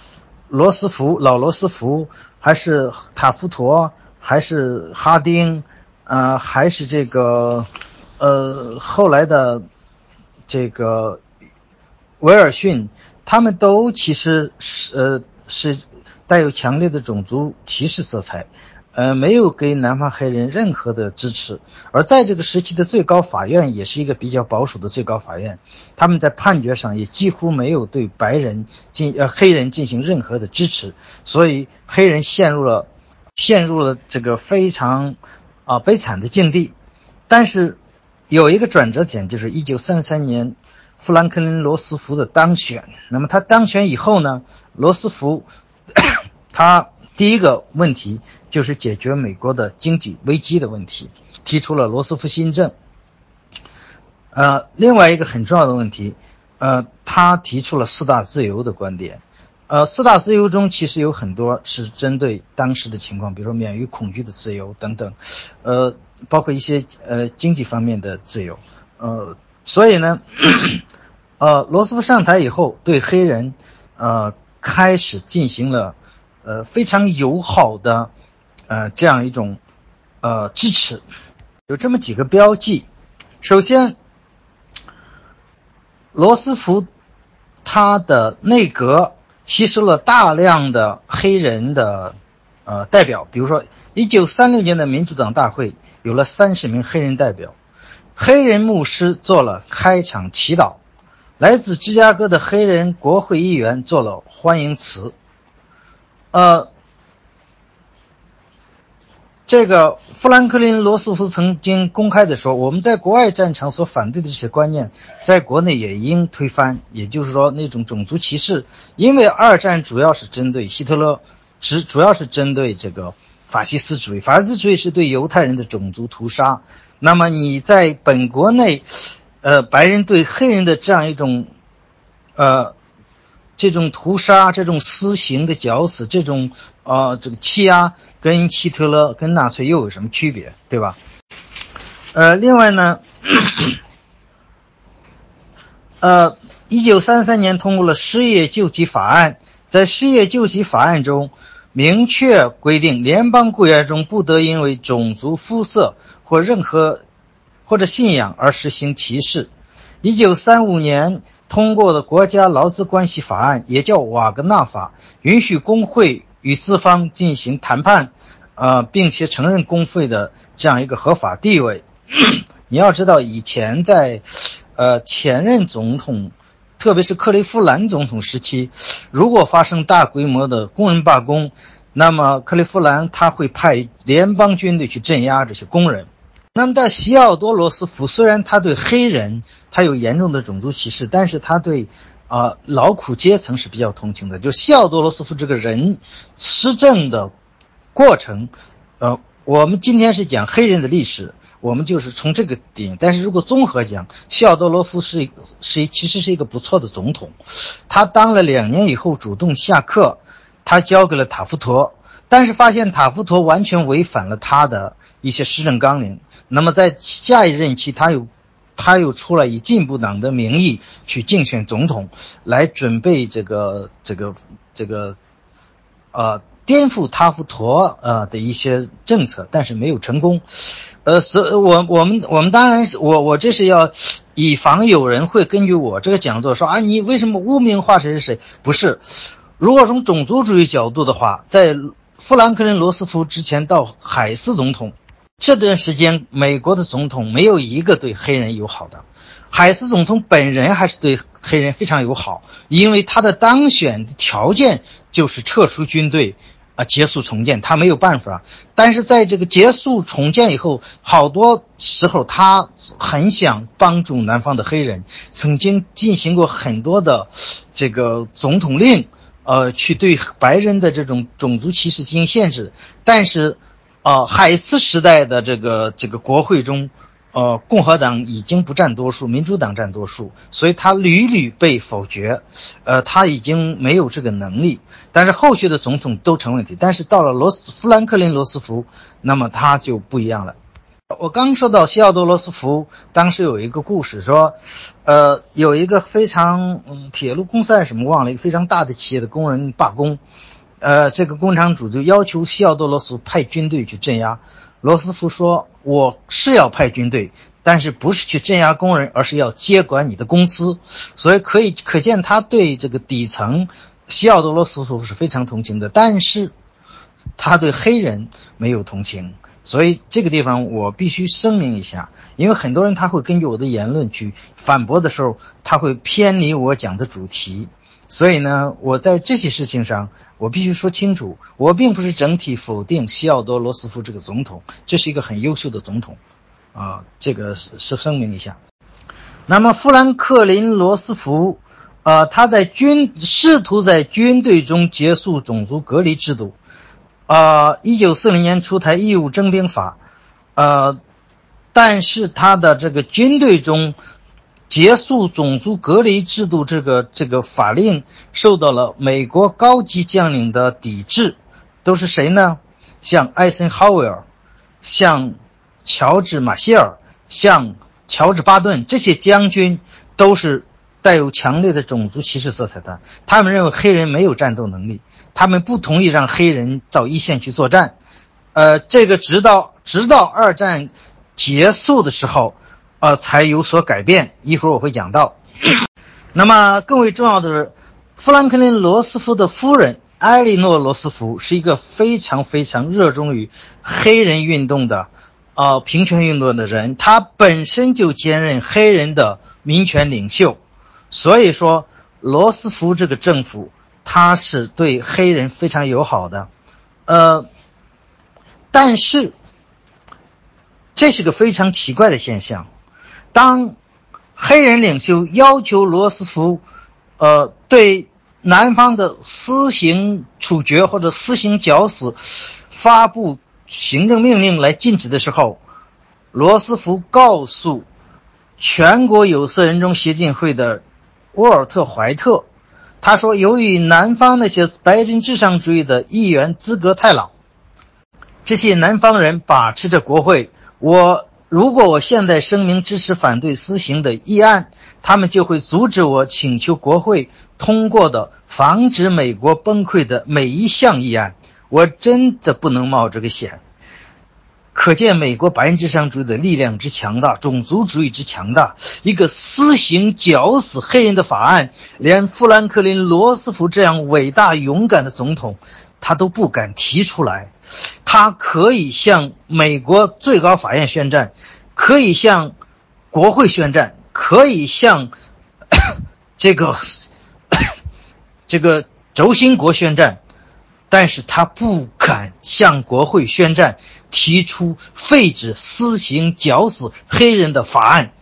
罗斯福老罗斯福，还是塔夫陀，还是哈丁，呃，还是这个，呃，后来的这个威尔逊，他们都其实是呃是带有强烈的种族歧视色彩。呃，没有给南方黑人任何的支持，而在这个时期的最高法院也是一个比较保守的最高法院，他们在判决上也几乎没有对白人进呃黑人进行任何的支持，所以黑人陷入了陷入了这个非常啊悲惨的境地。但是有一个转折点，就是一九三三年富兰克林罗斯福的当选。那么他当选以后呢，罗斯福 他。第一个问题就是解决美国的经济危机的问题，提出了罗斯福新政。呃，另外一个很重要的问题，呃，他提出了四大自由的观点。呃，四大自由中其实有很多是针对当时的情况，比如说免于恐惧的自由等等，呃，包括一些呃经济方面的自由。呃，所以呢，呃，罗斯福上台以后，对黑人，呃，开始进行了呃非常友好的呃这样一种呃支持，有这么几个标记。首先，罗斯福他的内阁。吸收了大量的黑人的呃代表，比如说，一九三六年的民主党大会有了三十名黑人代表，黑人牧师做了开场祈祷，来自芝加哥的黑人国会议员做了欢迎词，呃。这个富兰克林·罗斯福曾经公开的说：“我们在国外战场所反对的这些观念，在国内也应推翻。也就是说，那种种族歧视，因为二战主要是针对希特勒，只主要是针对这个法西斯主义。法西斯主义是对犹太人的种族屠杀。那么你在本国内，呃，白人对黑人的这样一种，呃。”这种屠杀、这种私刑的绞死、这种呃这个欺压，跟希特勒、跟纳粹又有什么区别，对吧？呃，另外呢，呃，一九三三年通过了失业救济法案，在失业救济法案中明确规定，联邦雇员中不得因为种族、肤色或任何或者信仰而实行歧视。一九三五年。通过的国家劳资关系法案也叫瓦格纳法，允许工会与资方进行谈判，呃，并且承认工会的这样一个合法地位。你要知道，以前在，呃，前任总统，特别是克利夫兰总统时期，如果发生大规模的工人罢工，那么克利夫兰他会派联邦军队去镇压这些工人。那么，在西奥多·罗斯福，虽然他对黑人他有严重的种族歧视，但是他对，啊，劳苦阶层是比较同情的。就西奥多·罗斯福这个人施政的过程，呃，我们今天是讲黑人的历史，我们就是从这个点。但是如果综合讲，西奥多·罗斯福是是其实是一个不错的总统。他当了两年以后，主动下课，他交给了塔夫陀，但是发现塔夫陀完全违反了他的一些施政纲领。那么在下一任期，他又，他又出来以进步党的名义去竞选总统，来准备这个这个这个，呃，颠覆塔夫陀呃的一些政策，但是没有成功。呃，所我我们我们当然是我我这是要以防有人会根据我这个讲座说啊，你为什么污名化谁谁谁？不是，如果从种族主义角度的话，在富兰克林·罗斯福之前到海斯总统。这段时间，美国的总统没有一个对黑人友好的。海斯总统本人还是对黑人非常友好，因为他的当选条件就是撤出军队，啊，结束重建，他没有办法。但是在这个结束重建以后，好多时候他很想帮助南方的黑人，曾经进行过很多的这个总统令，呃，去对白人的这种种族歧视进行限制，但是。呃，海斯时代的这个这个国会中，呃，共和党已经不占多数，民主党占多数，所以他屡屡被否决，呃，他已经没有这个能力。但是后续的总统都成问题，但是到了罗斯富兰克林罗斯福，那么他就不一样了。我刚说到西奥多罗斯福，当时有一个故事说，呃，有一个非常嗯，铁路公司还是什么忘了，一个非常大的企业的工人罢工。呃，这个工厂主就要求西奥多·罗斯派军队去镇压。罗斯福说：“我是要派军队，但是不是去镇压工人，而是要接管你的公司。”所以可以可见，他对这个底层西奥多·罗斯福是非常同情的，但是他对黑人没有同情。所以这个地方我必须声明一下，因为很多人他会根据我的言论去反驳的时候，他会偏离我讲的主题。所以呢，我在这些事情上，我必须说清楚，我并不是整体否定西奥多·罗斯福这个总统，这是一个很优秀的总统，啊，这个是是声明一下。那么富兰克林·罗斯福，呃，他在军试图在军队中结束种族隔离制度，呃，一九四零年出台义务征兵法，呃，但是他的这个军队中结束种族隔离制度这个这个法令受到了美国高级将领的抵制，都是谁呢？像艾森豪威尔，像乔治马歇尔，像乔治巴顿这些将军都是带有强烈的种族歧视色彩的，他们认为黑人没有战斗能力。他们不同意让黑人到一线去作战，呃，这个直到直到二战结束的时候，呃，才有所改变。一会儿我会讲到。那么更为重要的是，富兰克林·罗斯福的夫人埃莉诺·罗斯福是一个非常非常热衷于黑人运动的，呃，平权运动的人。他本身就兼任黑人的民权领袖，所以说罗斯福这个政府。他是对黑人非常友好的，呃，但是这是个非常奇怪的现象。当黑人领袖要求罗斯福，呃，对南方的私刑处决或者私刑绞死发布行政命令来禁止的时候，罗斯福告诉全国有色人种协进会的沃尔特·怀特。他说：“由于南方那些白人至上主义的议员资格太老，这些南方人把持着国会。我如果我现在声明支持反对私刑的议案，他们就会阻止我请求国会通过的防止美国崩溃的每一项议案。我真的不能冒这个险。”可见美国白人至上主义的力量之强大，种族主义之强大。一个私刑绞死黑人的法案，连富兰克林·罗斯福这样伟大勇敢的总统，他都不敢提出来。他可以向美国最高法院宣战，可以向国会宣战，可以向 这个 这个轴心国宣战，但是他不敢向国会宣战。提出废止私刑绞死黑人的法案，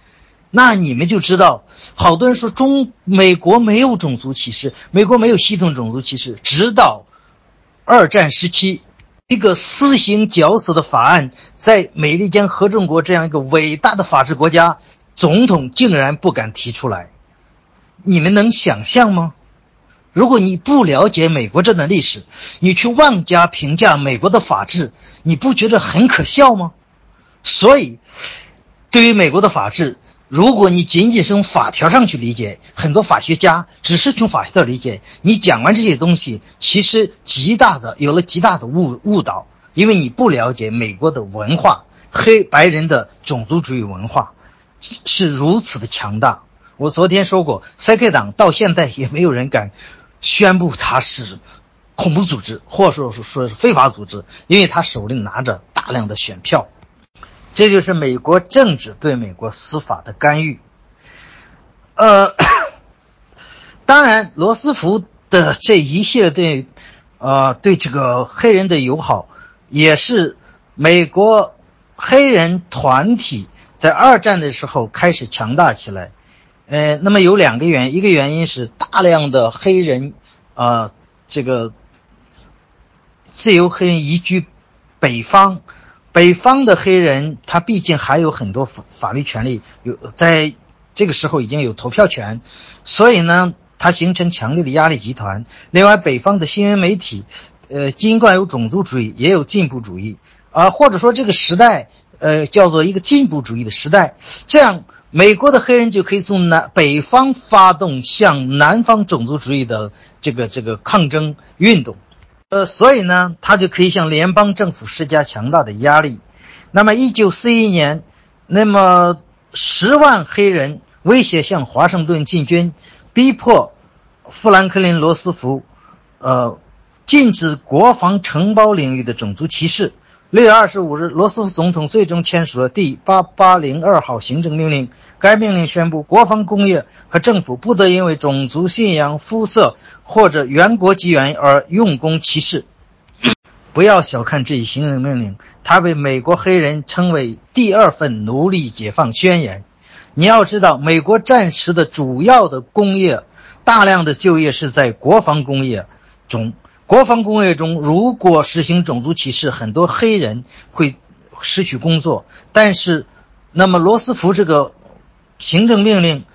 那你们就知道，好多人说中美国没有种族歧视，美国没有系统种族歧视。直到二战时期，一个私刑绞死的法案，在美利坚合众国这样一个伟大的法治国家，总统竟然不敢提出来，你们能想象吗？如果你不了解美国这段历史，你去妄加评价美国的法治，你不觉得很可笑吗？所以，对于美国的法治，如果你仅仅是从法条上去理解，很多法学家只是从法条理解，你讲完这些东西，其实极大的有了极大的误误导，因为你不了解美国的文化，黑白人的种族主义文化是如此的强大。我昨天说过，CK 党到现在也没有人敢。宣布他是恐怖组织，或者说说是非法组织，因为他手里拿着大量的选票，这就是美国政治对美国司法的干预。呃，当然，罗斯福的这一系列对，呃，对这个黑人的友好，也是美国黑人团体在二战的时候开始强大起来。呃，那么有两个原因，一个原因是大量的黑人，啊，这个自由黑人移居北方，北方的黑人他毕竟还有很多法法律权利，有在这个时候已经有投票权，所以呢，他形成强烈的压力集团。另外，北方的新闻媒体，呃，尽管有种族主义，也有进步主义，啊，或者说这个时代，呃，叫做一个进步主义的时代，这样。美国的黑人就可以从南北方发动向南方种族主义的这个这个抗争运动，呃，所以呢，他就可以向联邦政府施加强大的压力。那么，一九四一年，那么十万黑人威胁向华盛顿进军，逼迫富兰克林·罗斯福，呃，禁止国防承包领域的种族歧视。六月二十五日，罗斯福总统最终签署了第八八零二号行政命令。该命令宣布，国防工业和政府不得因为种族、信仰、肤色或者原国籍原因而用工歧视。不要小看这一行政命令，它被美国黑人称为“第二份奴隶解放宣言”。你要知道，美国战时的主要的工业，大量的就业是在国防工业中。国防工业中如果实行种族歧视，很多黑人会失去工作。但是，那么罗斯福这个行政命令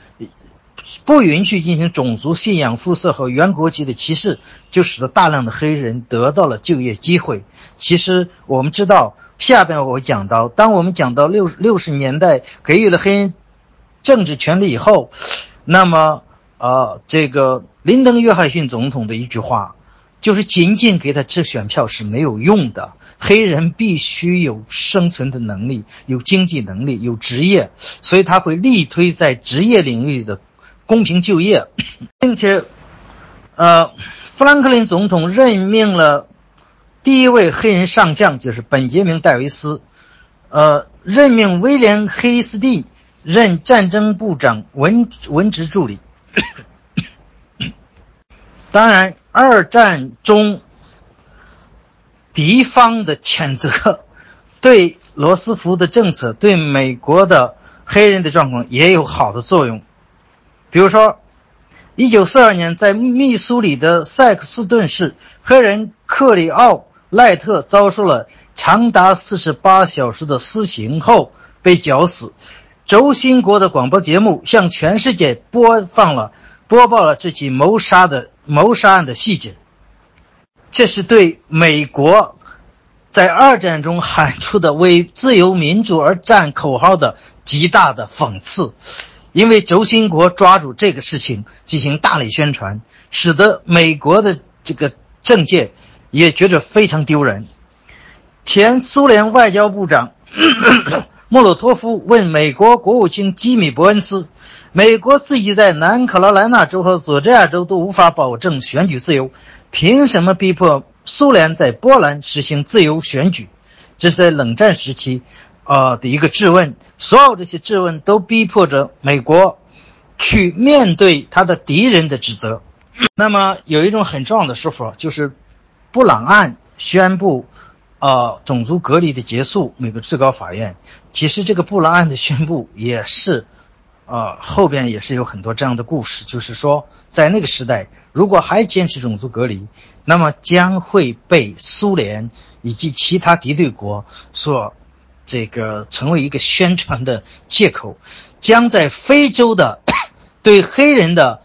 不允许进行种族、信仰、肤色和原国籍的歧视，就使得大量的黑人得到了就业机会。其实我们知道，下边我讲到，当我们讲到六六十年代给予了黑人政治权利以后，那么呃，这个林登·约翰逊总统的一句话，就是仅仅给他掷选票是没有用的，黑人必须有生存的能力，有经济能力，有职业，所以他会力推在职业领域的公平就业，并且，呃，富兰克林总统任命了。第一位黑人上将就是本杰明·戴维斯，呃，任命威廉·黑斯蒂任战争部长文文职助理。当然，二战中敌方的谴责对罗斯福的政策、对美国的黑人的状况也有好的作用。比如说，一九四二年在密苏里的塞克斯顿市，黑人克里奥。赖特遭受了长达四十八小时的私刑后被绞死。轴心国的广播节目向全世界播放了播报了这起谋杀的谋杀案的细节。这是对美国在二战中喊出的为自由民主而战口号的极大的讽刺。因为轴心国抓住这个事情进行大力宣传，使得美国的这个政界。也觉得非常丢人。前苏联外交部长 莫洛托夫问美国国务卿基米·伯恩斯：“美国自己在南卡罗来纳州和佐治亚州都无法保证选举自由，凭什么逼迫苏联在波兰实行自由选举？”这是在冷战时期，啊的一个质问。所有这些质问都逼迫着美国去面对他的敌人的指责。那么，有一种很重要的说法就是。布朗案宣布，呃，种族隔离的结束。美国最高法院其实这个布朗案的宣布也是，呃，后边也是有很多这样的故事，就是说，在那个时代，如果还坚持种族隔离，那么将会被苏联以及其他敌对国所这个成为一个宣传的借口，将在非洲的 对黑人的。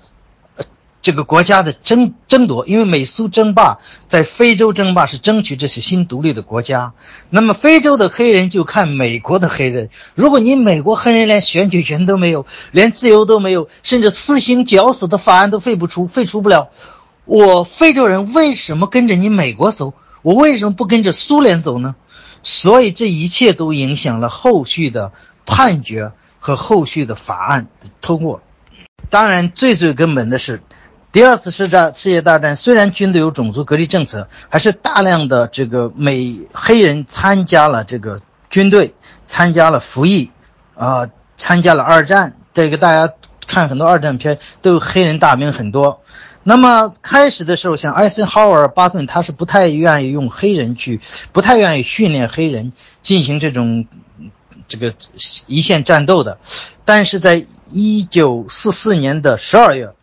这个国家的争争夺，因为美苏争霸在非洲争霸是争取这些新独立的国家。那么非洲的黑人就看美国的黑人。如果你美国黑人连选举权都没有，连自由都没有，甚至私刑绞死的法案都废不出，废除不了，我非洲人为什么跟着你美国走？我为什么不跟着苏联走呢？所以这一切都影响了后续的判决和后续的法案的通过。当然，最最根本的是。第二次世战世界大战虽然军队有种族隔离政策，还是大量的这个美黑人参加了这个军队，参加了服役，啊，参加了二战。这个大家看很多二战片，都有黑人大兵很多。那么开始的时候，像艾森豪威尔、巴顿，他是不太愿意用黑人去，不太愿意训练黑人进行这种这个一线战斗的。但是在一九四四年的十二月。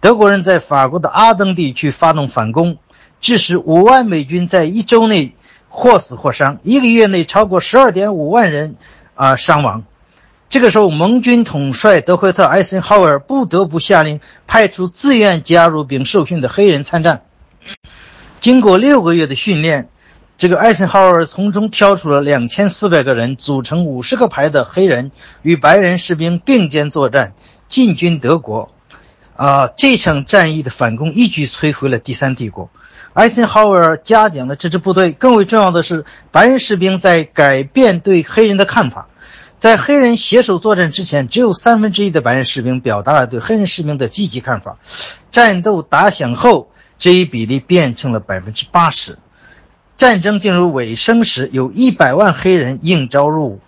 德国人在法国的阿登地区发动反攻，致使五万美军在一周内或死或伤，一个月内超过十二点五万人啊伤亡。这个时候，盟军统帅德惠特·艾森豪尔不得不下令派出自愿加入并受训的黑人参战。经过六个月的训练，这个艾森豪尔从中挑出了两千四百个人，组成五十个排的黑人，与白人士兵并肩作战，进军德国。啊，这场战役的反攻一举摧毁了第三帝国。艾森豪威尔嘉奖了这支部队。更为重要的是，白人士兵在改变对黑人的看法。在黑人携手作战之前，只有三分之一的白人士兵表达了对黑人士兵的积极看法。战斗打响后，这一比例变成了百分之八十。战争进入尾声时，有一百万黑人应召入伍，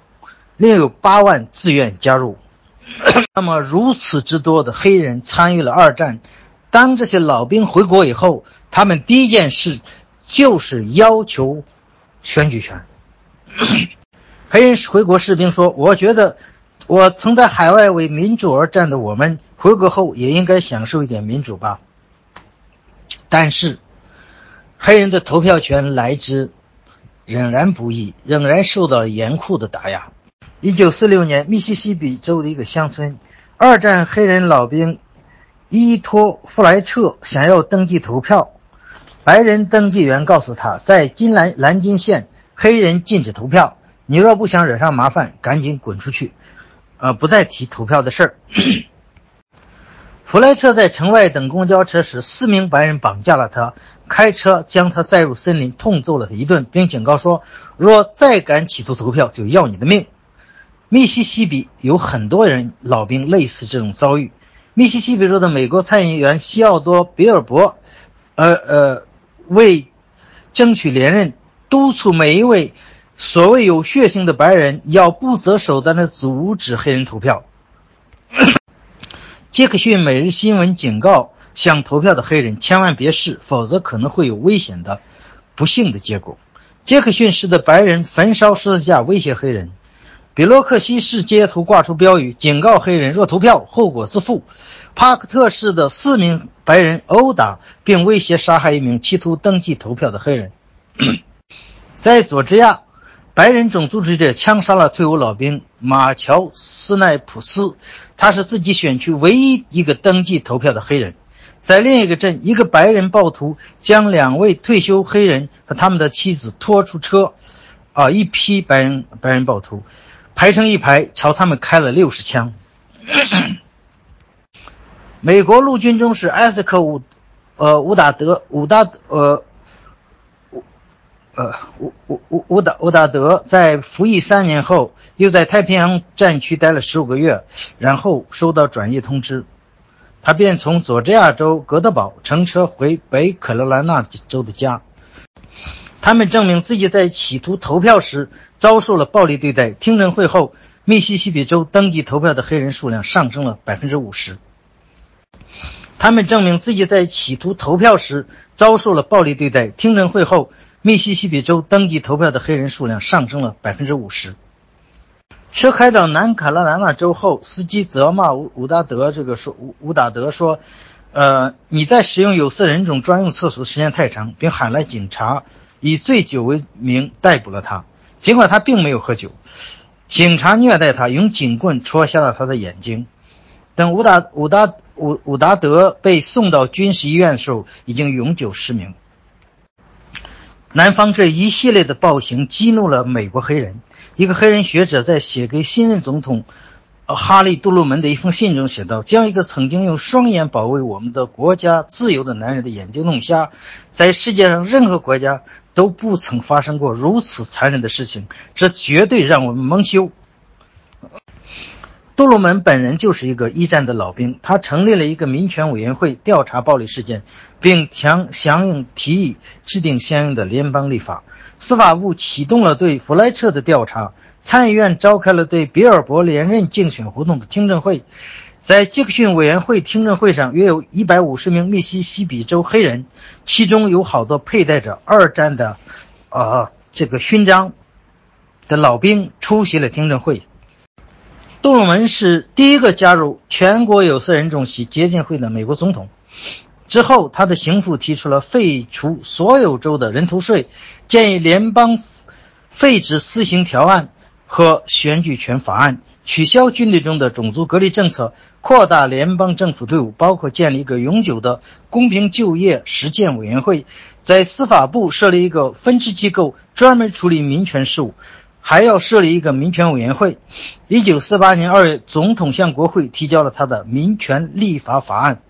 另有八万自愿加入。那么，如此之多的黑人参与了二战。当这些老兵回国以后，他们第一件事就是要求选举权。黑人回国士兵说：“我觉得，我曾在海外为民主而战的我们，回国后也应该享受一点民主吧。”但是，黑人的投票权来之仍然不易，仍然受到严酷的打压。一九四六年，密西西比州的一个乡村，二战黑人老兵伊托弗莱彻想要登记投票，白人登记员告诉他，在金兰蓝金县，黑人禁止投票。你若不想惹上麻烦，赶紧滚出去，呃，不再提投票的事儿。弗莱彻在城外等公交车时，四名白人绑架了他，开车将他载入森林，痛揍了他一顿，并警告说：“若再敢企图投票，就要你的命。”密西西比有很多人老兵类似这种遭遇。密西西比州的美国参议员西奥多·比尔伯，呃呃，为争取连任，督促每一位。所谓有血性的白人要不择手段地阻止黑人投票。杰克逊每日新闻警告想投票的黑人千万别试，否则可能会有危险的、不幸的结果。杰克逊式的白人焚烧十字架威胁黑人，比洛克西市街头挂出标语警告黑人若投票后果自负。帕克特市的四名白人殴打并威胁杀害一名企图登记投票的黑人。在佐治亚。白人种族主义者枪杀了退伍老兵马乔·斯奈普斯，他是自己选区唯一一个登记投票的黑人。在另一个镇，一个白人暴徒将两位退休黑人和他们的妻子拖出车，啊，一批白人白人暴徒排成一排，朝他们开了六十枪。美国陆军中士艾斯克伍，呃，伍达德，伍达，呃。呃，伍伍伍伍达伍达德在服役三年后，又在太平洋战区待了十五个月，然后收到转业通知，他便从佐治亚州格德堡乘车回北卡罗来纳州的家。他们证明自己在企图投票时遭受了暴力对待。听证会后，密西西比州登记投票的黑人数量上升了百分之五十。他们证明自己在企图投票时遭受了暴力对待。听证会后。密西西比州登记投票的黑人数量上升了百分之五十。车开到南卡罗来纳州后，司机责骂吴吴达德，这个说吴吴达德说：“呃，你在使用有色人种专用厕所时间太长，并喊来警察，以醉酒为名逮捕了他。尽管他并没有喝酒，警察虐待他，用警棍戳瞎了他的眼睛。等吴达吴达吴达德被送到军事医院的时候，已经永久失明。”南方这一系列的暴行激怒了美国黑人。一个黑人学者在写给新任总统哈利·杜鲁门的一封信中写道：“将一个曾经用双眼保卫我们的国家自由的男人的眼睛弄瞎，在世界上任何国家都不曾发生过如此残忍的事情，这绝对让我们蒙羞。”杜鲁门本人就是一个一战的老兵，他成立了一个民权委员会调查暴力事件，并强响应提议制定相应的联邦立法。司法部启动了对弗莱彻的调查，参议院召开了对比尔博连任竞选活动的听证会。在杰克逊委员会听证会上，约有一百五十名密西西比州黑人，其中有好多佩戴着二战的，呃，这个勋章的老兵出席了听证会。杜鲁门是第一个加入全国有色人种协接进会的美国总统。之后，他的行父提出了废除所有州的人头税、建议联邦废止私刑条案和选举权法案、取消军队中的种族隔离政策、扩大联邦政府队伍，包括建立一个永久的公平就业实践委员会，在司法部设立一个分支机构，专门处理民权事务。还要设立一个民权委员会。一九四八年二月，总统向国会提交了他的民权立法法案。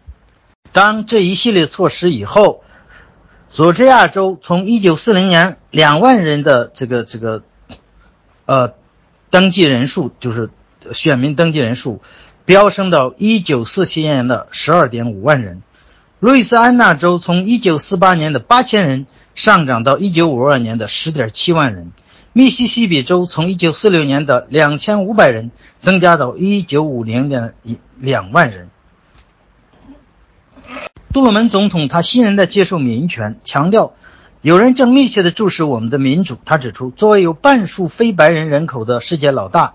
当这一系列措施以后，佐治亚州从一九四零年两万人的这个这个，呃，登记人数就是选民登记人数，飙升到一九四七年的十二点五万人。路易斯安那州从一九四八年的八千人上涨到一九五二年的十点七万人。密西西比州从1946年的2500人增加到1950年一两万人。杜鲁门总统他欣然地接受民权，强调有人正密切地注视我们的民主。他指出，作为有半数非白人人口的世界老大，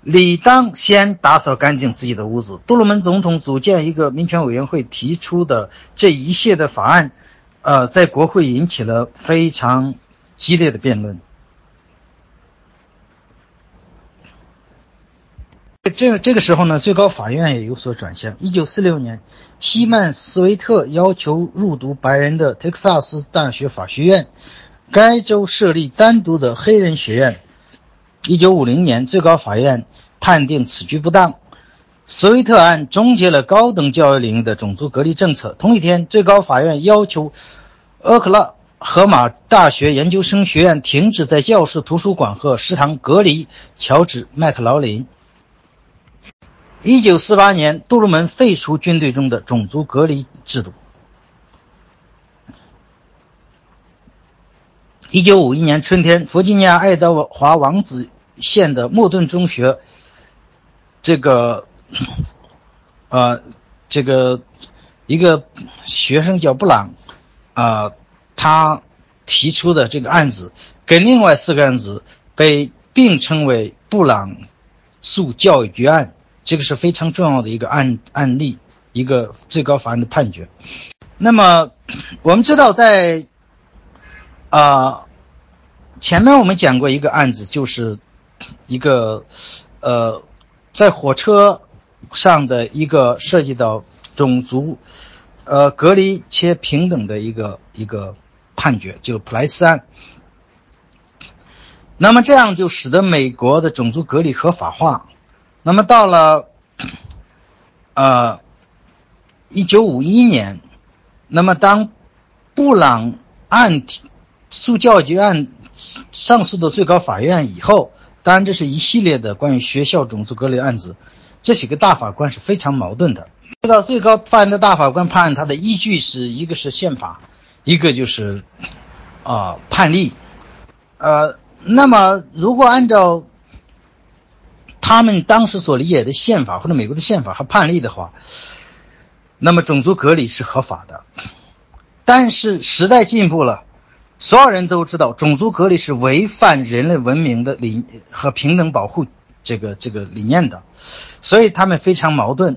理当先打扫干净自己的屋子。杜鲁门总统组建一个民权委员会提出的这一系列的法案。呃，在国会引起了非常激烈的辩论。这这个时候呢，最高法院也有所转向。一九四六年，希曼斯维特要求入读白人的德克萨斯大学法学院，该州设立单独的黑人学院。一九五零年，最高法院判定此举不当，斯维特案终结了高等教育领域的种族隔离政策。同一天，最高法院要求俄克拉荷马大学研究生学院停止在教室、图书馆和食堂隔离乔治·麦克劳林。一九四八年，杜鲁门废除军队中的种族隔离制度。一九五一年春天，弗吉尼亚爱德华王子县的莫顿中学，这个，呃，这个一个学生叫布朗，啊，他提出的这个案子，跟另外四个案子被并称为布朗诉教育局案。这个是非常重要的一个案案例，一个最高法院的判决。那么，我们知道，在啊前面我们讲过一个案子，就是一个呃在火车上的一个涉及到种族呃隔离且平等的一个一个判决，就普莱斯案。那么这样就使得美国的种族隔离合法化。那么到了，呃，一九五一年，那么当布朗案诉教育局案上诉到最高法院以后，当然这是一系列的关于学校种族隔离案子，这几个大法官是非常矛盾的。知道最高法院的大法官判案，他的依据是一个是宪法，一个就是啊判例，呃，那么如果按照。他们当时所理解的宪法或者美国的宪法和判例的话，那么种族隔离是合法的。但是时代进步了，所有人都知道种族隔离是违反人类文明的理和平等保护这个这个理念的，所以他们非常矛盾，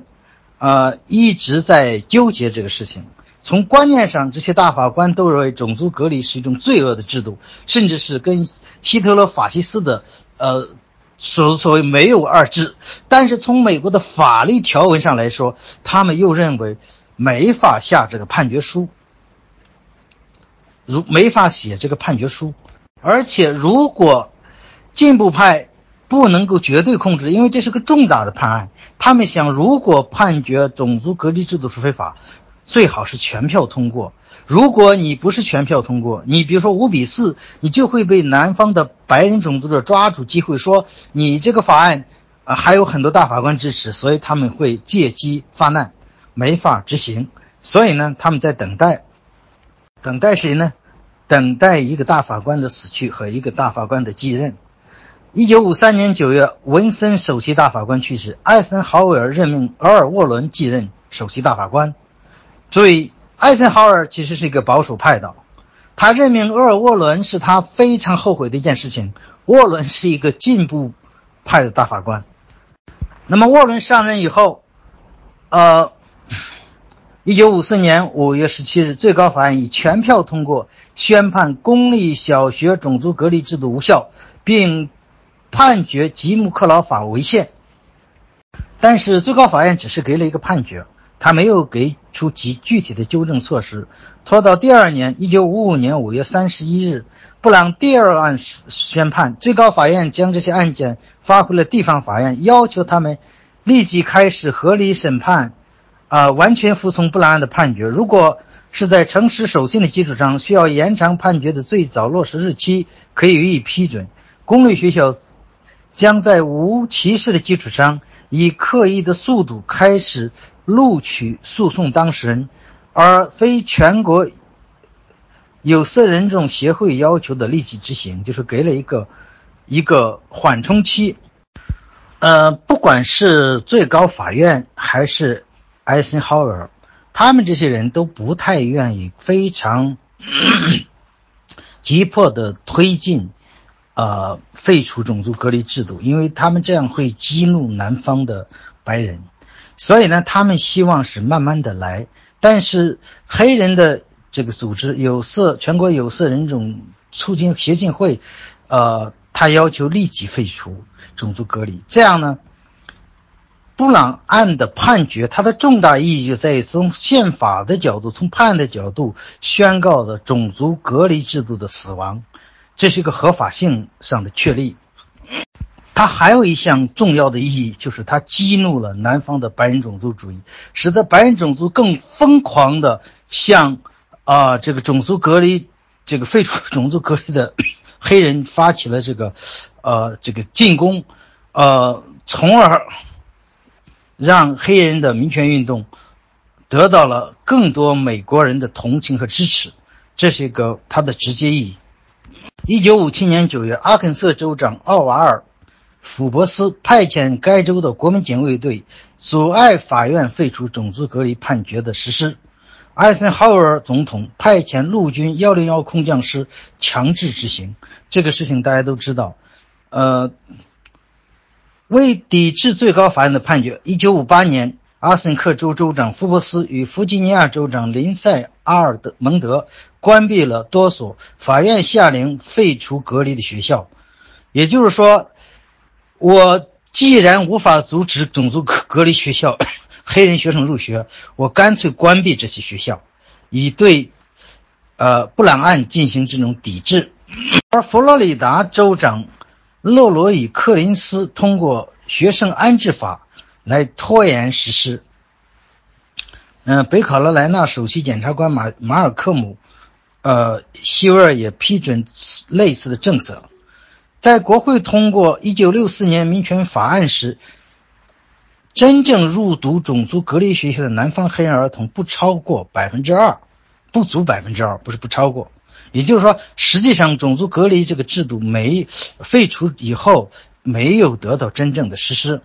呃，一直在纠结这个事情。从观念上，这些大法官都认为种族隔离是一种罪恶的制度，甚至是跟希特勒法西斯的呃。所所谓没有二制，但是从美国的法律条文上来说，他们又认为没法下这个判决书，如没法写这个判决书，而且如果进步派不能够绝对控制，因为这是个重大的判案，他们想如果判决种族隔离制度是非法，最好是全票通过。如果你不是全票通过，你比如说五比四，你就会被南方的白人种族者抓住机会说你这个法案啊还有很多大法官支持，所以他们会借机发难，没法执行。所以呢，他们在等待，等待谁呢？等待一个大法官的死去和一个大法官的继任。一九五三年九月，文森首席大法官去世，艾森豪威尔任命俄尔沃伦继任首席大法官。注意。艾森豪威尔其实是一个保守派的，他任命厄尔沃伦是他非常后悔的一件事情。沃伦是一个进步派的大法官。那么沃伦上任以后，呃，一九五四年五月十七日，最高法院以全票通过宣判公立小学种族隔离制度无效，并判决吉姆克劳法违宪。但是最高法院只是给了一个判决。他没有给出具具体的纠正措施，拖到第二年，一九五五年五月三十一日，布朗第二案宣判，最高法院将这些案件发回了地方法院，要求他们立即开始合理审判，啊，完全服从布朗案的判决。如果是在诚实守信的基础上需要延长判决的最早落实日期，可以予以批准。公立学校将在无歧视的基础上，以刻意的速度开始。录取诉讼当事人，而非全国有色人种协会要求的立即执行，就是给了一个一个缓冲期。呃，不管是最高法院还是艾森豪威尔，他们这些人都不太愿意非常 急迫的推进，呃，废除种族隔离制度，因为他们这样会激怒南方的白人。所以呢，他们希望是慢慢的来，但是黑人的这个组织有色全国有色人种促进协进会，呃，他要求立即废除种族隔离。这样呢，布朗案的判决，它的重大意义就在于从宪法的角度，从判案的角度宣告的种族隔离制度的死亡，这是一个合法性上的确立。它还有一项重要的意义，就是它激怒了南方的白人种族主义，使得白人种族更疯狂的向啊这个种族隔离、这个废除种族隔离的黑人发起了这个呃这个进攻，呃，从而让黑人的民权运动得到了更多美国人的同情和支持，这是一个它的直接意义。一九五七年九月，阿肯色州长奥瓦尔。福伯斯派遣该州的国民警卫队阻碍法院废除种族隔离判决的实施。艾森豪威尔总统派遣陆军幺零幺空降师强制执行这个事情，大家都知道。呃，为抵制最高法院的判决，一九五八年，阿森克州州长福伯斯与弗吉尼亚州长林赛阿尔德蒙德关闭了多所法院下令废除隔离的学校，也就是说。我既然无法阻止种族隔隔离学校 黑人学生入学，我干脆关闭这些学校，以对呃布朗案进行这种抵制。而佛罗里达州长洛罗伊·克林斯通过学生安置法来拖延实施。嗯，北卡罗来纳首席检察官马马尔科姆呃希维尔也批准类似的政策。在国会通过1964年民权法案时，真正入读种族隔离学校的南方黑人儿童不超过百分之二，不足百分之二，不是不超过。也就是说，实际上种族隔离这个制度没废除以后，没有得到真正的实施。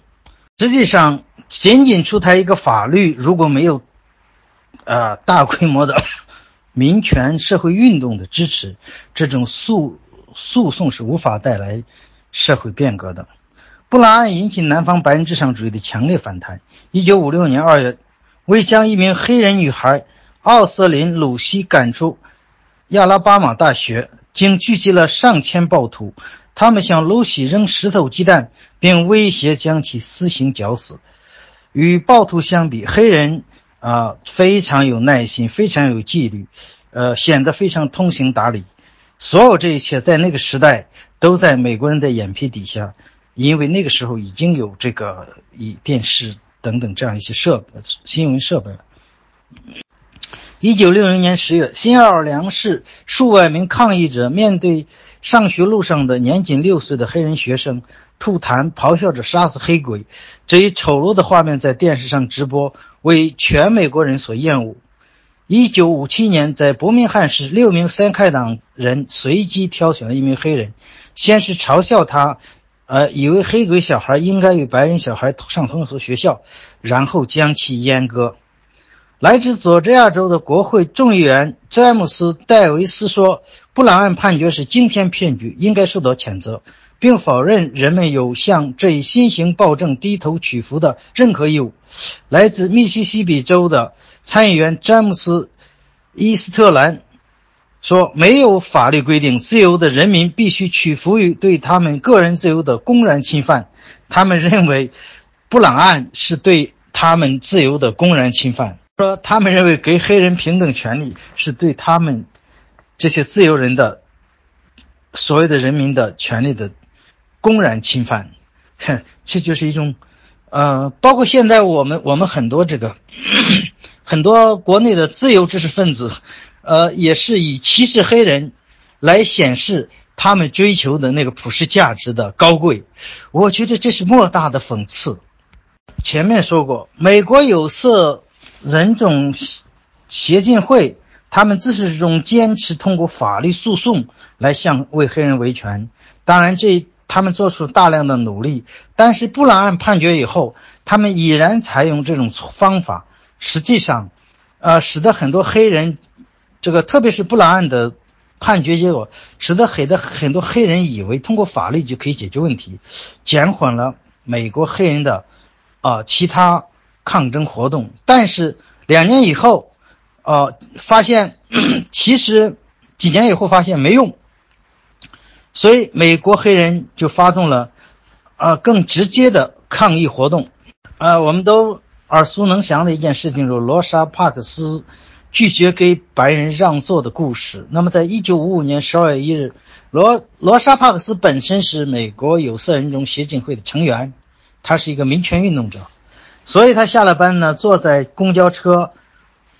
实际上，仅仅出台一个法律，如果没有，呃，大规模的 民权社会运动的支持，这种诉。诉讼是无法带来社会变革的。布朗案引起南方白人至上主义的强烈反弹。一九五六年二月，为将一名黑人女孩奥瑟琳·鲁西赶出亚拉巴马大学，竟聚集了上千暴徒，他们向露西扔石头、鸡蛋，并威胁将其私刑绞死。与暴徒相比，黑人啊非常有耐心，非常有纪律，呃，显得非常通情达理。所有这一切在那个时代都在美国人的眼皮底下，因为那个时候已经有这个以电视等等这样一些设备新闻设备了。一九六零年十月，新奥尔良市数万名抗议者面对上学路上的年仅六岁的黑人学生，吐痰、咆哮着杀死黑鬼，这一丑陋的画面在电视上直播，为全美国人所厌恶。一九五七年，在伯明翰市，六名三开党人随机挑选了一名黑人，先是嘲笑他，呃，以为黑鬼小孩应该与白人小孩上同一所学校，然后将其阉割。来自佐治亚州的国会众议员詹姆斯·戴维斯说：“布朗案判决是惊天骗局，应该受到谴责，并否认人们有向这一新型暴政低头屈服的任何义务。”来自密西西比州的。参议员詹姆斯·伊斯特兰说：“没有法律规定自由的人民必须屈服于对他们个人自由的公然侵犯。他们认为，布朗案是对他们自由的公然侵犯。说他们认为给黑人平等权利是对他们这些自由人的所谓的人民的权利的公然侵犯。哼，这就是一种，呃，包括现在我们我们很多这个。”很多国内的自由知识分子，呃，也是以歧视黑人，来显示他们追求的那个普世价值的高贵。我觉得这是莫大的讽刺。前面说过，美国有色人种协进会，他们自始至终坚持通过法律诉讼来向为黑人维权。当然，这他们做出大量的努力，但是布朗案判决以后，他们已然采用这种方法。实际上，呃，使得很多黑人，这个特别是布朗案的判决结果，使得很多很多黑人以为通过法律就可以解决问题，减缓了美国黑人的啊其他抗争活动。但是两年以后，呃，发现 其实几年以后发现没用，所以美国黑人就发动了啊更直接的抗议活动。啊，我们都耳熟能详的一件事情，就是罗莎帕克斯拒绝给白人让座的故事。那么，在一九五五年十二月一日，罗罗莎帕克斯本身是美国有色人种协进会的成员，他是一个民权运动者，所以他下了班呢，坐在公交车，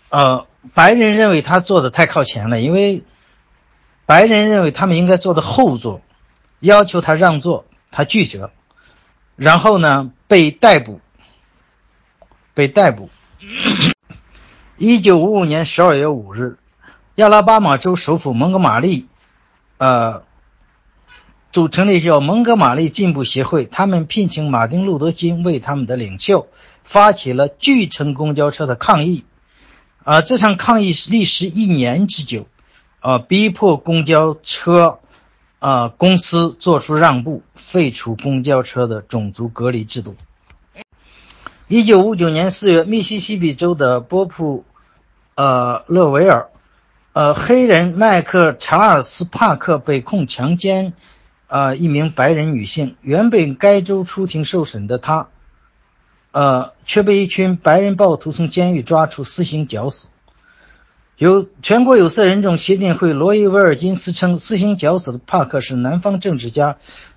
呃，白人认为他坐的太靠前了，因为白人认为他们应该坐的后座，要求他让座，他拒绝，然后呢被逮捕。被逮捕。一九五五年十二月五日，亚拉巴马州首府蒙哥马利，呃，组成了叫蒙哥马利进步协会，他们聘请马丁路德金为他们的领袖，发起了巨城公交车的抗议。啊，这场抗议历时一年之久，啊，逼迫公交车啊公司做出让步，废除公交车的种族隔离制度。一九五九年四月，密西西比州的波普，呃，勒维尔，呃，黑人迈克·查尔斯·帕克被控强奸，呃，一名白人女性。原本该州出庭受审的他，呃，却被一群白人暴徒从监狱抓出，私刑绞死。有全国有色人种协进会罗伊·威尔金斯称，私刑绞死的帕克是南方政治家。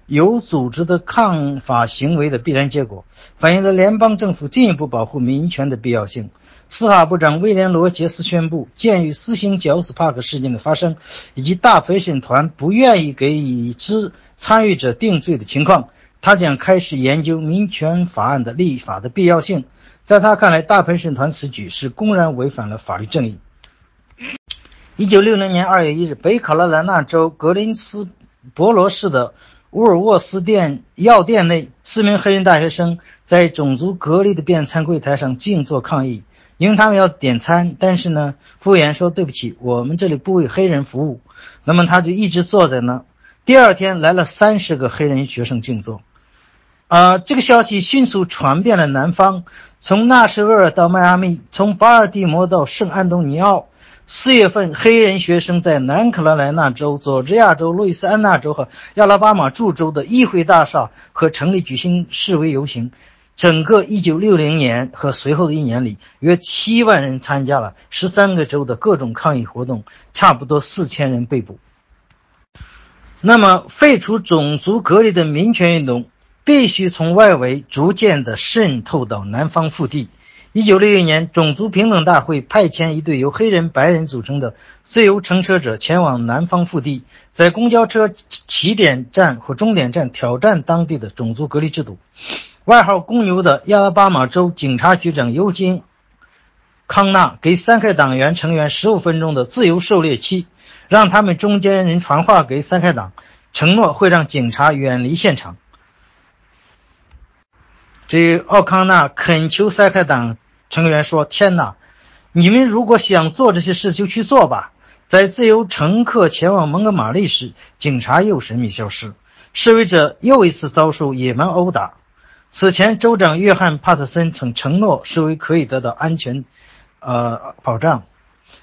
有组织的抗法行为的必然结果，反映了联邦政府进一步保护民权的必要性。司法部长威廉·罗杰斯宣布，鉴于私刑绞死帕克事件的发生，以及大陪审团不愿意给已知参与者定罪的情况，他将开始研究民权法案的立法的必要性。在他看来，大陪审团此举是公然违反了法律正义。一九六零年二月一日，北卡罗来纳州格林斯伯罗市的。沃尔沃斯店药店内，四名黑人大学生在种族隔离的便餐柜台上静坐抗议，因为他们要点餐，但是呢，服务员说对不起，我们这里不为黑人服务。那么他就一直坐在那。第二天来了三十个黑人学生静坐，啊，这个消息迅速传遍了南方，从纳什维尔到迈阿密，从巴尔的摩到圣安东尼奥。四月份，黑人学生在南卡罗来纳州、佐治亚州、路易斯安那州和亚拉巴马驻州的议会大厦和城里举行示威游行。整个1960年和随后的一年里，约七万人参加了十三个州的各种抗议活动，差不多四千人被捕。那么，废除种族隔离的民权运动必须从外围逐渐地渗透到南方腹地。一九六一年，种族平等大会派遣一队由黑人、白人组成的自由乘车者前往南方腹地，在公交车起点站和终点站挑战当地的种族隔离制度。外号“公牛”的亚拉巴马州警察局长尤金·康纳给三开党员成员十五分钟的自由狩猎期，让他们中间人传话给三开党，承诺会让警察远离现场。这奥康纳恳求塞开党成员说：“天哪，你们如果想做这些事，就去做吧。”在自由乘客前往蒙哥马利时，警察又神秘消失，示威者又一次遭受野蛮殴打。此前，州长约翰·帕特森曾承诺示威可以得到安全，呃保障。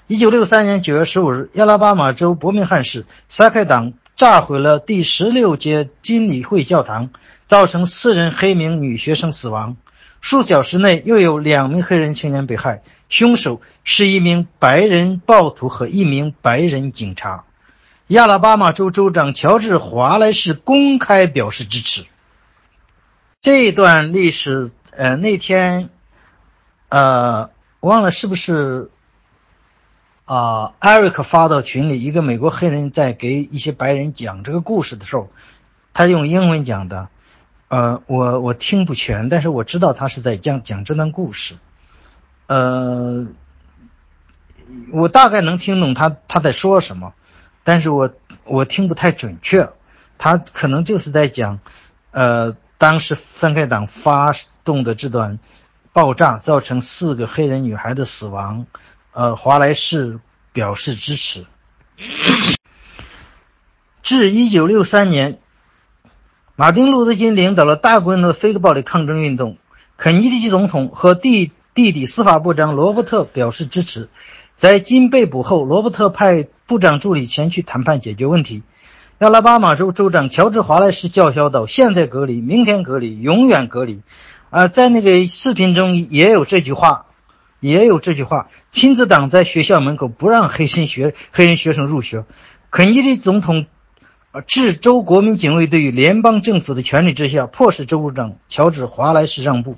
一九六三年九月十五日，亚拉巴马州伯明翰市塞开党炸毁了第十六届金理会教堂。造成四人黑名女学生死亡，数小时内又有两名黑人青年被害，凶手是一名白人暴徒和一名白人警察。亚拉巴马州州长乔治·华莱士公开表示支持。这段历史，呃，那天，呃，忘了是不是啊？艾瑞克发到群里，一个美国黑人在给一些白人讲这个故事的时候，他用英文讲的。呃，我我听不全，但是我知道他是在讲讲这段故事。呃，我大概能听懂他他在说什么，但是我我听不太准确。他可能就是在讲，呃，当时三开党发动的这段爆炸造成四个黑人女孩的死亡，呃，华莱士表示支持。至一九六三年。马丁·路德·金领导了大规模的非暴力抗争运动，肯尼迪总统和弟弟弟司法部长罗伯特表示支持。在金被捕后，罗伯特派部长助理前去谈判解决问题。亚拉巴马州州长乔治·华莱士叫嚣道：“现在隔离，明天隔离，永远隔离。”啊，在那个视频中也有这句话，也有这句话。亲自挡在学校门口，不让黑人学黑人学生入学。肯尼迪总统。置州国民警卫队与联邦政府的权力之下，迫使州务长乔治·华莱士让步。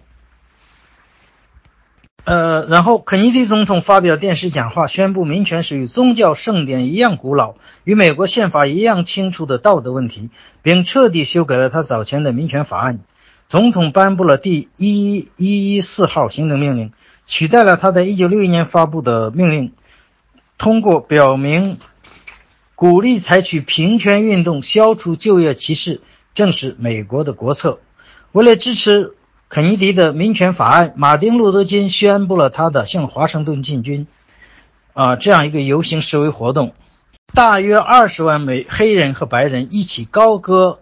呃，然后肯尼迪总统发表电视讲话，宣布民权是与宗教圣典一样古老，与美国宪法一样清楚的道德问题，并彻底修改了他早前的民权法案。总统颁布了第一一一四号行政命令，取代了他在一九六一年发布的命令，通过表明。鼓励采取平权运动，消除就业歧视，正是美国的国策。为了支持肯尼迪的民权法案，马丁·路德·金宣布了他的向华盛顿进军，啊，这样一个游行示威活动。大约二十万美黑人和白人一起高歌，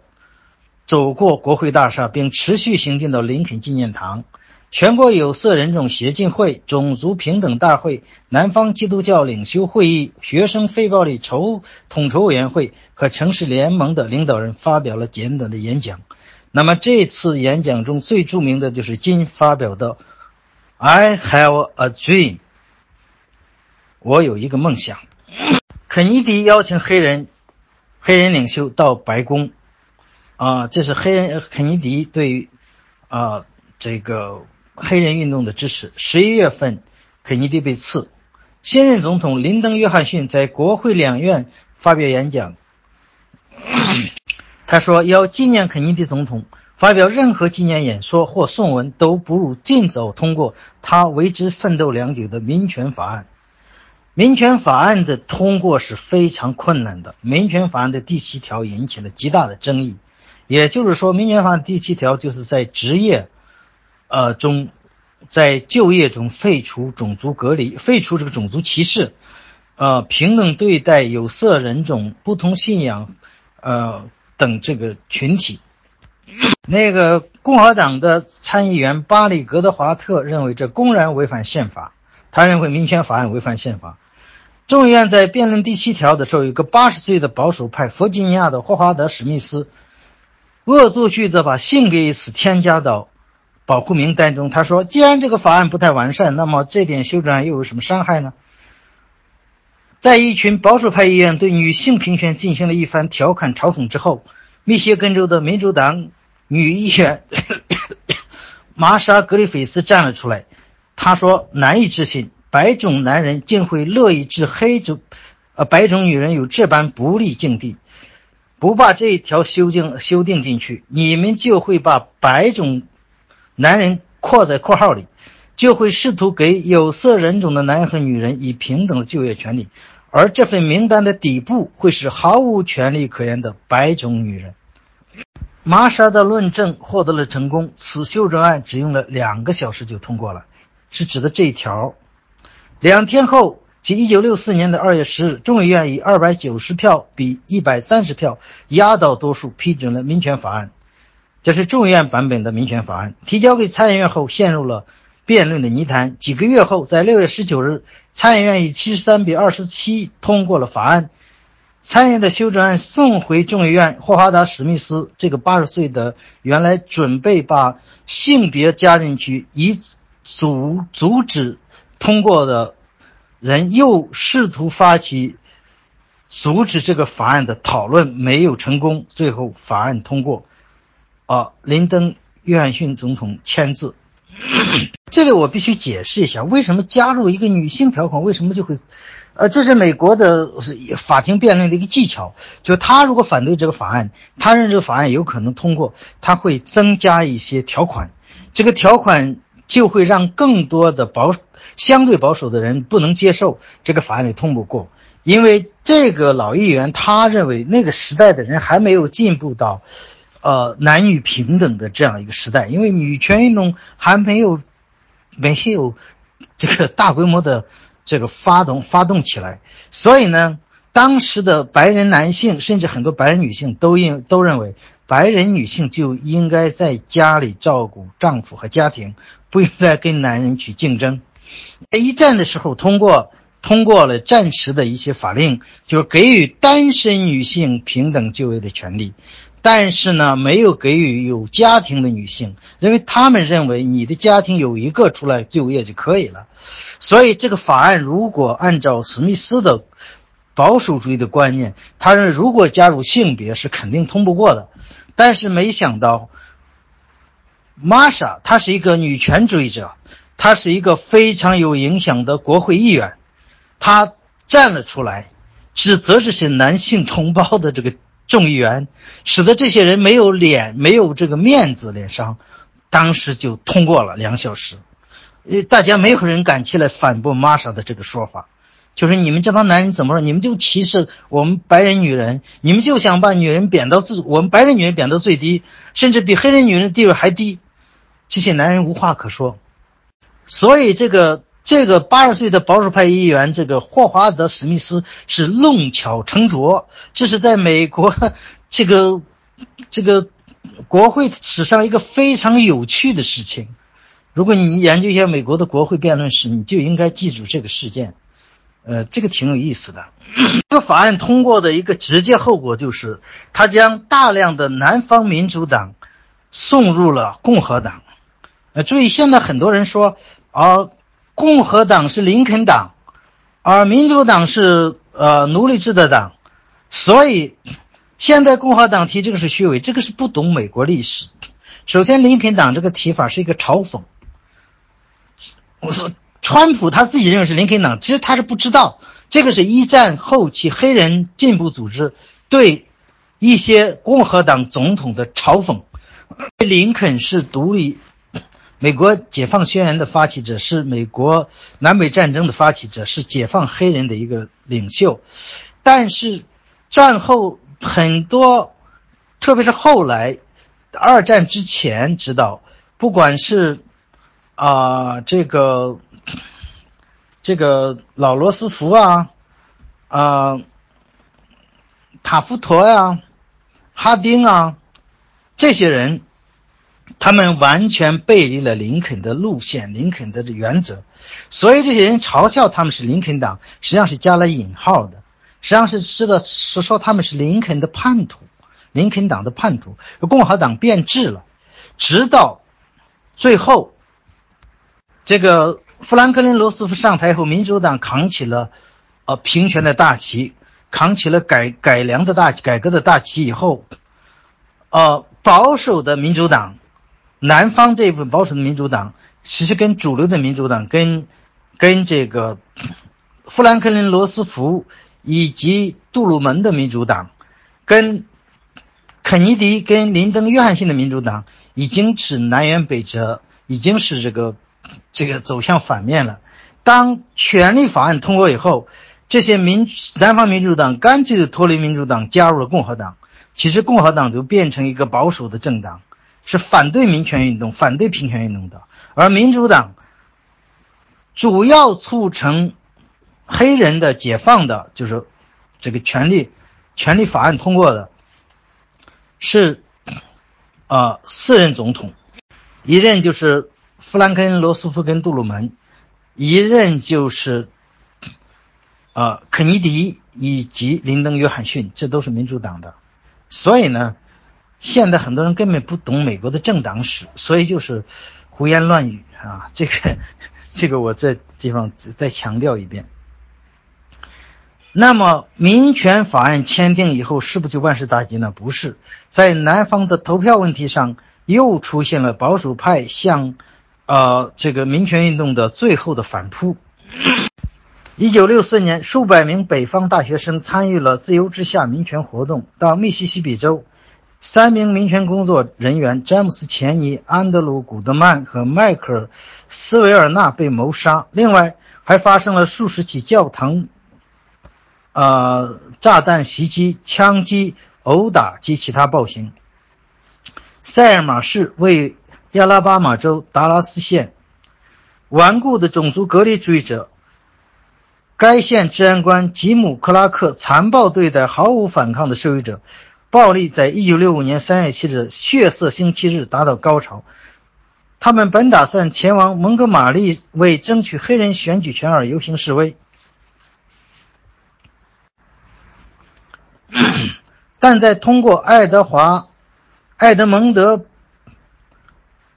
走过国会大厦，并持续行进到林肯纪念堂。全国有色人种协进会、种族平等大会、南方基督教领袖会议、学生非暴力筹统筹委员会和城市联盟的领导人发表了简短的演讲。那么这次演讲中最著名的就是金发表的 “I have a dream”，我有一个梦想。肯尼迪邀请黑人黑人领袖到白宫，啊，这是黑人肯尼迪对啊这个。黑人运动的支持。十一月份，肯尼迪被刺。现任总统林登·约翰逊在国会两院发表演讲，他说：“要纪念肯尼迪总统，发表任何纪念演说或颂文，都不如尽早通过他为之奋斗良久的民权法案。民权法案的通过是非常困难的。民权法案的第七条引起了极大的争议，也就是说，民权法案第七条就是在职业。”呃，中在就业中废除种族隔离，废除这个种族歧视，呃，平等对待有色人种、不同信仰，呃等这个群体。那个共和党的参议员巴里·格德华特认为这公然违反宪法，他认为民权法案违反宪法。众议院在辩论第七条的时候，有个八十岁的保守派弗吉尼亚的霍华德·史密斯恶作剧的把性别一词添加到。保护名单中，他说：“既然这个法案不太完善，那么这点修正案又有什么伤害呢？”在一群保守派议员对女性平权进行了一番调侃嘲讽之后，密歇根州的民主党女议员 玛莎·格里菲斯站了出来。她说：“难以置信，白种男人竟会乐意置黑种，呃，白种女人有这般不利境地。不把这一条修订修订进去，你们就会把白种。”男人括在括号里，就会试图给有色人种的男人和女人以平等的就业权利，而这份名单的底部会是毫无权利可言的白种女人。玛莎的论证获得了成功，此修正案只用了两个小时就通过了，是指的这一条。两天后，即1964年的2月10日，众议院以290票比130票压倒多数批准了民权法案。这是众议院版本的民权法案提交给参议院后，陷入了辩论的泥潭。几个月后，在六月十九日，参议院以七十三比二十七通过了法案。参议院的修正案送回众议院，霍华德·史密斯这个八十岁的原来准备把性别加进去以阻阻止通过的人，又试图发起阻止这个法案的讨论，没有成功。最后，法案通过。啊，林登·约翰逊总统签字。这里我必须解释一下，为什么加入一个女性条款，为什么就会？呃，这是美国的法庭辩论的一个技巧，就他如果反对这个法案，他认为这个法案有可能通过，他会增加一些条款，这个条款就会让更多的保相对保守的人不能接受这个法案的通不过，因为这个老议员他认为那个时代的人还没有进步到。呃，男女平等的这样一个时代，因为女权运动还没有没有这个大规模的这个发动发动起来，所以呢，当时的白人男性甚至很多白人女性都应都认为，白人女性就应该在家里照顾丈夫和家庭，不应该跟男人去竞争。一战的时候通过。通过了战时的一些法令，就是给予单身女性平等就业的权利，但是呢，没有给予有家庭的女性，因为他们认为你的家庭有一个出来就业就可以了。所以这个法案如果按照史密斯的保守主义的观念，他认为如果加入性别是肯定通不过的。但是没想到，玛莎她是一个女权主义者，她是一个非常有影响的国会议员。她站了出来，指责这些男性同胞的这个众议员，使得这些人没有脸，没有这个面子，脸上，当时就通过了两小时，呃，大家没有人敢起来反驳玛莎的这个说法，就是你们这帮男人怎么说？你们就歧视我们白人女人，你们就想把女人贬到最，我们白人女人贬到最低，甚至比黑人女人地位还低，这些男人无话可说，所以这个。这个八十岁的保守派议员，这个霍华德·史密斯是弄巧成拙，这是在美国 这个这个国会史上一个非常有趣的事情。如果你研究一下美国的国会辩论史，你就应该记住这个事件。呃，这个挺有意思的。这个法案通过的一个直接后果就是，他将大量的南方民主党送入了共和党。呃，注意，现在很多人说啊。共和党是林肯党，而民主党是呃奴隶制的党，所以现在共和党提这个是虚伪，这个是不懂美国历史。首先，林肯党这个提法是一个嘲讽。我说，川普他自己认为是林肯党，其实他是不知道，这个是一战后期黑人进步组织对一些共和党总统的嘲讽。林肯是独立。美国解放宣言的发起者是美国南北战争的发起者，是解放黑人的一个领袖。但是战后很多，特别是后来二战之前，知道不管是啊这个这个老罗斯福啊啊塔夫陀呀哈丁啊这些人。他们完全背离了林肯的路线，林肯的原则，所以这些人嘲笑他们是林肯党，实际上是加了引号的，实际上是知道是说他们是林肯的叛徒，林肯党的叛徒，共和党变质了，直到最后，这个富兰克林·罗斯福上台后，民主党扛起了呃平权的大旗，扛起了改改良的大改革的大旗以后，呃保守的民主党。南方这一部分保守的民主党，其实跟主流的民主党、跟跟这个富兰克林·罗斯福以及杜鲁门的民主党，跟肯尼迪、跟林登·约翰逊的民主党，已经是南辕北辙，已经是这个这个走向反面了。当权利法案通过以后，这些民南方民主党干脆就脱离民主党，加入了共和党。其实共和党就变成一个保守的政党。是反对民权运动、反对平权运动的，而民主党主要促成黑人的解放的，就是这个权利权利法案通过的，是啊四任总统，一任就是富兰克林·罗斯福跟杜鲁门，一任就是啊肯尼迪以及林登·约翰逊，这都是民主党的，所以呢。现在很多人根本不懂美国的政党史，所以就是胡言乱语啊！这个，这个我在地方再强调一遍。那么，民权法案签订以后，是不是就万事大吉呢？不是，在南方的投票问题上，又出现了保守派向，呃，这个民权运动的最后的反扑。一九六四年，数百名北方大学生参与了“自由之下”民权活动，到密西西比州。三名民权工作人员詹姆斯·钱尼、安德鲁·古德曼和迈克尔·斯维尔纳被谋杀。另外，还发生了数十起教堂，呃，炸弹袭击、枪击、殴打及其他暴行。塞尔玛市位亚拉巴马州达拉斯县，顽固的种族隔离主义者。该县治安官吉姆·克拉克残暴对待毫无反抗的示威者。暴力在一九六五年三月七日血色星期日达到高潮。他们本打算前往蒙哥马利为争取黑人选举权而游行示威，但在通过爱德华、爱德蒙德、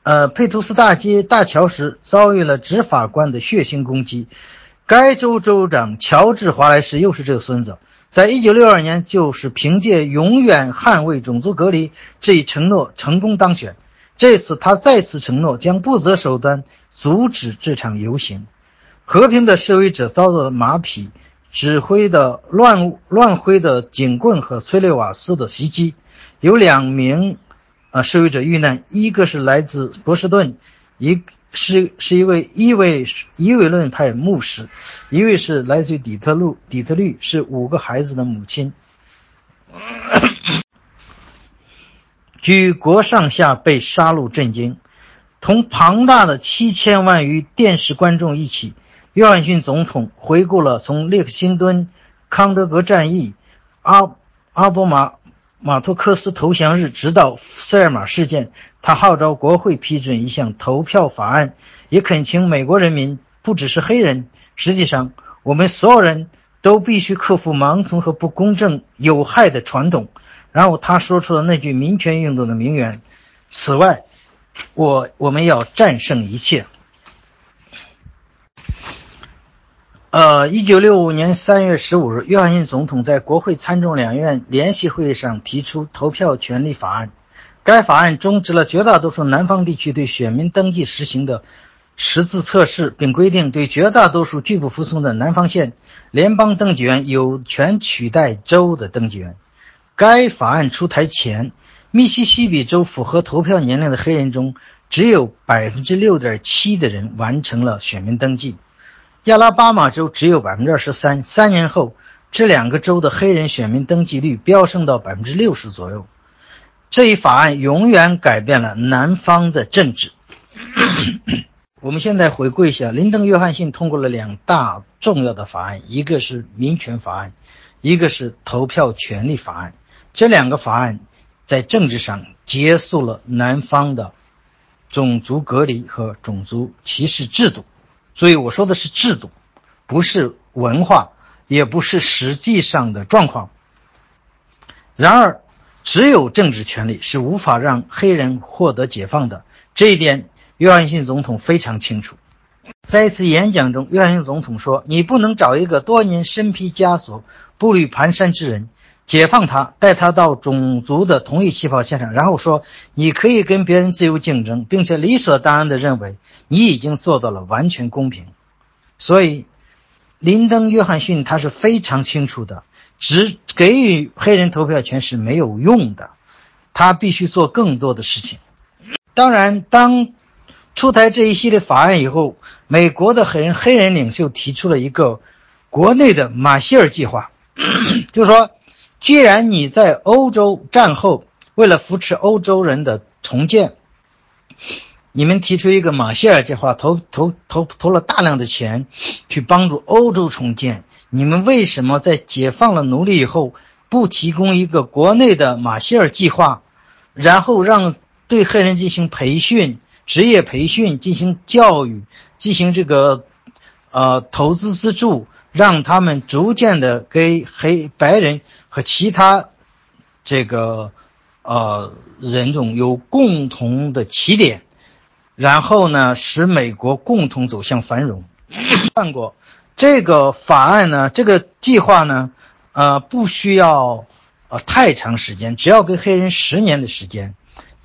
呃佩图斯大街大桥时，遭遇了执法官的血腥攻击。该州州长乔治·华莱士又是这个孙子，在一九六二年就是凭借“永远捍卫种族隔离”这一承诺成功当选。这次他再次承诺将不择手段阻止这场游行。和平的示威者遭到马匹指挥的乱乱挥的警棍和催泪瓦斯的袭击，有两名。啊，示威者遇难，一个是来自波士顿，一是是一位一位一位论派牧师，一位是来自于底特律，底特律是五个孩子的母亲。举国上下被杀戮震惊，同庞大的七千万余电视观众一起，约翰逊总统回顾了从列克星敦、康德格战役、阿阿波马。马托克斯投降日，直到塞尔玛事件，他号召国会批准一项投票法案，也恳请美国人民，不只是黑人，实际上我们所有人都必须克服盲从和不公正有害的传统。然后他说出了那句民权运动的名言：“此外，我我们要战胜一切。”呃，一九六五年三月十五日，约翰逊总统在国会参众两院联席会议上提出投票权利法案。该法案终止了绝大多数南方地区对选民登记实行的识字测试，并规定对绝大多数拒不服从的南方县联邦登记员有权取代州的登记员。该法案出台前，密西西比州符合投票年龄的黑人中，只有百分之六点七的人完成了选民登记。亚拉巴马州只有百分之二十三，三年后，这两个州的黑人选民登记率飙升到百分之六十左右。这一法案永远改变了南方的政治。我们现在回顾一下，林登·约翰逊通过了两大重要的法案，一个是民权法案，一个是投票权利法案。这两个法案在政治上结束了南方的种族隔离和种族歧视制度。所以我说的是制度，不是文化，也不是实际上的状况。然而，只有政治权利是无法让黑人获得解放的。这一点，约翰逊总统非常清楚。在一次演讲中，约翰逊总统说：“你不能找一个多年身披枷锁、步履蹒跚之人，解放他，带他到种族的同一起跑线上，然后说你可以跟别人自由竞争，并且理所当然地认为。”你已经做到了完全公平，所以林登·约翰逊他是非常清楚的，只给予黑人投票权是没有用的，他必须做更多的事情。当然，当出台这一系列法案以后，美国的黑人黑人领袖提出了一个国内的马歇尔计划，就是说，既然你在欧洲战后为了扶持欧洲人的重建。你们提出一个马歇尔计划，投投投投了大量的钱，去帮助欧洲重建。你们为什么在解放了奴隶以后，不提供一个国内的马歇尔计划，然后让对黑人进行培训、职业培训、进行教育、进行这个呃投资资助，让他们逐渐的给黑白人和其他这个呃人种有共同的起点。然后呢，使美国共同走向繁荣。看过这个法案呢，这个计划呢，呃，不需要呃太长时间，只要给黑人十年的时间，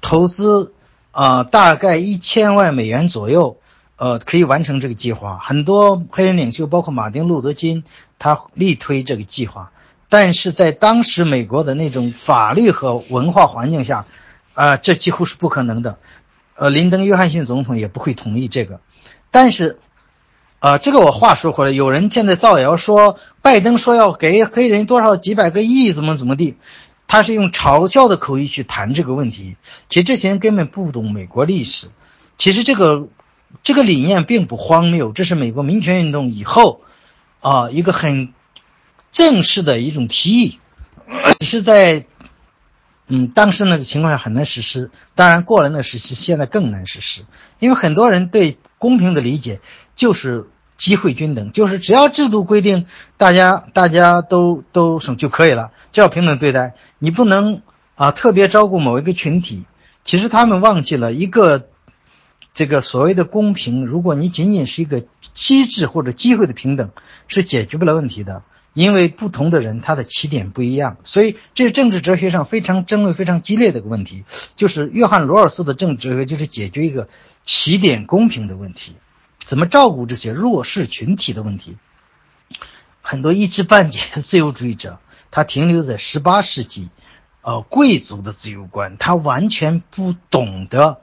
投资啊大概一千万美元左右，呃，可以完成这个计划。很多黑人领袖，包括马丁·路德·金，他力推这个计划。但是在当时美国的那种法律和文化环境下，啊，这几乎是不可能的。呃，林登·约翰逊总统也不会同意这个，但是，呃，这个我话说回来，有人现在造谣说拜登说要给黑人多少几百个亿，怎么怎么地，他是用嘲笑的口音去谈这个问题。其实这些人根本不懂美国历史。其实这个这个理念并不荒谬，这是美国民权运动以后啊一个很正式的一种提议，是在。嗯，当时那个情况下很难实施，当然过了那个时期，现在更难实施，因为很多人对公平的理解就是机会均等，就是只要制度规定大家大家都都什就可以了，就要平等对待。你不能啊特别照顾某一个群体。其实他们忘记了一个这个所谓的公平，如果你仅仅是一个机制或者机会的平等，是解决不了问题的。因为不同的人他的起点不一样，所以这是政治哲学上非常争论非常激烈的一个问题。就是约翰罗尔斯的政治哲学就是解决一个起点公平的问题。怎么照顾这些弱势群体的问题？很多一知半解的 自由主义者，他停留在十八世纪，呃，贵族的自由观，他完全不懂得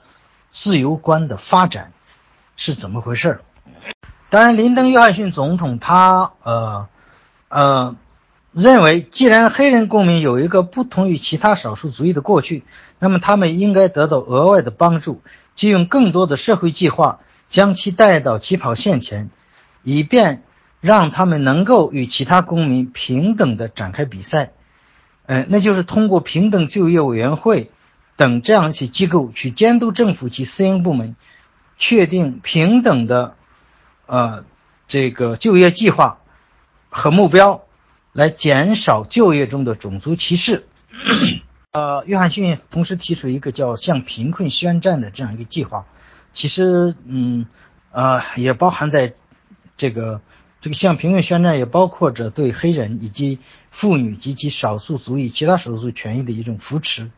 自由观的发展是怎么回事儿。当然，林登·约翰逊总统他呃呃认为，既然黑人公民有一个不同于其他少数族裔的过去，那么他们应该得到额外的帮助，借用更多的社会计划。将其带到起跑线前，以便让他们能够与其他公民平等地展开比赛。嗯，那就是通过平等就业委员会等这样一些机构去监督政府及私营部门，确定平等的呃这个就业计划和目标，来减少就业中的种族歧视。呃，约翰逊同时提出一个叫向贫困宣战的这样一个计划。其实，嗯，呃，也包含在这个这个向贫困宣战，也包括着对黑人以及妇女及其少数族裔、其他少数权益的一种扶持。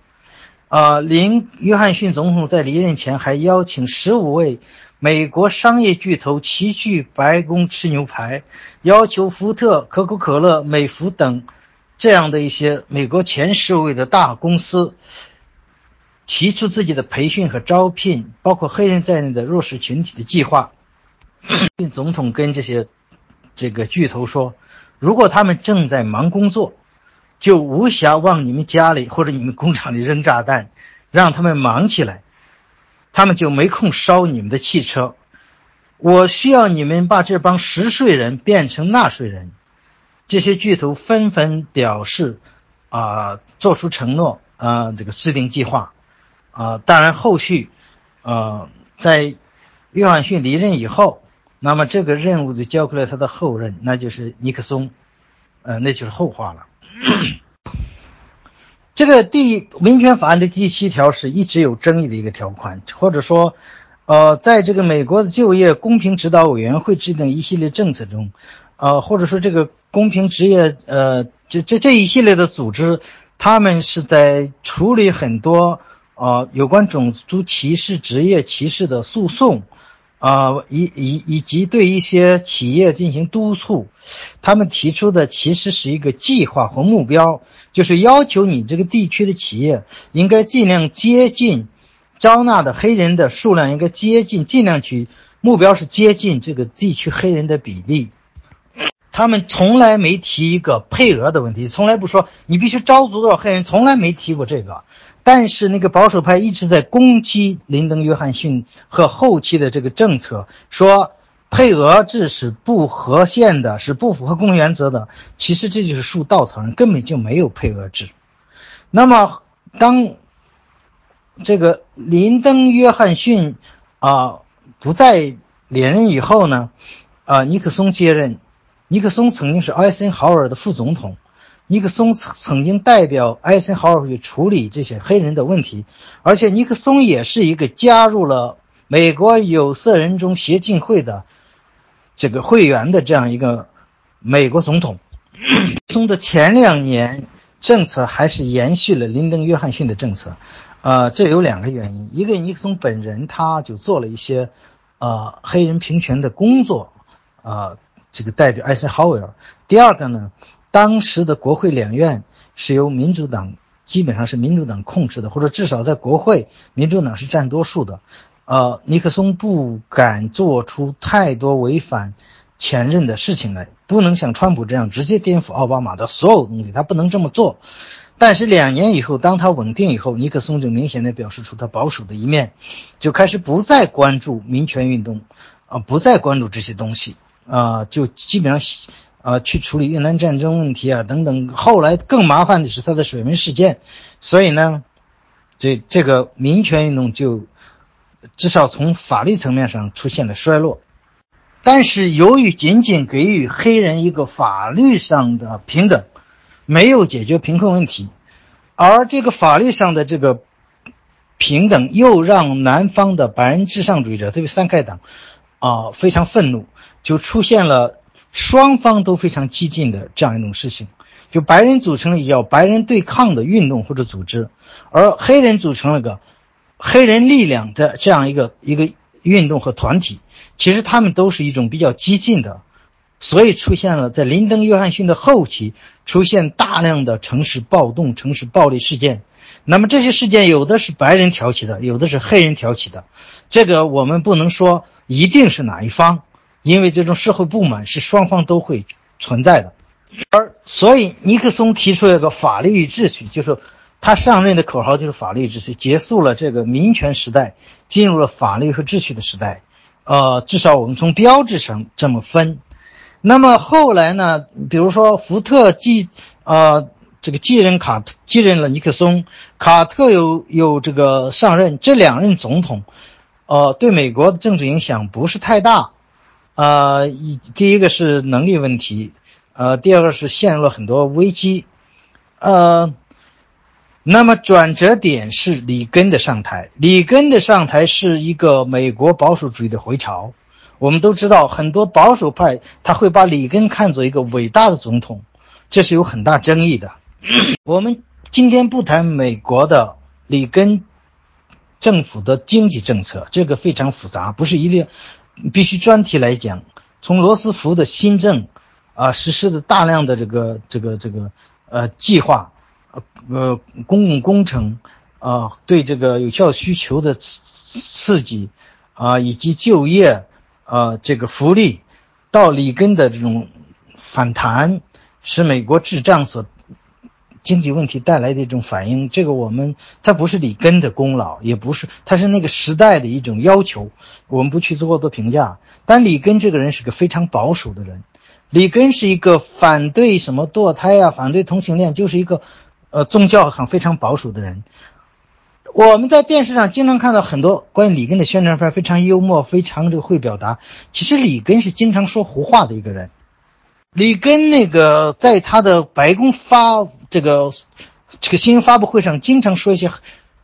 啊，林约翰逊总统在离任前还邀请十五位美国商业巨头齐聚白宫吃牛排，要求福特、可口可乐、美孚等这样的一些美国前十位的大公司。提出自己的培训和招聘，包括黑人在内的弱势群体的计划。总统跟这些这个巨头说，如果他们正在忙工作，就无暇往你们家里或者你们工厂里扔炸弹，让他们忙起来，他们就没空烧你们的汽车。我需要你们把这帮实税人变成纳税人。这些巨头纷纷表示，啊，做出承诺，啊，这个制定计划。啊，当然，后续，呃，在约翰逊离任以后，那么这个任务就交给了他的后任，那就是尼克松，呃，那就是后话了。这个第民权法案的第七条是一直有争议的一个条款，或者说，呃，在这个美国的就业公平指导委员会制定一系列政策中，呃，或者说这个公平职业，呃，这这这一系列的组织，他们是在处理很多。啊，有关种族歧视、职业歧视的诉讼，啊，以以以及对一些企业进行督促，他们提出的其实是一个计划和目标，就是要求你这个地区的企业应该尽量接近招纳的黑人的数量，应该接近，尽量去目标是接近这个地区黑人的比例。他们从来没提一个配额的问题，从来不说你必须招足多少黑人，从来没提过这个。但是那个保守派一直在攻击林登·约翰逊和后期的这个政策，说配额制是不合宪的，是不符合公原则的。其实这就是树稻草人，根本就没有配额制。那么当这个林登·约翰逊啊不再连任以后呢，啊尼克松接任，尼克松曾经是艾森豪尔的副总统。尼克松曾曾经代表艾森豪威尔去处理这些黑人的问题，而且尼克松也是一个加入了美国有色人种协进会的这个会员的这样一个美国总统。松的前两年政策还是延续了林登·约翰逊的政策，呃，这有两个原因：一个尼克松本人他就做了一些呃黑人平权的工作，呃，这个代表艾森豪威尔；第二个呢。当时的国会两院是由民主党，基本上是民主党控制的，或者至少在国会，民主党是占多数的。呃，尼克松不敢做出太多违反前任的事情来，不能像川普这样直接颠覆奥巴马的所有东西，他不能这么做。但是两年以后，当他稳定以后，尼克松就明显的表示出他保守的一面，就开始不再关注民权运动，啊，不再关注这些东西，啊，就基本上。啊，去处理越南战争问题啊，等等。后来更麻烦的是他的水门事件，所以呢，这这个民权运动就至少从法律层面上出现了衰落。但是由于仅仅给予黑人一个法律上的平等，没有解决贫困问题，而这个法律上的这个平等又让南方的白人至上主义者，特别三开党，啊非常愤怒，就出现了双方都非常激进的这样一种事情，就白人组成了一个叫白人对抗的运动或者组织，而黑人组成了个黑人力量的这样一个一个运动和团体。其实他们都是一种比较激进的，所以出现了在林登·约翰逊的后期出现大量的城市暴动、城市暴力事件。那么这些事件有的是白人挑起的，有的是黑人挑起的。这个我们不能说一定是哪一方，因为这种社会不满是双方都会存在的。而所以尼克松提出了一个法律与秩序，就是他上任的口号就是法律秩序，结束了这个民权时代，进入了法律和秩序的时代。呃，至少我们从标志上这么分。那么后来呢？比如说福特继呃这个继任卡继任了尼克松，卡特有有这个上任，这两任总统，呃，对美国的政治影响不是太大。呃，一第一个是能力问题，呃，第二个是陷入了很多危机，呃。那么转折点是里根的上台，里根的上台是一个美国保守主义的回潮。我们都知道，很多保守派他会把里根看作一个伟大的总统，这是有很大争议的。我们今天不谈美国的里根政府的经济政策，这个非常复杂，不是一定必须专题来讲。从罗斯福的新政啊实施的大量的这个这个这个呃计划。呃，公共工程啊，对这个有效需求的刺刺激啊，以及就业啊，这个福利到里根的这种反弹，使美国滞胀所经济问题带来的一种反应，这个我们它不是里根的功劳，也不是，它是那个时代的一种要求，我们不去做过多评价。但里根这个人是个非常保守的人，里根是一个反对什么堕胎啊，反对同性恋，就是一个。呃，宗教很非常保守的人，我们在电视上经常看到很多关于里根的宣传片，非常幽默，非常这个会表达。其实里根是经常说胡话的一个人。里根那个在他的白宫发这个这个新闻发布会上，经常说一些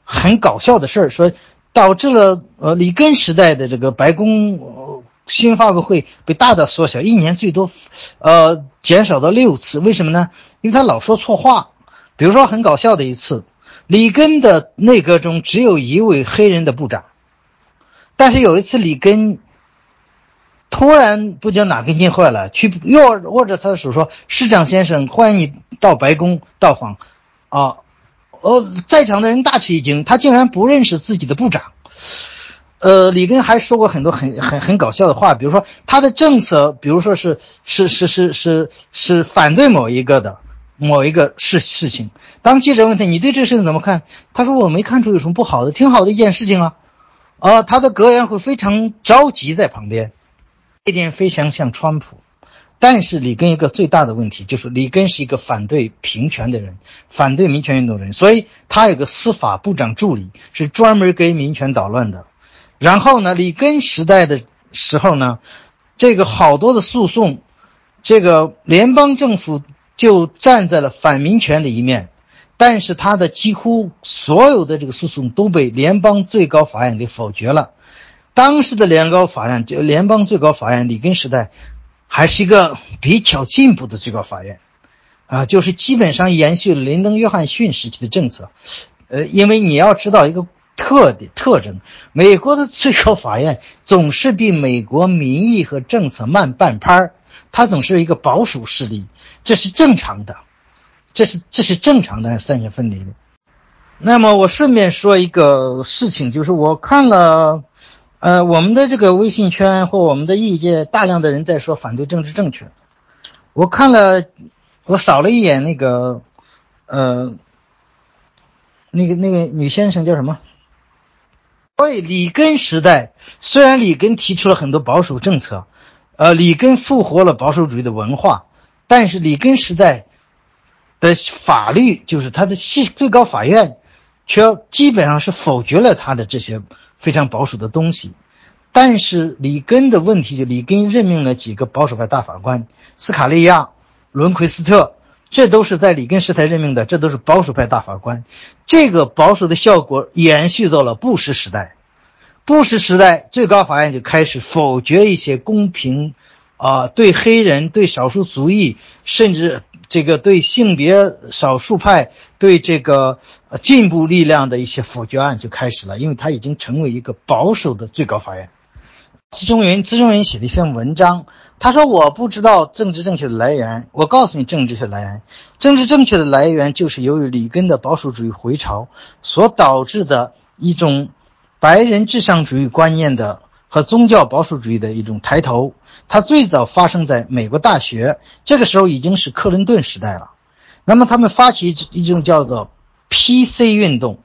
很搞笑的事儿，说导致了呃里根时代的这个白宫新闻发布会被大大缩小，一年最多呃减少到六次。为什么呢？因为他老说错话。比如说很搞笑的一次，里根的内阁中只有一位黑人的部长，但是有一次里根突然不知道哪根筋坏了，去又握着他的手说：“市长先生，欢迎你到白宫到访。”啊，呃，在场的人大吃一惊，他竟然不认识自己的部长。呃，里根还说过很多很很很搞笑的话，比如说他的政策，比如说是是是是是是反对某一个的。某一个事事情，当记者问他你对这事情怎么看？他说我没看出有什么不好的，挺好的一件事情啊。啊，他的阁员会非常着急在旁边，这点非常像川普。但是里根一个最大的问题就是里根是一个反对平权的人，反对民权运动的人，所以他有个司法部长助理是专门给民权捣乱的。然后呢，里根时代的时候呢，这个好多的诉讼，这个联邦政府。就站在了反民权的一面，但是他的几乎所有的这个诉讼都被联邦最高法院给否决了。当时的联高法院就联邦最高法院里根时代，还是一个比较进步的最高法院，啊，就是基本上延续了林登·约翰逊时期的政策。呃，因为你要知道一个特点特征，美国的最高法院总是比美国民意和政策慢半拍儿。它总是一个保守势力，这是正常的，这是这是正常的三权分离的。那么我顺便说一个事情，就是我看了，呃，我们的这个微信圈或我们的意见，大量的人在说反对政治正确。我看了，我扫了一眼那个，呃，那个那个女先生叫什么？所以里根时代，虽然里根提出了很多保守政策。呃，里根复活了保守主义的文化，但是里根时代的法律，就是他的系最高法院，却基本上是否决了他的这些非常保守的东西。但是里根的问题就里根任命了几个保守派大法官，斯卡利亚、伦奎斯特，这都是在里根时代任命的，这都是保守派大法官。这个保守的效果延续到了布什时代，布什时代最高法院就开始否决一些公平，啊，对黑人、对少数族裔，甚至。这个对性别少数派、对这个进步力量的一些否决案就开始了，因为他已经成为一个保守的最高法院。资中云，资中云写了一篇文章，他说：“我不知道政治正确的来源，我告诉你政治正确的来源。政治正确的来源就是由于里根的保守主义回潮所导致的一种白人至上主义观念的和宗教保守主义的一种抬头。”它最早发生在美国大学，这个时候已经是克林顿时代了。那么他们发起一种叫做 PC 运动，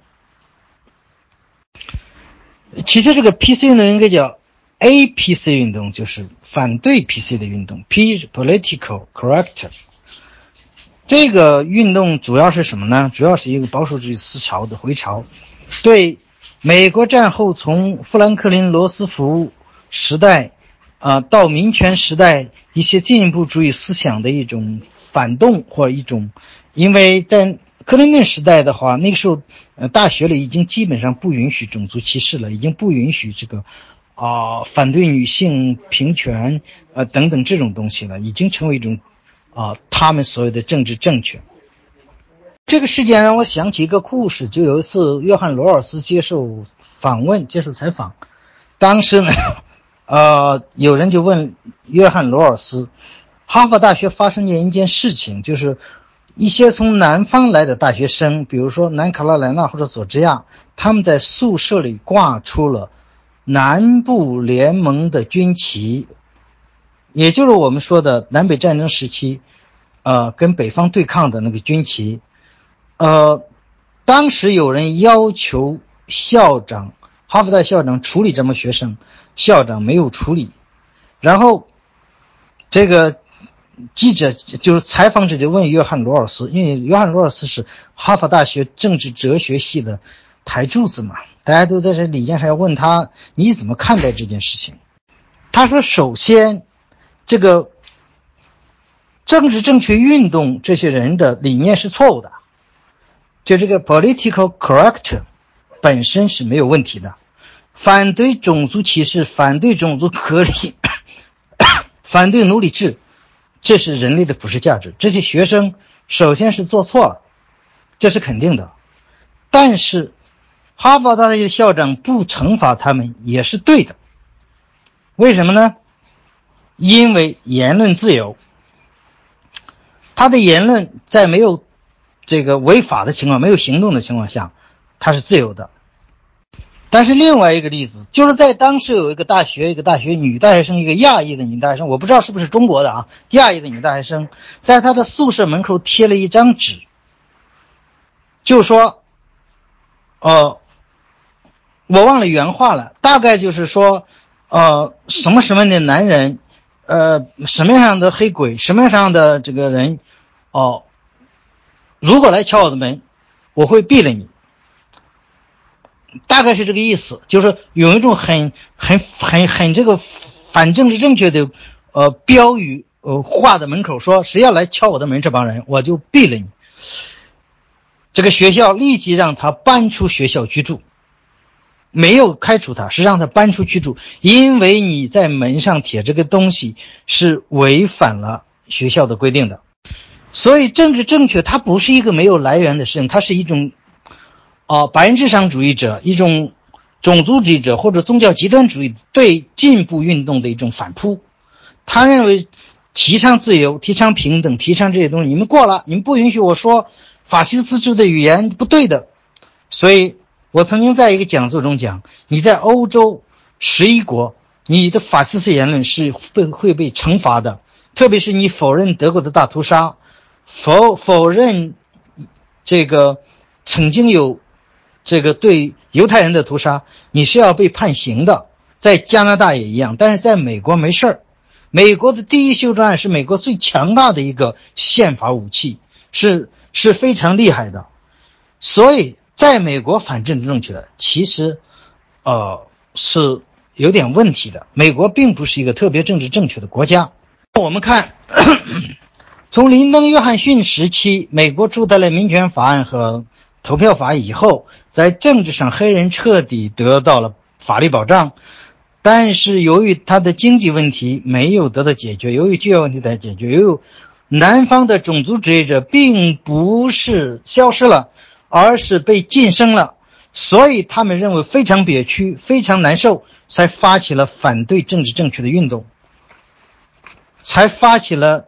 其实这个 PC 运动应该叫 APC 运动，就是反对 PC 的运动，P political correct。这个运动主要是什么呢？主要是一个保守主义思潮的回潮，对美国战后从富兰克林·罗斯福时代。啊，到民权时代，一些进步主义思想的一种反动或一种，因为在克林顿时代的话，那个时候，呃，大学里已经基本上不允许种族歧视了，已经不允许这个，啊，反对女性平权，呃，等等这种东西了，已经成为一种，啊，他们所谓的政治正确。这个事件让我想起一个故事，就有一次，约翰罗尔斯接受访问、接受采访，当时呢。呃，有人就问约翰罗尔斯，哈佛大学发生一件事情，就是一些从南方来的大学生，比如说南卡罗来纳或者佐治亚，他们在宿舍里挂出了南部联盟的军旗，也就是我们说的南北战争时期，呃，跟北方对抗的那个军旗。呃，当时有人要求校长。哈佛大校长处理这么学生，校长没有处理，然后这个记者就是采访者就问约翰罗尔斯，因为约翰罗尔斯是哈佛大学政治哲学系的台柱子嘛，大家都在这理念上要问他你怎么看待这件事情？他说：首先，这个政治正确运动这些人的理念是错误的，就这个 political correct 本身是没有问题的。反对种族歧视，反对种族隔离，反对奴隶制，这是人类的普世价值。这些学生首先是做错了，这是肯定的。但是，哈佛大学的校长不惩罚他们也是对的。为什么呢？因为言论自由，他的言论在没有这个违法的情况、没有行动的情况下，他是自由的。但是另外一个例子，就是在当时有一个大学，一个大学女大学生，一个亚裔的女大学生，我不知道是不是中国的啊，亚裔的女大学生，在她的宿舍门口贴了一张纸，就说，呃，我忘了原话了，大概就是说，呃，什么什么的男人，呃，什么样的黑鬼，什么样的这个人，哦，如果来敲我的门，我会毙了你。大概是这个意思，就是有一种很、很、很、很这个反政治正确的呃标语呃画在门口，说谁要来敲我的门，这帮人我就毙了你。这个学校立即让他搬出学校居住，没有开除他，是让他搬出居住，因为你在门上贴这个东西是违反了学校的规定的。所以政治正确它不是一个没有来源的事情，它是一种。哦，白人至上主义者一种种族主义者或者宗教极端主义对进步运动的一种反扑。他认为提倡自由、提倡平等、提倡这些东西，你们过了，你们不允许我说法西斯主义的语言不对的。所以我曾经在一个讲座中讲，你在欧洲十一国，你的法西斯言论是被会被惩罚的，特别是你否认德国的大屠杀，否否认这个曾经有。这个对犹太人的屠杀，你是要被判刑的，在加拿大也一样，但是在美国没事儿。美国的第一修正案是美国最强大的一个宪法武器，是是非常厉害的。所以，在美国反政治正确，其实，呃，是有点问题的。美国并不是一个特别政治正确的国家。我们看，从林登·约翰逊时期，美国出台了民权法案和投票法以后，在政治上黑人彻底得到了法律保障。但是由于他的经济问题没有得到解决，由于就业问题在解决，由于南方的种族主义者并不是消失了，而是被晋升了，所以他们认为非常憋屈，非常难受，才发起了反对政治正确的运动，才发起了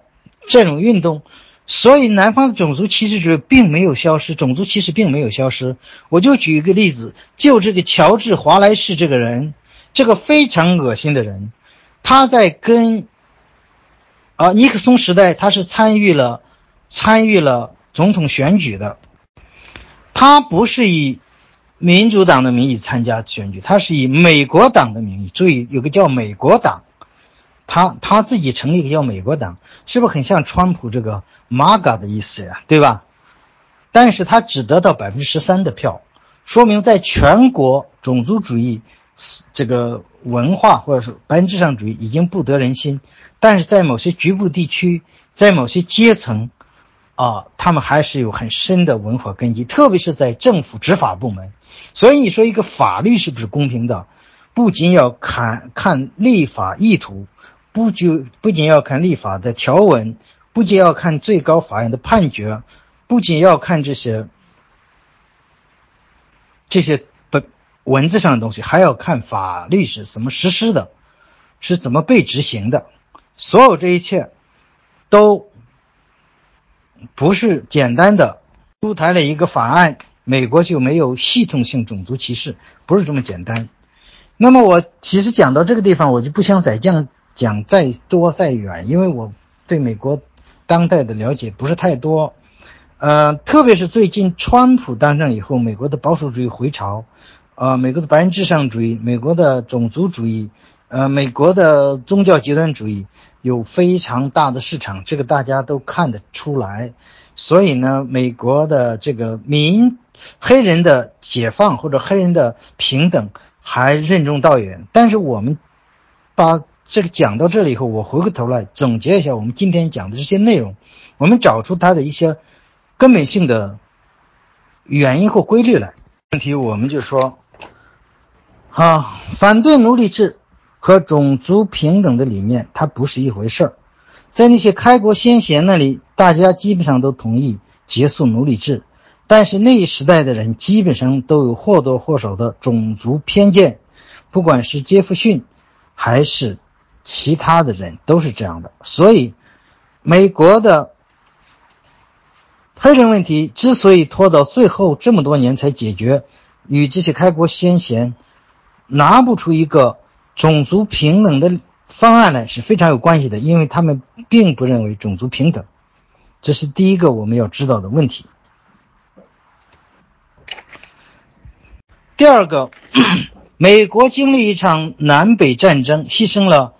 这种运动。所以南方的种族歧视者并没有消失，种族歧视并没有消失。我就举一个例子，就这个乔治·华莱士这个人。这个非常恶心的人，他在跟啊尼克松时代，他是参与了参与了总统选举的。他不是以民主党的名义参加选举，他是以美国党的名义。注意，有个叫美国党，他他自己成立一个叫美国党，是不是很像川普这个 MAGA 的意思呀？对吧？但是他只得到百分之十三的票，说明在全国种族主义。这个文化或者是本质上主义已经不得人心，但是在某些局部地区，在某些阶层，啊，他们还是有很深的文化根基，特别是在政府执法部门。所以你说一个法律是不是公平的，不仅要看看立法意图，不就不仅要看立法的条文，不仅要看最高法院的判决，不仅要看这些这些本。文字上的东西还要看法律是怎么实施的，是怎么被执行的。所有这一切都不是简单的出台了一个法案，美国就没有系统性种族歧视，不是这么简单。那么我其实讲到这个地方，我就不想再讲讲再多再远，因为我对美国当代的了解不是太多。呃，特别是最近川普当政以后，美国的保守主义回潮。呃，美国的白人至上主义，美国的种族主义，呃，美国的宗教极端主义有非常大的市场，这个大家都看得出来。所以呢，美国的这个民黑人的解放或者黑人的平等还任重道远。但是我们把这个讲到这里以后，我回过头来总结一下我们今天讲的这些内容，我们找出它的一些根本性的原因或规律来。问题我们就说。啊，反对奴隶制和种族平等的理念，它不是一回事儿。在那些开国先贤那里，大家基本上都同意结束奴隶制，但是那一时代的人基本上都有或多或少的种族偏见，不管是杰弗逊还是其他的人都是这样的。所以，美国的黑人问题之所以拖到最后这么多年才解决，与这些开国先贤。拿不出一个种族平等的方案来是非常有关系的，因为他们并不认为种族平等，这是第一个我们要知道的问题。第二个，美国经历一场南北战争，牺牲了。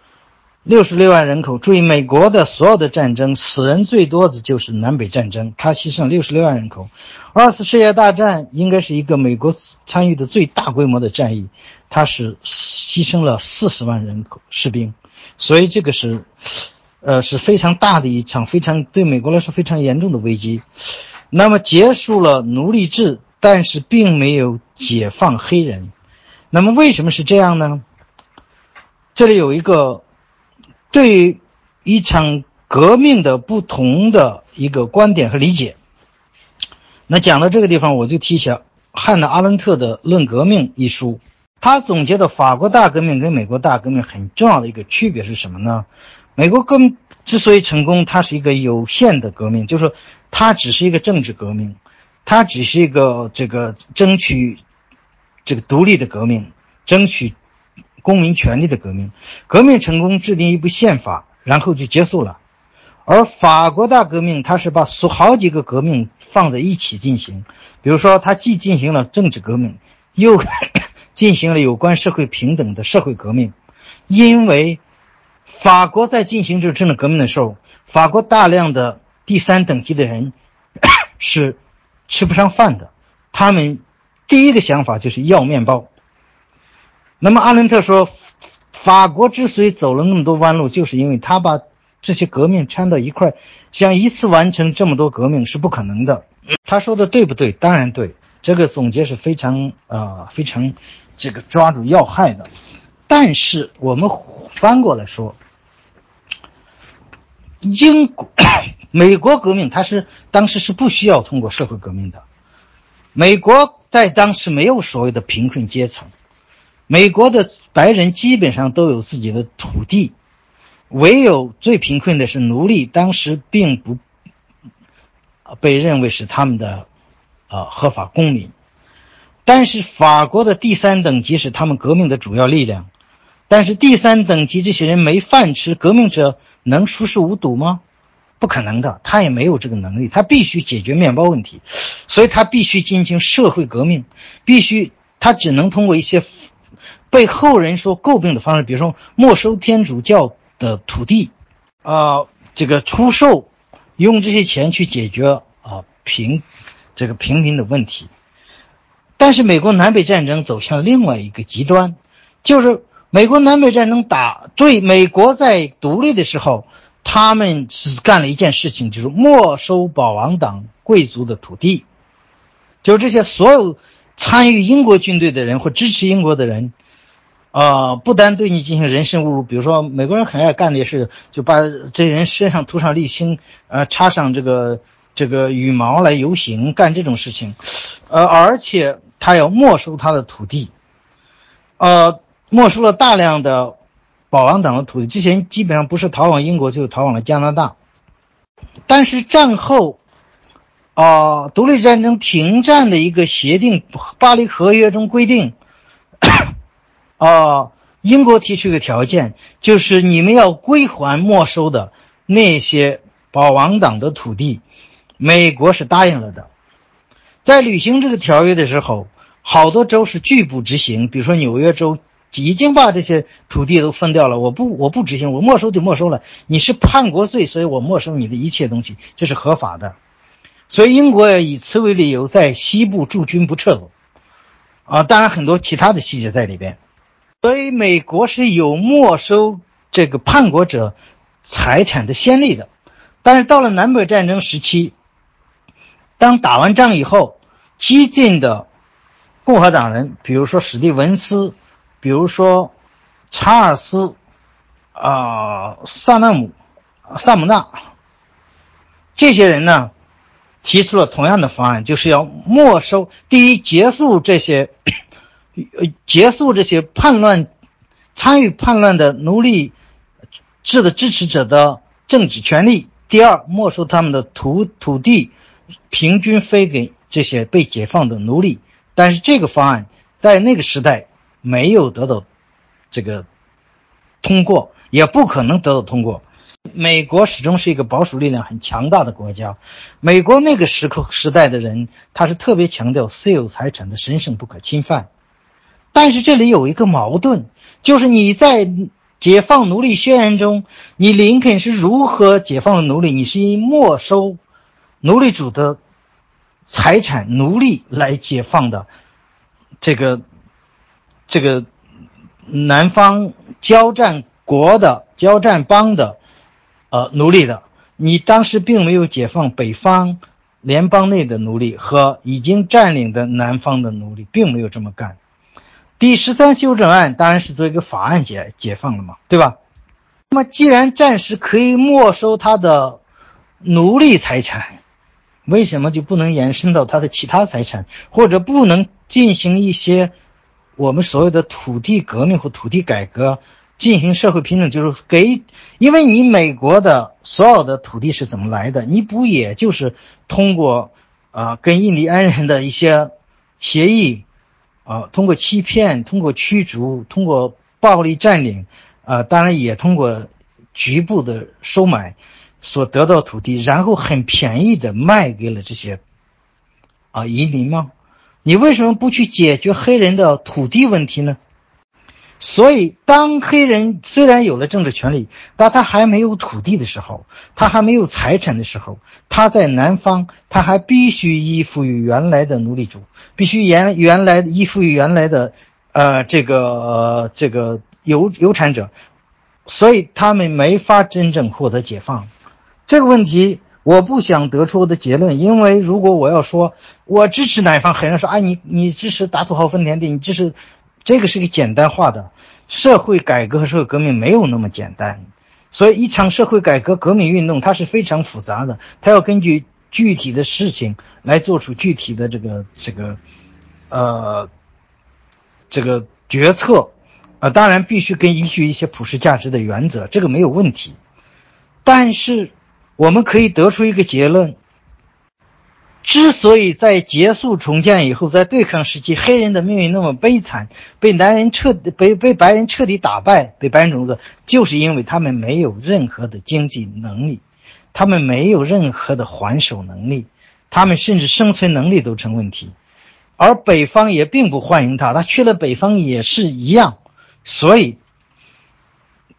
六十六万人口，注意，美国的所有的战争死人最多的就是南北战争，它牺牲六十六万人口。二次世界大战应该是一个美国参与的最大规模的战役，它是牺牲了四十万人口士兵，所以这个是，呃，是非常大的一场非常对美国来说非常严重的危机。那么结束了奴隶制，但是并没有解放黑人。那么为什么是这样呢？这里有一个。对于一场革命的不同的一个观点和理解，那讲到这个地方，我就提一下汉娜·阿伦特的《论革命》一书。他总结的法国大革命跟美国大革命很重要的一个区别是什么呢？美国革命之所以成功，它是一个有限的革命，就是说它只是一个政治革命，它只是一个这个争取这个独立的革命，争取。公民权利的革命，革命成功，制定一部宪法，然后就结束了。而法国大革命，它是把所好几个革命放在一起进行。比如说，它既进行了政治革命，又 进行了有关社会平等的社会革命。因为法国在进行这政治革命的时候，法国大量的第三等级的人 是吃不上饭的，他们第一个想法就是要面包。那么，阿伦特说，法国之所以走了那么多弯路，就是因为他把这些革命掺到一块，想一次完成这么多革命是不可能的。他说的对不对？当然对，这个总结是非常啊非常这个抓住要害的。但是我们翻过来说，英国、美国革命，它是当时是不需要通过社会革命的。美国在当时没有所谓的贫困阶层，美国的白人基本上都有自己的土地，唯有最贫困的是奴隶，当时并不被认为是他们的啊合法公民。但是法国的第三等级是他们革命的主要力量。但是第三等级这些人没饭吃，革命者能熟视无睹吗？不可能的，他也没有这个能力，他必须解决面包问题，所以他必须进行社会革命，必须他只能通过一些被后人说诟病的方式，比如说没收天主教的土地，啊，这个出售，用这些钱去解决啊平这个平民的问题。但是美国南北战争走向另外一个极端，就是。美国南北战争打对美国在独立的时候，他们是干了一件事情，就是没收保王党贵族的土地，就这些所有参与英国军队的人或支持英国的人，啊，不单对你进行人身侮辱，比如说美国人很爱干的是，就把这人身上涂上沥青，呃，插上这个这个羽毛来游行，干这种事情，呃，而且他要没收他的土地，呃。没收了大量的保王党的土地，之前基本上不是逃往英国，就是逃往了加拿大。但是战后，啊，独立战争停战的一个协定《巴黎合约》中规定，啊，英国提出一个条件，就是你们要归还没收的那些保王党的土地。美国是答应了的。在履行这个条约的时候，好多州是拒不执行，比如说纽约州。已经把这些土地都分掉了，我不我不执行，我没收就没收了。你是叛国罪，所以我没收你的一切东西，这是合法的。所以英国以此为理由在西部驻军不撤走，啊，当然很多其他的细节在里边。所以美国是有没收这个叛国者财产的先例的。但是到了南北战争时期，当打完仗以后，激进的共和党人，比如说史蒂文斯。比如说，查尔斯，啊，萨纳姆，萨姆纳，这些人呢，提出了同样的方案，就是要没收第一，结束这些，呃，结束这些叛乱，参与叛乱的奴隶制的支持者的政治权利；第二，没收他们的土土地，平均分给这些被解放的奴隶。但是这个方案在那个时代。没有得到这个通过，也不可能得到通过。美国始终是一个保守力量很强大的国家。美国那个时刻时代的人，他是特别强调私有财产的神圣不可侵犯。但是这里有一个矛盾，就是你在解放奴隶宣言中，你林肯是如何解放奴隶？你是以没收奴隶主的财产、奴隶来解放的，这个。这个南方交战国的交战邦的，呃，奴隶的，你当时并没有解放北方联邦内的奴隶和已经占领的南方的奴隶，并没有这么干。第十三修正案当然是作为一个法案解解放了嘛，对吧？那么既然暂时可以没收他的奴隶财产，为什么就不能延伸到他的其他财产，或者不能进行一些？我们所有的土地革命或土地改革进行社会平等，就是给，因为你美国的所有的土地是怎么来的？你不也就是通过啊跟印第安人的一些协议啊，通过欺骗、通过驱逐、通过暴力占领啊，当然也通过局部的收买所得到土地，然后很便宜的卖给了这些啊移民吗？你为什么不去解决黑人的土地问题呢？所以，当黑人虽然有了政治权利，但他还没有土地的时候，他还没有财产的时候，他在南方，他还必须依附于原来的奴隶主，必须沿原来依附于原来的，呃，这个这个有有产者，所以他们没法真正获得解放。这个问题我不想得出的结论，因为如果我要说我支持哪一方，很多人说啊，你你支持打土豪分田地，你支持这个是个简单化的。社会改革和社会革命没有那么简单，所以一场社会改革革命运动它是非常复杂的，它要根据具体的事情来做出具体的这个这个呃这个决策啊，当然必须跟依据一些普世价值的原则，这个没有问题，但是。我们可以得出一个结论：之所以在结束重建以后，在对抗时期，黑人的命运那么悲惨，被男人彻被被白人彻底打败，被白人种族，就是因为他们没有任何的经济能力，他们没有任何的还手能力，他们甚至生存能力都成问题，而北方也并不欢迎他，他去了北方也是一样，所以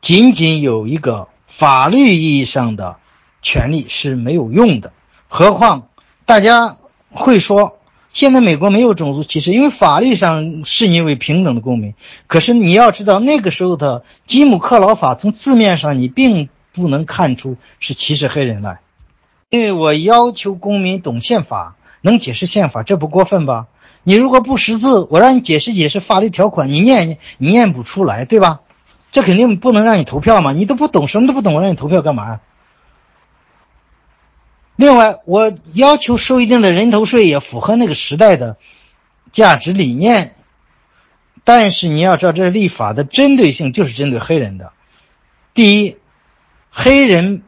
仅仅有一个法律意义上的。权利是没有用的，何况大家会说，现在美国没有种族歧视，因为法律上视你为平等的公民。可是你要知道，那个时候的吉姆克劳法从字面上你并不能看出是歧视黑人来，因为我要求公民懂宪法，能解释宪法，这不过分吧？你如果不识字，我让你解释解释法律条款，你念你念不出来，对吧？这肯定不能让你投票嘛，你都不懂，什么都不懂，我让你投票干嘛？另外，我要求收一定的人头税，也符合那个时代的价值理念。但是你要知道，这立法的针对性就是针对黑人的。第一，黑人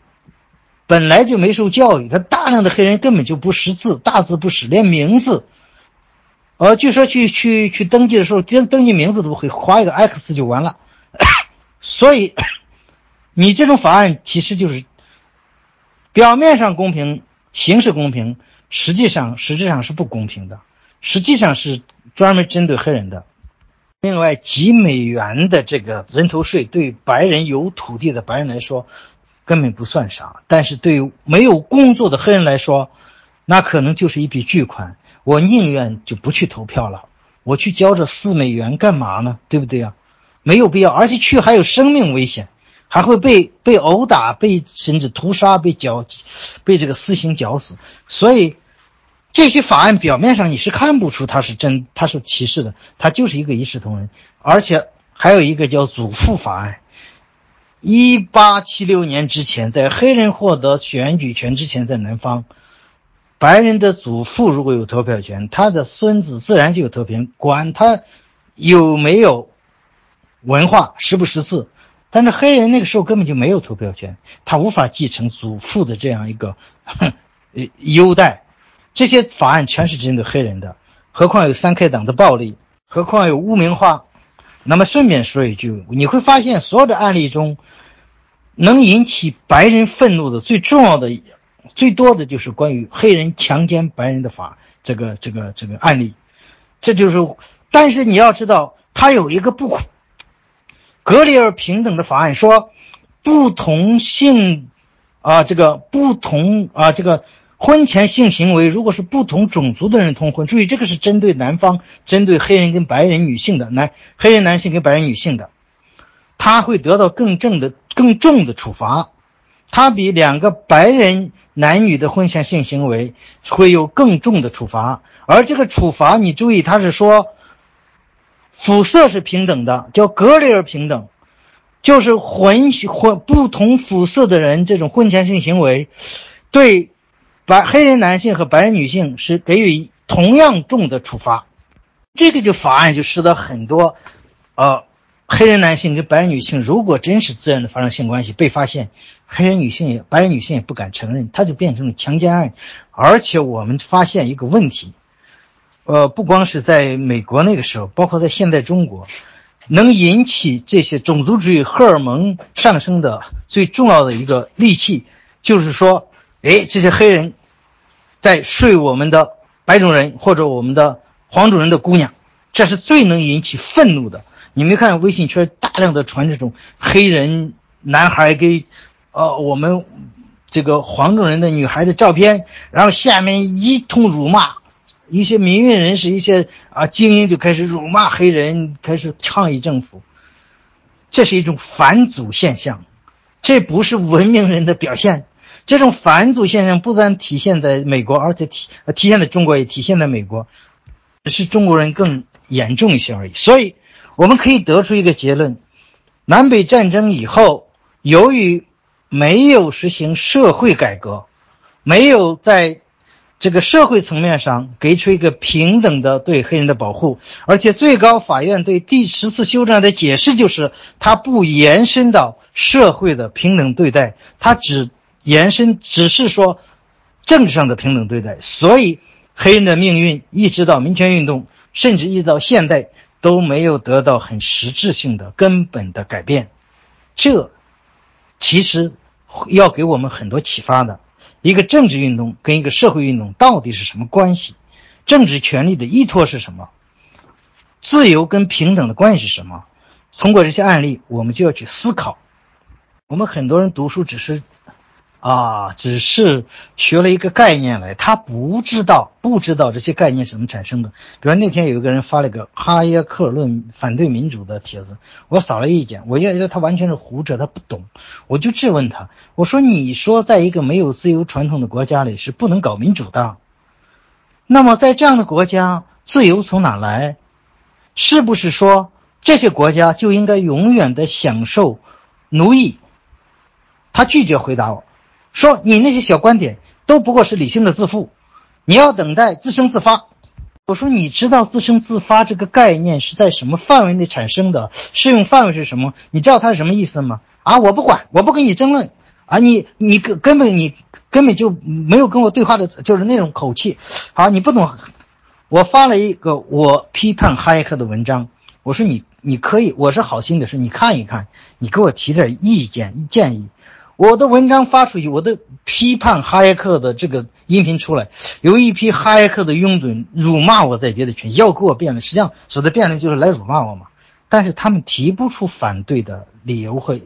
本来就没受教育，他大量的黑人根本就不识字，大字不识，连名字，呃，据说去去去登记的时候，登登记名字都不会，划一个 X 就完了。所以，你这种法案其实就是。表面上公平，形式公平，实际上实质上是不公平的，实际上是专门针对黑人的。另外，几美元的这个人头税对白人有土地的白人来说根本不算啥，但是对于没有工作的黑人来说，那可能就是一笔巨款。我宁愿就不去投票了，我去交这四美元干嘛呢？对不对啊？没有必要，而且去还有生命危险。还会被被殴打，被甚至屠杀，被绞，被这个私刑绞死。所以，这些法案表面上你是看不出他是真，他是歧视的，他就是一个一视同仁。而且还有一个叫祖父法案，一八七六年之前，在黑人获得选举权之前，在南方，白人的祖父如果有投票权，他的孙子自然就有投票权，管他有没有文化，识不识字。但是黑人那个时候根本就没有投票权，他无法继承祖父的这样一个 优待。这些法案全是针对黑人的，何况有三 K 党的暴力，何况有污名化。那么顺便说一句，你会发现所有的案例中，能引起白人愤怒的最重要的、最多的就是关于黑人强奸白人的法这个、这个、这个案例。这就是，但是你要知道，他有一个不。格里尔平等的法案说，不同性，啊，这个不同啊，这个婚前性行为，如果是不同种族的人通婚，注意这个是针对男方，针对黑人跟白人女性的男黑人男性跟白人女性的，他会得到更正的更重的处罚，他比两个白人男女的婚前性行为会有更重的处罚，而这个处罚你注意，他是说。肤色是平等的，叫格里尔平等，就是混混不同肤色的人这种婚前性行为，对白黑人男性和白人女性是给予同样重的处罚。这个就法案就使得很多，呃，黑人男性跟白人女性如果真是自然的发生性关系被发现，黑人女性也白人女性也不敢承认，它就变成了强奸案。而且我们发现一个问题。呃，不光是在美国那个时候，包括在现在中国，能引起这些种族主义荷尔蒙上升的最重要的一个利器，就是说，哎，这些黑人，在睡我们的白种人或者我们的黄种人的姑娘，这是最能引起愤怒的。你没看微信圈大量的传这种黑人男孩给，呃，我们这个黄种人的女孩的照片，然后下面一通辱骂。一些民运人士、一些啊精英就开始辱骂黑人，开始抗议政府。这是一种反祖现象，这不是文明人的表现。这种反祖现象不但体现在美国，而且体体现在中国，也体现在美国，是中国人更严重一些而已。所以，我们可以得出一个结论：南北战争以后，由于没有实行社会改革，没有在这个社会层面上给出一个平等的对黑人的保护，而且最高法院对第十次修正案的解释就是，它不延伸到社会的平等对待，它只延伸，只是说政治上的平等对待。所以，黑人的命运一直到民权运动，甚至一直到现代，都没有得到很实质性的根本的改变。这其实要给我们很多启发的。一个政治运动跟一个社会运动到底是什么关系？政治权利的依托是什么？自由跟平等的关系是什么？通过这些案例，我们就要去思考。我们很多人读书只是。啊，只是学了一个概念来，他不知道不知道这些概念是怎么产生的。比如那天有一个人发了个哈耶克论反对民主的帖子，我扫了一眼，我觉得他完全是胡扯，他不懂。我就质问他，我说：“你说在一个没有自由传统的国家里是不能搞民主的，那么在这样的国家，自由从哪来？是不是说这些国家就应该永远的享受奴役？”他拒绝回答我。说你那些小观点都不过是理性的自负，你要等待自生自发。我说你知道自生自发这个概念是在什么范围内产生的？适用范围是什么？你知道它是什么意思吗？啊，我不管，我不跟你争论。啊，你你根根本你根本就没有跟我对话的，就是那种口气。好，你不懂。我发了一个我批判哈耶克的文章，我说你你可以，我是好心的说你看一看，你给我提点意见建议。我的文章发出去，我的批判哈耶克的这个音频出来，有一批哈耶克的拥趸辱骂我在别的群，要给我辩论。实际上，所谓的辩论就是来辱骂我嘛。但是他们提不出反对的理由和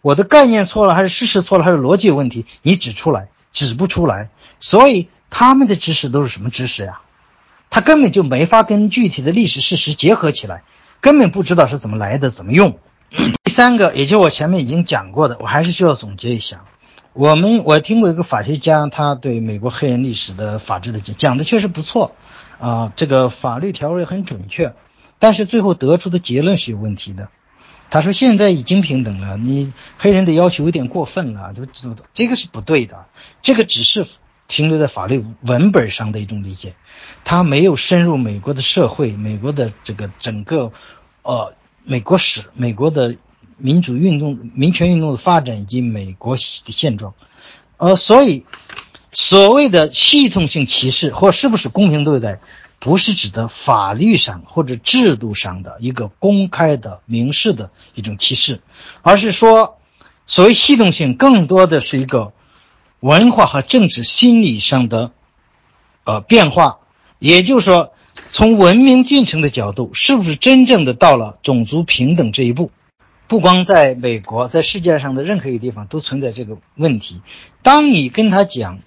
我的概念错了，还是事实错了，还是逻辑有问题，你指出来，指不出来。所以他们的知识都是什么知识呀？他根本就没法跟具体的历史事实结合起来，根本不知道是怎么来的，怎么用。第三个，也就我前面已经讲过的，我还是需要总结一下。我们我听过一个法学家，他对美国黑人历史的法治的讲讲的确实不错，啊，这个法律条文很准确，但是最后得出的结论是有问题的。他说现在已经平等了，你黑人的要求有点过分了，就这个是不对的，这个只是停留在法律文本上的一种理解，他没有深入美国的社会，美国的这个整个，呃。美国史、美国的民主运动、民权运动的发展以及美国的现状，呃，所以所谓的系统性歧视或是不是公平对待，不是指的法律上或者制度上的一个公开的、明示的一种歧视，而是说，所谓系统性更多的是一个文化和政治心理上的呃变化，也就是说。从文明进程的角度，是不是真正的到了种族平等这一步？不光在美国，在世界上的任何一个地方都存在这个问题。当你跟他讲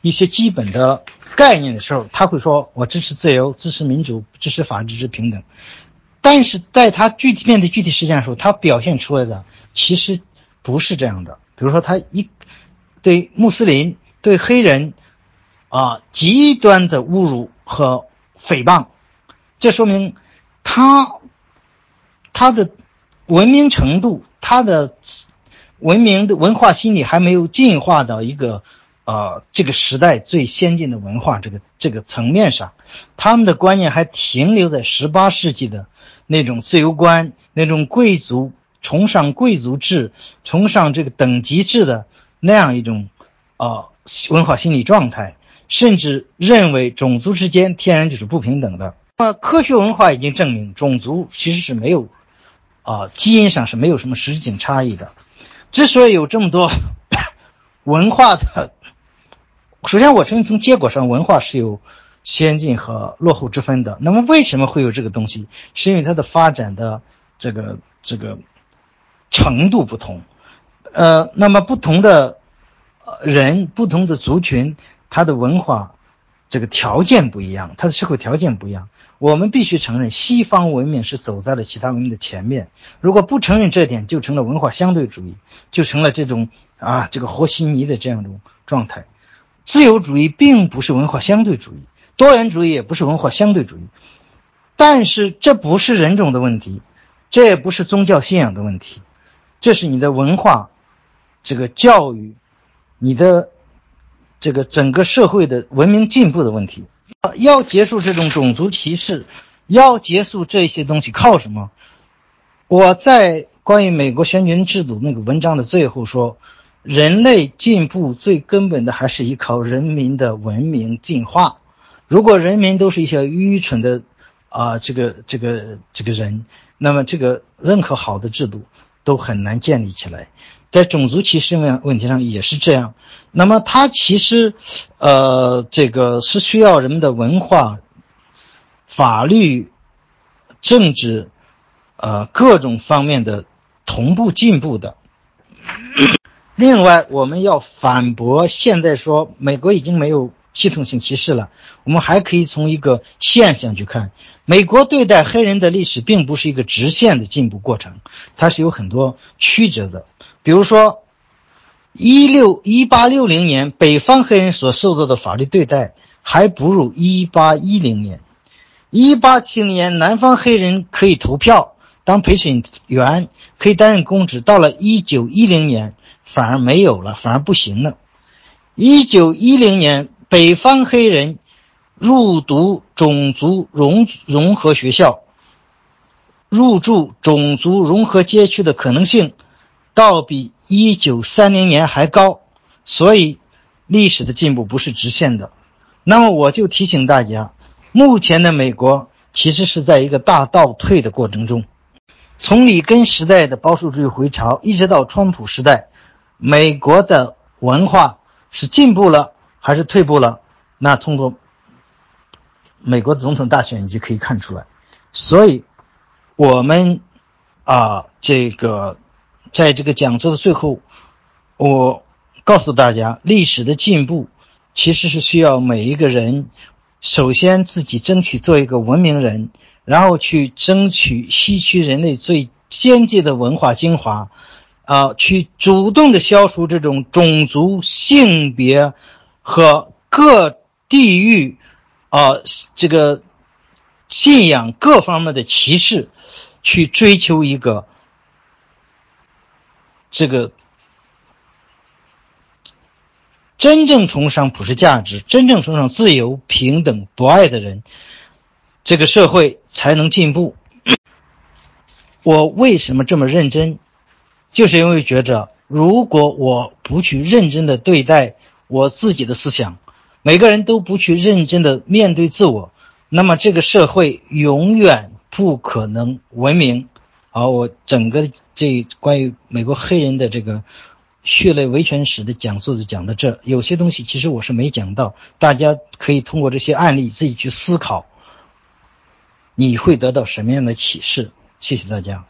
一些基本的概念的时候，他会说：“我支持自由，支持民主，支持法治，支持平等。”但是在他具体面对具体事件的时候，他表现出来的其实不是这样的。比如说，他一对穆斯林、对黑人啊极端的侮辱和。诽谤，这说明他他的文明程度，他的文明的文化心理还没有进化到一个呃这个时代最先进的文化这个这个层面上，他们的观念还停留在十八世纪的那种自由观，那种贵族崇尚贵族制、崇尚这个等级制的那样一种呃文化心理状态。甚至认为种族之间天然就是不平等的。那么科学文化已经证明，种族其实是没有，啊，基因上是没有什么实质性差异的。之所以有这么多 文化的，首先我承认从结果上文化是有先进和落后之分的。那么为什么会有这个东西？是因为它的发展的这个这个程度不同。呃，那么不同的人、不同的族群。他的文化这个条件不一样，他的社会条件不一样。我们必须承认，西方文明是走在了其他文明的前面。如果不承认这点，就成了文化相对主义，就成了这种啊这个和稀泥的这样一种状态。自由主义并不是文化相对主义，多元主义也不是文化相对主义。但是这不是人种的问题，这也不是宗教信仰的问题，这是你的文化、这个教育、你的这个整个社会的文明进步的问题。要结束这种种族歧视，要结束这些东西，靠什么？我在关于美国选举制度那个文章的最后说，人类进步最根本的还是依靠人民的文明进化。如果人民都是一些愚蠢的啊，这个这个这个人，那么这个任何好的制度都很难建立起来。在种族歧视问问题上也是这样，那么它其实，呃，这个是需要人们的文化、法律、政治，呃，各种方面的同步进步的。另外，我们要反驳现在说美国已经没有系统性歧视了，我们还可以从一个现象去看，美国对待黑人的历史并不是一个直线的进步过程，它是有很多曲折的。比如说，一六一八六零年，北方黑人所受到的法律对待还不如一八一零年。一八七零年，南方黑人可以投票、当陪审员、可以担任公职。到了一九一零年，反而没有了，反而不行了。一九一零年，北方黑人入读种族融融合学校、入住种族融合街区的可能性。倒比一九三零年还高，所以历史的进步不是直线的。那么我就提醒大家，目前的美国其实是在一个大倒退的过程中。从里根时代的保守主义回潮，一直到川普时代，美国的文化是进步了还是退步了？那通过美国总统大选你就可以看出来。所以，我们啊，这个。在这个讲座的最后，我告诉大家，历史的进步其实是需要每一个人首先自己争取做一个文明人，然后去争取吸取人类最先进的文化精华，啊，去主动的消除这种种族、性别和各地域啊这个信仰各方面的歧视，去追求一个。这个真正崇尚普世价值、真正崇尚自由、平等、博爱的人，这个社会才能进步。我为什么这么认真？就是因为觉着，如果我不去认真的对待我自己的思想，每个人都不去认真的面对自我，那么这个社会永远不可能文明。好，我整个这关于美国黑人的这个血泪维权史的讲述就讲到这。有些东西其实我是没讲到，大家可以通过这些案例自己去思考，你会得到什么样的启示？谢谢大家。